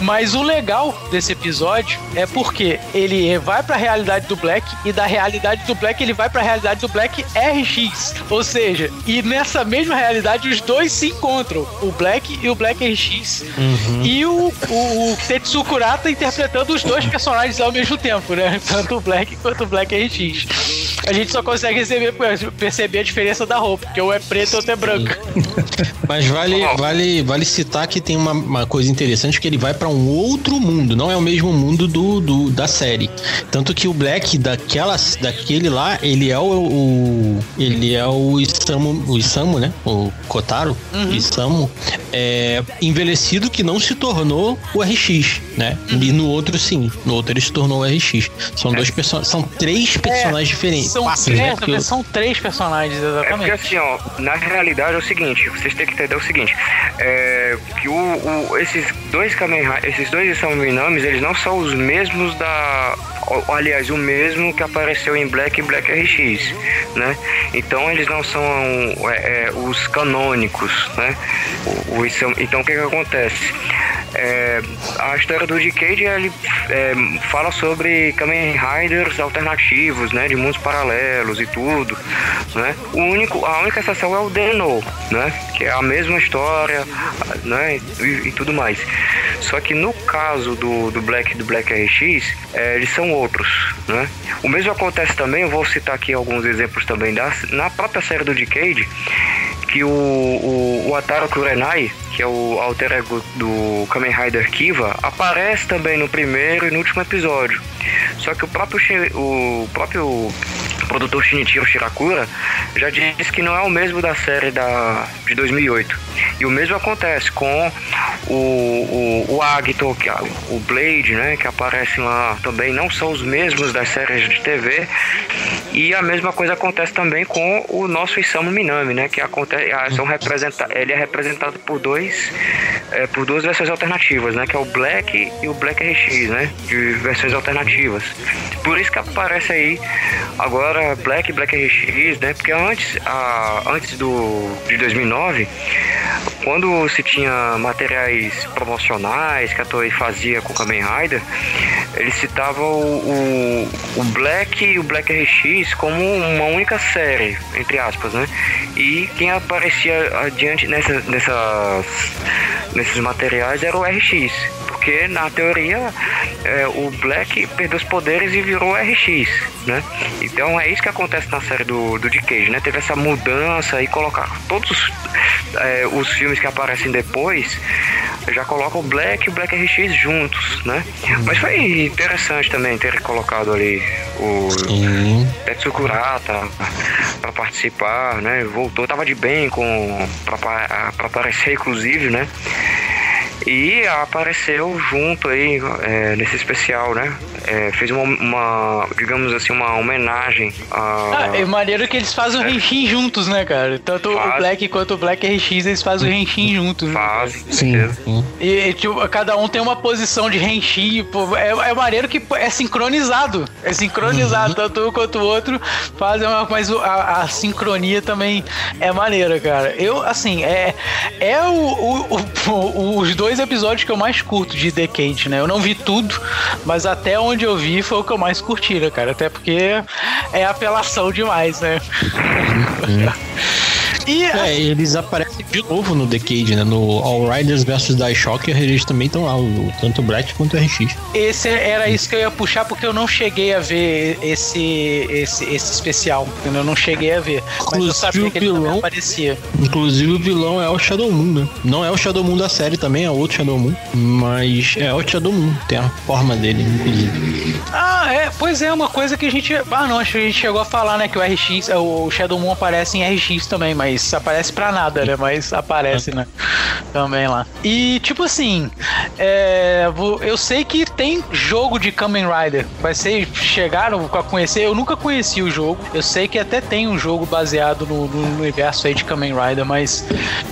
Mas o legal desse episódio é porque ele vai pra realidade do Black e da realidade do Black ele vai pra realidade do Black RX. Ou seja, e nessa mesma realidade os dois se encontram, o Black e o Black RX. E o, o, o Tetsu Kurata interpretando os dois personagens ao mesmo tempo, né? Tanto o Black quanto o Black RX. A gente só consegue receber, perceber a diferença da roupa, porque um é preto outro é branco. Mas vale, vale, vale citar que tem uma, uma coisa interessante que ele vai pra um outro mundo, não é o mesmo mundo do, do- da série. Tanto que o Black daquela, daquele lá, ele é o, o- ele é o Isamu, o Isamu, né? O Kotaro, Isamu, é, envelhecido que não se tornou o RX, né? E no outro sim, no outro ele se tornou o RX. São dois personagens, são três personagens diferentes. São, Quatro, né? é, são três personagens, É porque exatamente. assim, ó, na realidade é o seguinte, vocês têm que entender o seguinte, é, que o, o- esses dois Kamen esses dois Isaminamis, eles não são os mesmos da, aliás, o mesmo que apareceu em Black e Black RX, né? Então eles não são é, é, os canônicos, né? O, o então o que que acontece? É, a história do Decade ele é, fala sobre Kamen Riders alternativos, né, de mundos paralelos e tudo, né? O único, a única exceção é o Deno, né, que é a mesma história, né, e, e tudo mais. Só que no caso do, do Black do Black RX, é, eles são outros, né? O mesmo acontece também, eu vou citar aqui alguns exemplos também da, na própria série do Decade, que o, o, o Kurenai, que é o alter ego do Kamen Rider Kiva, aparece também no primeiro e no último episódio. Só que o próprio, o próprio produtor Shinichiro Shirakura já disse que não é o mesmo da série da, de 2008. E o mesmo acontece com o, o, o Agito, é o Blade, né, que aparecem lá também, não são os mesmos das séries de TV E a mesma coisa acontece também com o nosso Isamu Minami, né? Que acontece, são representa, ele é representado por dois, é, por duas versões alternativas, né? Que é o Black e o Black RX, né? De versões alternativas. Por isso que aparece aí agora Black e Black RX, né? Porque antes, a, antes do de 2009, quando se tinha materiais promocionais que a Toei fazia com o Kamen Rider, eles citavam o, o, o Black e o Black RX como uma única série, entre aspas, né? E quem aparecia adiante nessa, nessas, nesses materiais era o RX, porque na teoria é, o Black perdeu os poderes e virou RX, né? Então é isso que acontece na série do, do Decade, né? Teve essa mudança e colocar todos os, é, os filmes que aparecem depois já colocam o Black e o Black RX juntos, né? Mas foi interessante também ter colocado ali o Tetsu Kurata para participar, né? Voltou, tava de bem com para aparecer inclusive, né? E apareceu junto aí é, nesse especial, né? É, fez uma, uma, digamos assim, uma homenagem a. Ah, é maneiro que eles fazem o é. Henshin juntos, né, cara? Tanto Faz. o Black quanto o Black RX, eles fazem o Henshin juntos. Né, Fazem, né, sim. sim. E, tipo, cada um tem uma posição de Henshin. Pô, é, é maneiro que é sincronizado. É sincronizado, uhum. tanto um quanto o outro fazem uma, mas a, a, sincronia também é maneira, cara. Eu, assim, é, é o, o, o, os dois dois episódios que eu mais curto de Decade, né? Eu não vi tudo, mas até onde eu vi foi o que eu mais curti, né, cara? Até porque é apelação demais, né? Uhum. E é, eles aparecem de novo no Decade, né? No All Riders vs Die Shock, eles também estão lá, o, tanto o Black quanto o RX. Esse era isso que eu ia puxar, porque eu não cheguei a ver esse, esse, esse especial. Eu não cheguei a ver. Mas Inclusive, eu sabia que ele vilão, aparecia. Inclusive o vilão é o Shadow Moon, né? Não é o Shadow Moon da série também, é outro Shadow Moon. Mas é o Shadow Moon, tem a forma dele, inclusive. Ah, é, pois é, uma coisa que a gente. Ah, não, acho que a gente chegou a falar, né? Que o RX, o Shadow Moon aparece em RX também, mas mas aparece pra nada, né? Mas aparece, né? Também lá. E, tipo assim, é, eu sei que tem jogo de Kamen Rider. Vai ser, chegaram a conhecer, eu nunca conheci o jogo. Eu sei que até tem um jogo baseado no, no universo aí de Kamen Rider, mas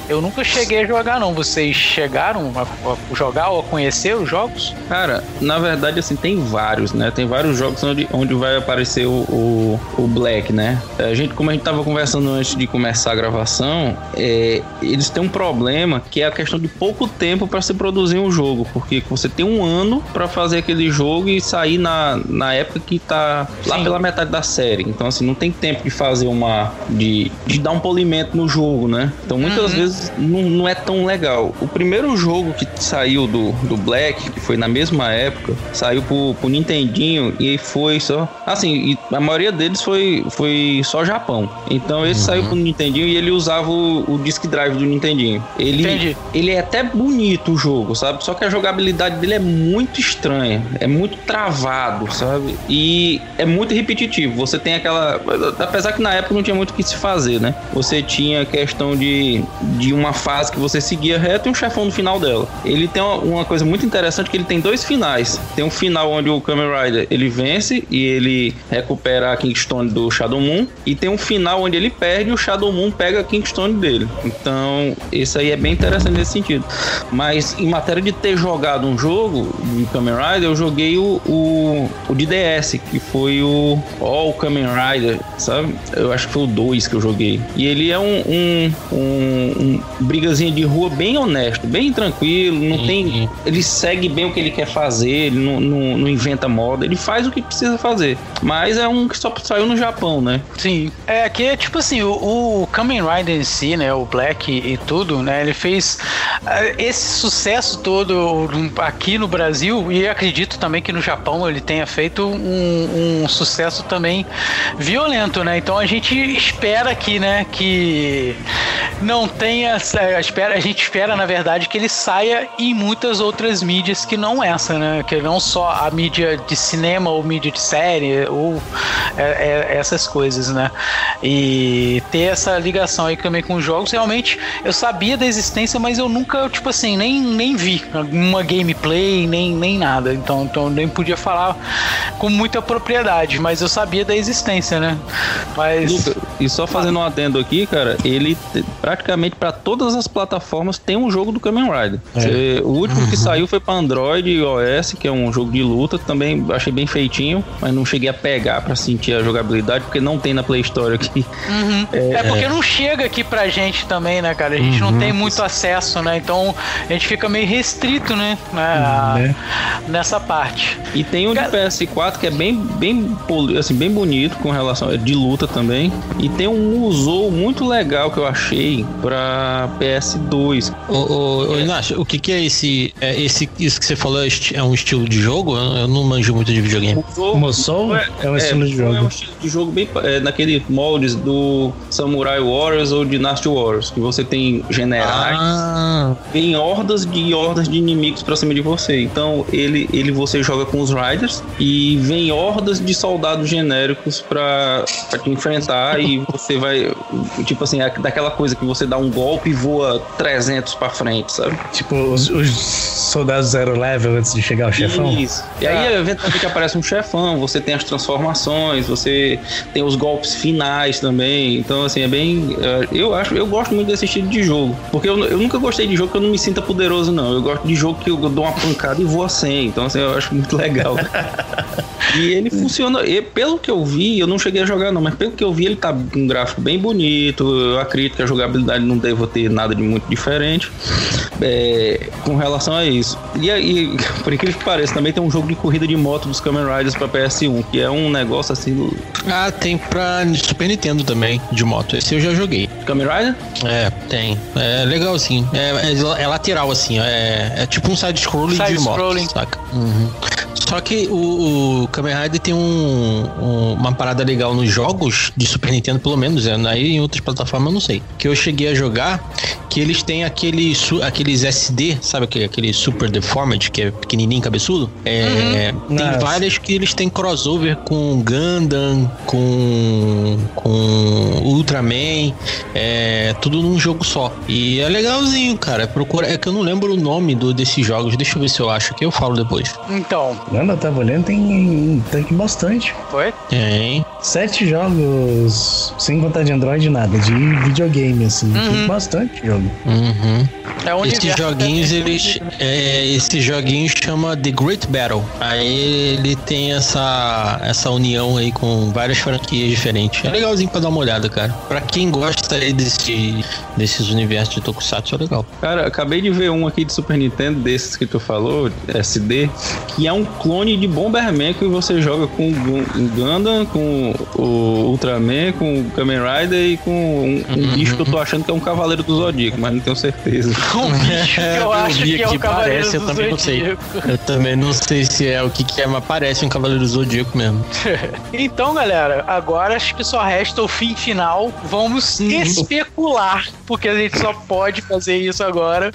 eu nunca cheguei a jogar, não. Vocês chegaram a, a jogar ou a conhecer os jogos? Cara, na verdade, assim, tem vários, né? Tem vários jogos onde, onde vai aparecer o, o, o Black, né? A gente, como a gente tava conversando antes de começar a gravar gravação, é, eles têm um problema que é a questão de pouco tempo para se produzir um jogo, porque você tem um ano para fazer aquele jogo e sair na, na época que tá lá Sim. pela metade da série. Então, assim, não tem tempo de fazer uma. de, de dar um polimento no jogo, né? Então, muitas uhum. vezes não, não é tão legal. O primeiro jogo que saiu do, do Black, que foi na mesma época, saiu pro, pro Nintendinho e foi só. Assim, a maioria deles foi, foi só Japão. Então, esse uhum. saiu pro Nintendinho e ele usava o, o Disk Drive do Nintendinho. Ele, Entendi. ele é até bonito o jogo, sabe? Só que a jogabilidade dele é muito estranha, é muito travado, sabe? E é muito repetitivo. Você tem aquela. Apesar que na época não tinha muito o que se fazer, né? Você tinha questão de, de uma fase que você seguia reto e um chefão no final dela. Ele tem uma, uma coisa muito interessante que ele tem dois finais. Tem um final onde o Kamen Rider ele vence e ele recupera a Kingstone do Shadow Moon. E tem um final onde ele perde e o Shadow Moon pega pega a Kingstone dele. Então, isso aí é bem interessante nesse sentido. Mas em matéria de ter jogado um jogo de Kamen Rider, eu joguei o, o, o de DS, que foi o All Kamen Rider, sabe? Eu acho que foi o 2 que eu joguei. E ele é um, um, um, um brigazinho de rua bem honesto, bem tranquilo, não tem. Ele segue bem o que ele quer fazer, ele não, não, não inventa moda, ele faz o que precisa fazer. Mas é um que só saiu no Japão, né? Sim. É que, tipo assim, o, o Kamen Rider em si, né, o Black e tudo, né, ele fez uh, esse sucesso todo aqui no Brasil e acredito também que no Japão ele tenha feito um, um sucesso também violento, né? Então a gente espera aqui, né, que não tenha, espera, a gente espera na verdade que ele saia em muitas outras mídias que não essa, né? Que não só a mídia de cinema ou mídia de série ou é, é, essas coisas, né? E ter essa ligação aí também com jogos, realmente eu sabia da existência, mas eu nunca, tipo assim, nem, nem vi uma gameplay, nem, nem nada. Então, então eu nem podia falar com muita propriedade, mas eu sabia da existência, né? Mas. Luca, e só fazendo um adendo aqui, cara, ele te- praticamente para todas as plataformas tem um jogo do Kamen Rider. Você- o último que saiu foi para Android e iOS, que é um jogo de luta, também achei bem feitinho, mas não cheguei a pegar para sentir a jogabilidade, porque não tem na Play Store aqui. É, porque não chega aqui pra gente também, né, cara? A gente Uhum. não tem muito acesso, né? Então a gente fica meio restrito, né? né, a- Né? Nessa parte. E tem um de Cara- PS4 que é bem, bem, assim, bem bonito com relação de luta também. E tem um Musou muito legal que eu achei pra PS2. Ô, ô, ô Inácio, o que, que é esse, é esse. Isso que você falou é é um estilo de jogo? Eu não manjo muito de videogame. Musou, Musou é um estilo de Musou É um jogo. estilo de jogo bem é, naquele moldes do Samurai Warriors ou Dynasty Warriors, que você tem generais. Ah, vem hordas de hordas de inimigos pra cima de você. Então ele, ele você joga com os Riders e vem hordas de soldados genéricos pra, pra te enfrentar e você vai tipo assim, é daquela coisa que você dá um golpe e voa 300 pra frente, sabe? Tipo, os, os soldados zero level antes de chegar ao chefão. Isso. E aí, eventualmente, aparece um chefão, você tem as transformações, você tem os golpes finais também. Então, assim, é bem. É, Eu acho, eu gosto muito desse estilo de jogo. Porque eu, eu nunca gostei de jogo que eu não me sinta poderoso, não. Eu gosto de jogo que eu dou uma pancada e vou a 100. Então, assim, eu acho muito legal. E ele funciona, e pelo que eu vi, eu não cheguei a jogar não, mas pelo que eu vi, ele tá com um gráfico bem bonito. Eu acredito que a jogabilidade não deva ter nada de muito diferente é, com relação a isso. E aí, por incrível que pareça, também tem um jogo de corrida de moto dos Kamen Riders pra PS1, que é um negócio assim. ah, tem pra Super Nintendo também, de moto. Esse eu já joguei. Kamen Rider? É, tem. É legalzinho. É, é, é lateral, assim. É, é tipo um side-scrolling de Side-scrolling. moto, saca? Uhum. Só que o, o Kamen Rider tem um, um- uma parada legal nos jogos de Super Nintendo, pelo menos. É, aí em outras plataformas eu não sei. Que eu cheguei a jogar, que eles têm aquele, su- aqueles SD, sabe aquele, aquele Super Deformed, que é pequenininho, cabeçudo? É, Tem Nossa. várias que eles têm crossover com Gundam, com, com Ultraman, é, tudo num jogo só. E é legalzinho, cara. Procura, é que eu não lembro o nome do, desses jogos. Deixa eu ver se eu acho aqui, eu falo depois. Então, Eu tava olhando, tem, tem bastante. foi? Tem. Sete jogos, sem contar de Android, nada, de videogame, assim. Tem bastante jogo. Uhum. É um Esses joguinhos, eles. É, esse joguinho chama The Great Battle. Aí ele tem essa, essa união aí com várias franquias diferentes. É legalzinho pra dar uma olhada, cara. Pra quem gosta aí desse, desses universos de Tokusatsu, é legal. Cara, acabei de ver um aqui de Super Nintendo, desses que tu falou, SD, que é um clone de Bomberman que você joga com Gundam, com o Ultraman, com o Kamen Rider e com um, um bicho que eu tô achando que é um Cavaleiro do Zodíaco, mas não tenho certeza. Um bicho que eu acho que é o Cavaleiro parece, eu do também não sei. Zodíaco. Eu também não sei se é o que, que é, mas parece um Cavaleiro do Zodíaco mesmo. Então, galera, agora acho que só resta o fim final. Vamos especular, porque a gente só pode fazer isso agora.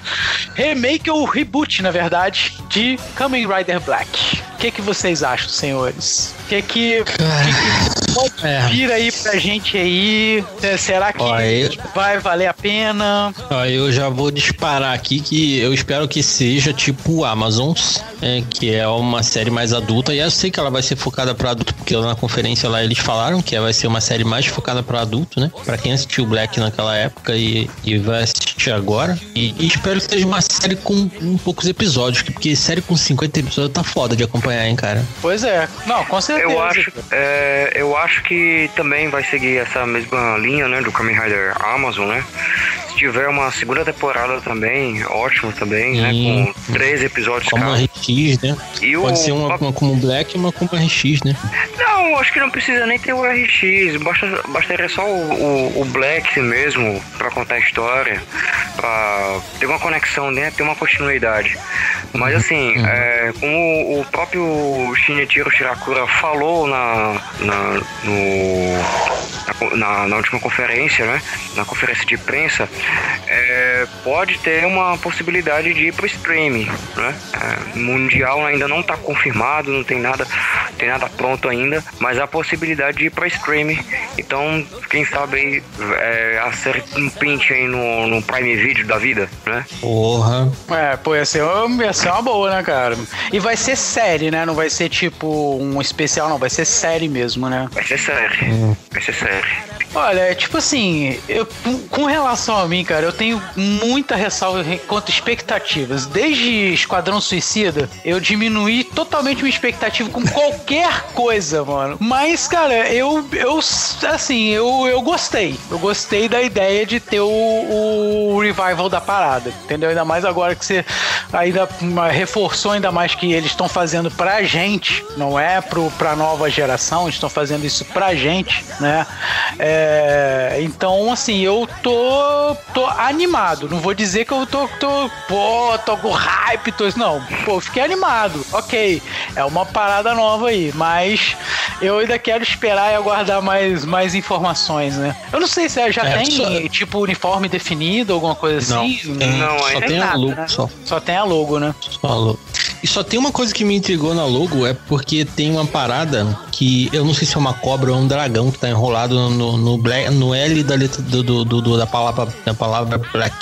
Remake ou reboot, na verdade, de Kamen Rider Black. O que, que vocês acham, senhores? O que que, que, que pode É. vir aí pra gente aí? É, Será que Ó, eu- vai valer a pena? Ó, eu já vou disparar aqui que eu espero que seja tipo Amazons, é, que é uma série mais adulta. E eu sei que ela vai ser focada para adulto, porque lá na conferência lá eles falaram que vai ser uma série mais focada para adulto, né? Pra quem assistiu Black naquela época e, e vai assistir agora. E, e espero que seja uma série com um poucos episódios, porque série com 50 episódios tá foda de acompanhar, hein, cara. Pois é. Não, com certeza. Eu acho, é, eu acho que também vai seguir essa mesma linha, né, do Kamen Rider Amazon, né? Se tiver uma segunda temporada também, ótimo também, né? Sim. Com três episódios Como cada. RX, né? E o- Pode ser uma, uma como Black e uma como RX, né? Não, acho que não precisa nem ter o RX, basta, bastaria só o, o, o Black mesmo pra contar a história, pra ter uma conexão dentro, ter uma continuidade. Mas assim, é, como o próprio Shinichiro Shirakura falou na, na, no, na na, última conferência, né? Na conferência de imprensa, é, pode ter uma possibilidade de ir pro streaming, né? É, mundial ainda não está confirmado, não tem nada tem nada pronto ainda, mas há a possibilidade de ir para streaming. Então, quem sabe aí é, acerta um print aí no, no Prime Video da vida, né? Porra. É, pô, ia ser, uma, ia ser uma boa, né, cara? E vai ser série, né? Não vai ser tipo um especial, não. Vai ser série mesmo, né? Vai ser série. Olha, é tipo assim, eu, com relação a mim, cara, eu tenho muita ressalva quanto expectativas. Desde Esquadrão Suicida, eu diminuí totalmente minha expectativa com qualquer coisa, mano. Mas, cara, eu, eu assim, eu, eu gostei. Eu gostei da ideia de ter o, o revival da parada, entendeu? Ainda mais agora que você ainda reforçou ainda mais que eles estão fazendo pra gente, não é pro, pra nova geração, eles estão fazendo isso pra gente, né? É, é, então, assim, eu tô, tô animado. Não vou dizer que eu tô, tô, pô, tô com hype, tô, não. Pô, fiquei animado. Ok, é uma parada nova aí, mas eu ainda quero esperar e aguardar mais, mais informações, né? Eu não sei se já é, tem, só... tipo, uniforme definido, alguma coisa assim. Não, tem, não só tem nada, a logo, né? só. Só tem a logo, né? Só a logo. E só tem uma coisa que me intrigou na logo, é porque tem uma parada que eu não sei se é uma cobra ou um dragão que tá enrolado no, no, black, no L da letra do, do, do, da palavra da palavra black.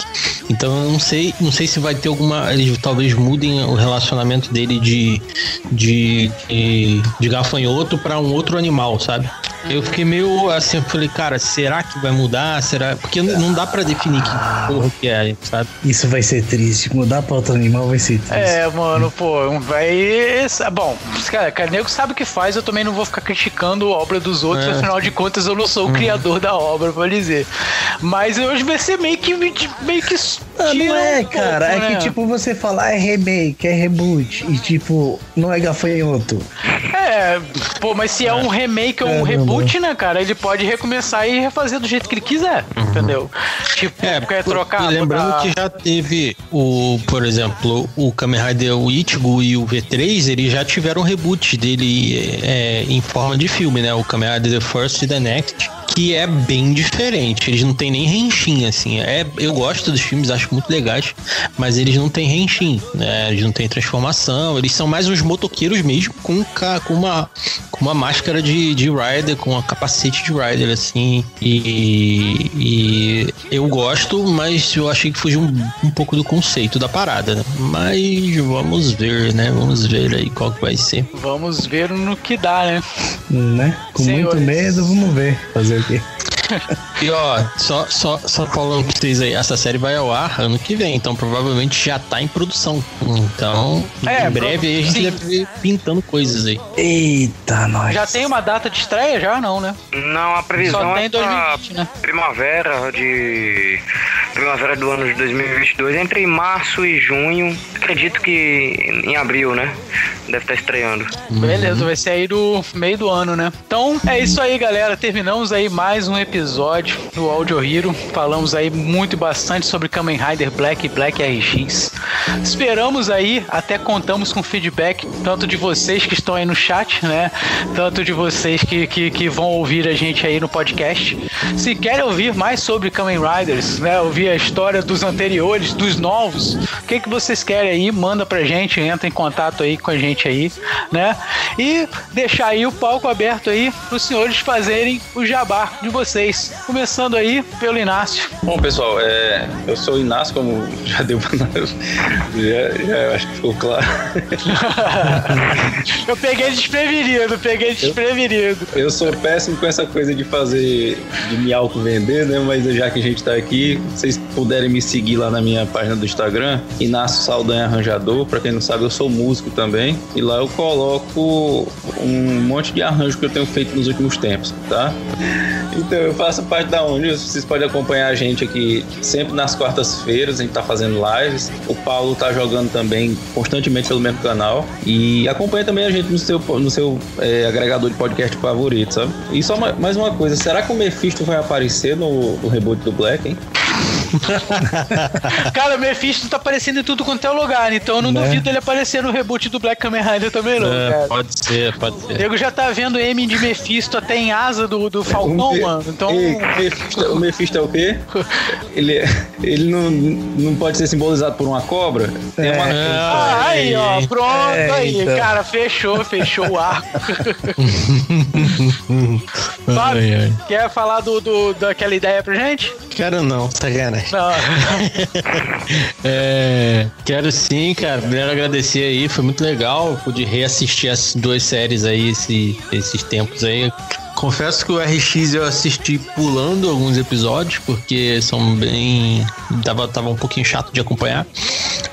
Então eu não sei, não sei se vai ter alguma. Eles talvez mudem o relacionamento dele de, de, de, de gafanhoto para um outro animal, sabe? Eu fiquei meio assim, eu falei, cara, será que vai mudar? Será? Porque não dá para definir que porra que é, sabe? Isso vai ser triste. Mudar pra outro animal vai ser triste. É, mano, pô, vai. Bom, cara, Carnego sabe o que faz, eu também não vou ficar criticando a obra dos outros, é. afinal de contas eu não sou o uhum. criador da obra, pra dizer. Mas hoje vai ser meio que. meio que. Ah, não é, um cara. Pouco, é né? que tipo, você falar é remake, é reboot, e tipo, não é gafanhoto. É, pô, mas se é, é um remake ou um reboot reboot, né, cara? Ele pode recomeçar e refazer do jeito que ele quiser, uhum. entendeu? Tipo, é, quer trocar. lembrando botar... que já teve o, por exemplo, o Kamen Rider o Ichigo e o V3, eles já tiveram reboot dele é, em forma de filme, né? O Kamen Rider The First e The Next que é bem diferente. Eles não têm nem renchinho, assim. É, eu gosto dos filmes, acho muito legais, mas eles não têm renchinho, né? Eles não têm transformação, eles são mais uns motoqueiros mesmo, com, com, uma, com uma máscara de, de rider, com uma capacete de rider, assim. E, e eu gosto, mas eu achei que fugiu um, um pouco do conceito da parada, né? Mas vamos ver, né? Vamos ver aí qual que vai ser. Vamos ver no que dá, né? Né? Com Senhores. muito medo, vamos ver. Fazer aqui. E ó, só, só, só falando pra vocês aí, essa série vai ao ar ano que vem, então provavelmente já tá em produção. Então, é, em breve aí a gente sim. deve ver pintando coisas aí. Eita, nós. Já tem uma data de estreia já, não, né? Não, a previsão Só tem é 2020, né? primavera de primavera do ano de 2022, entre março e junho, acredito que em abril, né? Deve estar estreando. Beleza, vai ser aí do meio do ano, né? Então é isso aí, galera. Terminamos aí mais um episódio do Audio Hero. Falamos aí muito bastante sobre Kamen Rider Black e Black RX. Esperamos aí, até contamos com feedback, tanto de vocês que estão aí no chat, né? Tanto de vocês que, que, que vão ouvir a gente aí no podcast. Se querem ouvir mais sobre Kamen Riders, né? Ouvir a história dos anteriores, dos novos, o que, que vocês querem aí? Manda pra gente, entra em contato aí com a gente aí, né? E deixar aí o palco aberto aí pros senhores fazerem o jabá de vocês. Começando aí pelo Inácio. Bom, pessoal, é, eu sou o Inácio, como já deu pra já, já acho que ficou claro. eu peguei desprevenido, peguei desprevenido. Eu, eu sou péssimo com essa coisa de fazer, de me auto-vender, né? Mas já que a gente tá aqui, vocês puderem me seguir lá na minha página do Instagram, Inácio Saldanha Arranjador. Pra quem não sabe, eu sou músico também. E lá eu coloco um monte de arranjo que eu tenho feito nos últimos tempos, tá? Então eu faço parte da onde vocês podem acompanhar a gente aqui sempre nas quartas-feiras, a gente tá fazendo lives. O Paulo tá jogando também constantemente pelo mesmo canal. E acompanha também a gente no seu, no seu é, agregador de podcast favorito, sabe? E só mais uma coisa, será que o Mephisto vai aparecer no, no reboot do Black, hein? cara, o Mephisto tá aparecendo em tudo quanto é lugar, então eu não Né? duvido ele aparecer no reboot do Black Kamen Rider também, não. É, cara. pode ser, pode O ser. nego já tá vendo M de Mephisto até em asa do, do Falcão, Um- mano. Então. Ei, o Mephisto, o Mephisto é o quê? Ele, ele não, não pode ser simbolizado por uma cobra? Tem uma- Ah, aí, ó, pronto, É, aí, então. cara, fechou, fechou o arco. Fábio, quer falar do, do, daquela ideia pra gente? Quero não, sacanagem. Não. É, quero sim, cara. Primeiro agradecer aí, foi muito legal. Pude reassistir as duas séries aí, esse- esses tempos aí. Confesso que o RX eu assisti pulando alguns episódios, porque são bem. Tava, tava um pouquinho chato de acompanhar.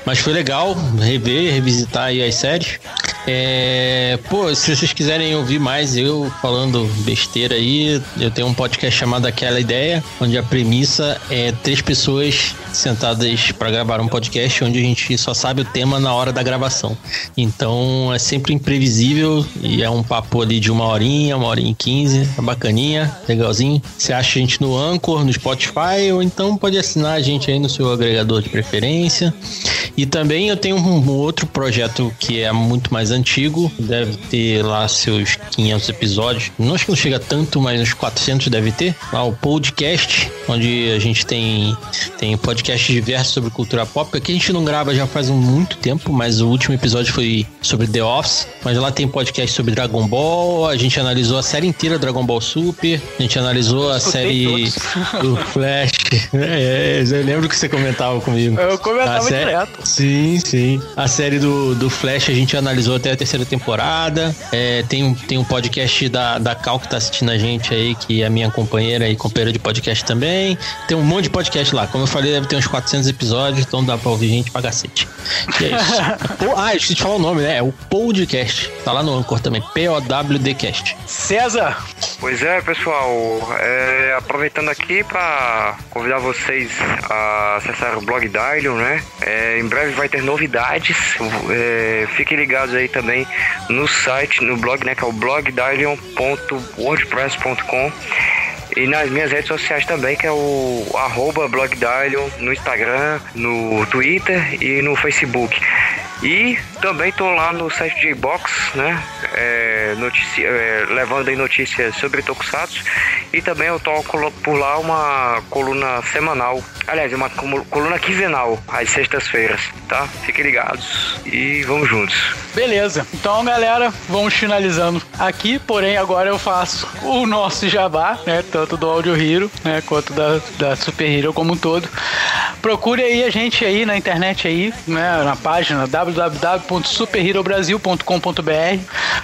Mas foi legal rever, revisitar aí as séries. É, pô, se vocês quiserem ouvir mais eu falando besteira aí, eu tenho um podcast chamado Aquela Ideia, onde a premissa é três pessoas sentadas para gravar um podcast onde a gente só sabe o tema na hora da gravação. Então é sempre imprevisível e é um papo ali de uma horinha, uma horinha e quinze, é bacaninha, legalzinho. Você acha a gente no Anchor, no Spotify, ou então pode assinar a gente aí no seu agregador de preferência. E também eu tenho um, um outro projeto que é muito mais antigo, deve ter lá seus 500 episódios. Não acho que não chega tanto, mas uns 400 deve ter. Lá o podcast, onde a gente tem tem podcasts diversos sobre cultura pop. Aqui a gente não grava já faz um muito tempo, mas o último episódio foi sobre The Office. Mas lá tem podcast sobre Dragon Ball. A gente analisou a série inteira Dragon Ball Super. A gente analisou a série do Flash. É, eu lembro que você comentava comigo. Eu comentava A sé- direto. Sim, sim. A série do, do Flash a gente analisou até a terceira temporada. É, tem, um- tem um podcast da, da Cal que tá assistindo a gente aí, que é minha companheira e companheira de podcast também. Tem um monte de podcast lá. Como eu falei, deve ter uns 400 episódios, então dá pra ouvir gente pra cacete. E é isso. Ah, esqueci de falar o nome, né? É o Podcast. Tá lá no Anchor também. P-O-W-D-Cast. César, Pois é, pessoal, é, aproveitando aqui para convidar vocês a acessar o blog Dylion, né? É, em breve vai ter novidades, é, fiquem ligados aí também no site, no blog, né? Que é o blogdylion.wordpress.com e nas minhas redes sociais também, que é o arroba blogdylion no Instagram, no Twitter e no Facebook. E também tô lá no site de Box, né? É, notici- é, levando aí notícias sobre Tokusatsu. E também eu toco por lá uma coluna semanal. Aliás, uma coluna quinzenal, às sextas-feiras, tá? Fiquem ligados e vamos juntos. beleza. Então, galera, vamos finalizando aqui. Porém, agora eu faço o nosso jabá, né? Tanto do Audio Hero, né? Quanto da, da Super Hero como um todo. Procure aí a gente aí na internet aí, né? Na página www.superherobrasil.com.br,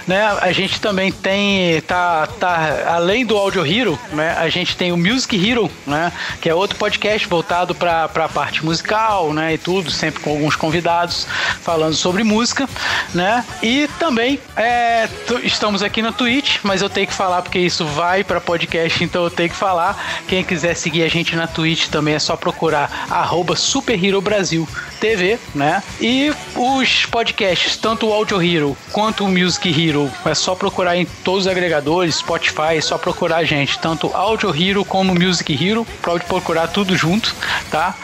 né? A gente também tem, tá, tá, além do Audio Hero, né? A gente tem o Music Hero, né? Que é outro podcast voltado para a parte musical, né? E tudo, sempre com alguns convidados falando sobre música, né? E também é, estamos aqui na Twitch, mas eu tenho que falar porque isso vai para podcast, então eu tenho que falar. Quem quiser seguir a gente na Twitch também é só procurar arroba Super Hero Brasil TV, né? E os podcasts, tanto o Audio Hero quanto o Music Hero, é só procurar em todos os agregadores, Spotify, é só procurar a gente, tanto Audio Hero como Music Hero, pode procurar tudo junto, tá?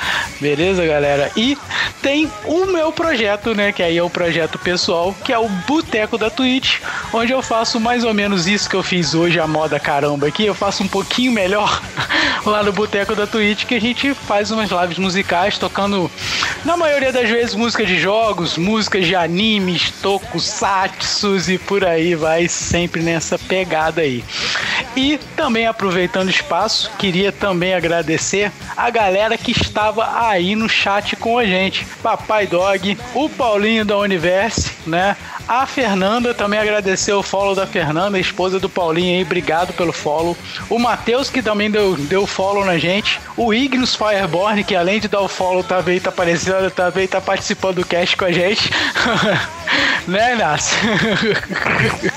Beleza, galera? E tem o meu projeto, né? Que aí é o projeto pessoal, que é o Boteco da Twitch, onde eu faço mais ou menos isso que eu fiz hoje, a moda caramba aqui, eu faço um pouquinho melhor lá no Boteco da Twitch, que a gente faz umas lives musicais tocando, na maioria das vezes, música de jogos, músicas de animes, tokusatsus e por aí vai, sempre nessa pegada aí. E também aproveitando o espaço, queria também agradecer a galera que estava aí no chat com a gente. Papai Dog, o Paulinho da Universe, né? A Fernanda, também agradecer o follow da Fernanda, esposa do Paulinho aí, obrigado pelo follow. O Matheus, que também deu, deu follow na gente. O Ignis Fireborn, que além de dar o follow, também tá aparecendo, também tá participando do cast com a gente. né, Inácio?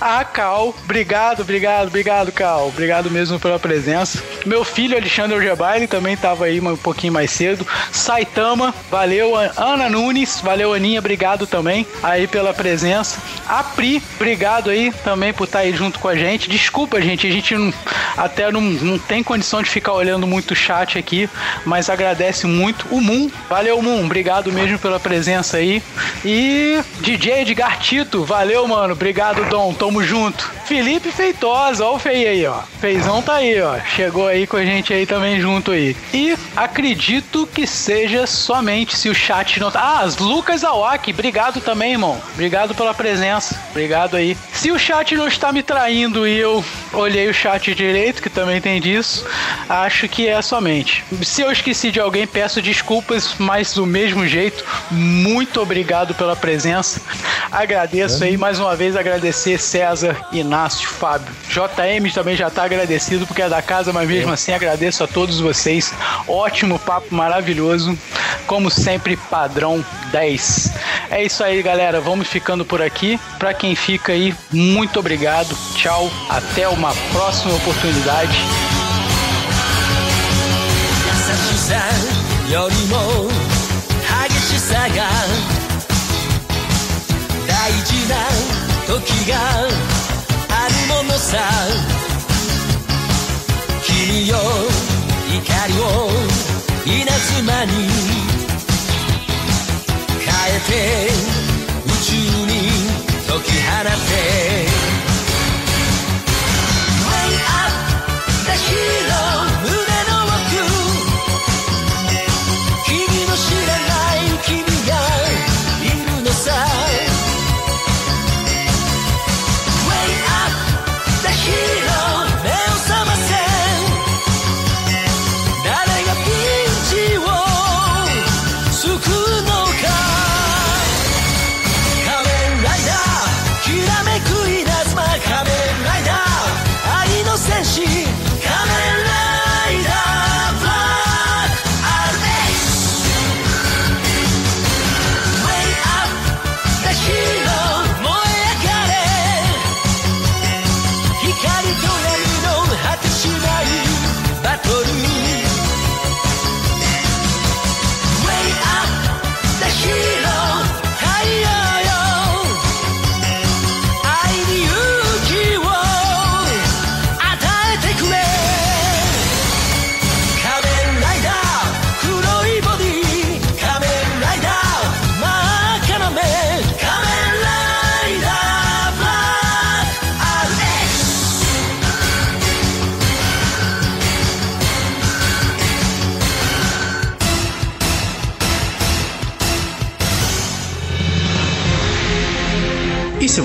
A Cal, obrigado, obrigado, obrigado, Cal. Obrigado mesmo pela presença. Meu filho Alexandre Algebaile também estava aí um pouquinho mais cedo. Saitama, valeu. Ana Nunes, valeu, Aninha, obrigado também aí pela presença. A Pri, obrigado aí também por estar aí junto com a gente. Desculpa, gente, a gente não, até não, não tem condição de ficar olhando muito o chat aqui, mas agradece muito. O Moon, valeu, Moon, obrigado mesmo pela presença aí. E DJ Edgar Tito, valeu, mano, obrigado, Dom, tamo junto. Felipe Feitosa, ó o Fei aí, ó. Feizão tá aí, ó. Chegou aí com a gente aí também junto aí. E acredito que seja somente se o chat não tá. Ah, Lucas Awaki, obrigado também, irmão. Obrigado pela presença. Obrigado aí. Se o chat não está me traindo e eu olhei o chat direito, que também tem disso, acho que é somente. Se eu esqueci de alguém, peço desculpas, mas do mesmo jeito, muito obrigado pela presença. Agradeço aí mais uma vez agradecer César, Inácio, Fábio. JM também já está agradecido porque é da casa, mas mesmo assim agradeço a todos vocês. Ótimo papo maravilhoso. Como sempre, padrão 10. É isso aí, galera. Vamos ficando por aqui. Para quem fica aí, muito obrigado. Tchau. Até uma próxima oportunidade. 優しさよりも激しさが大事な 時があるものさ。君よ怒りを稲妻に変えて宇宙に解き放て。Way up the hero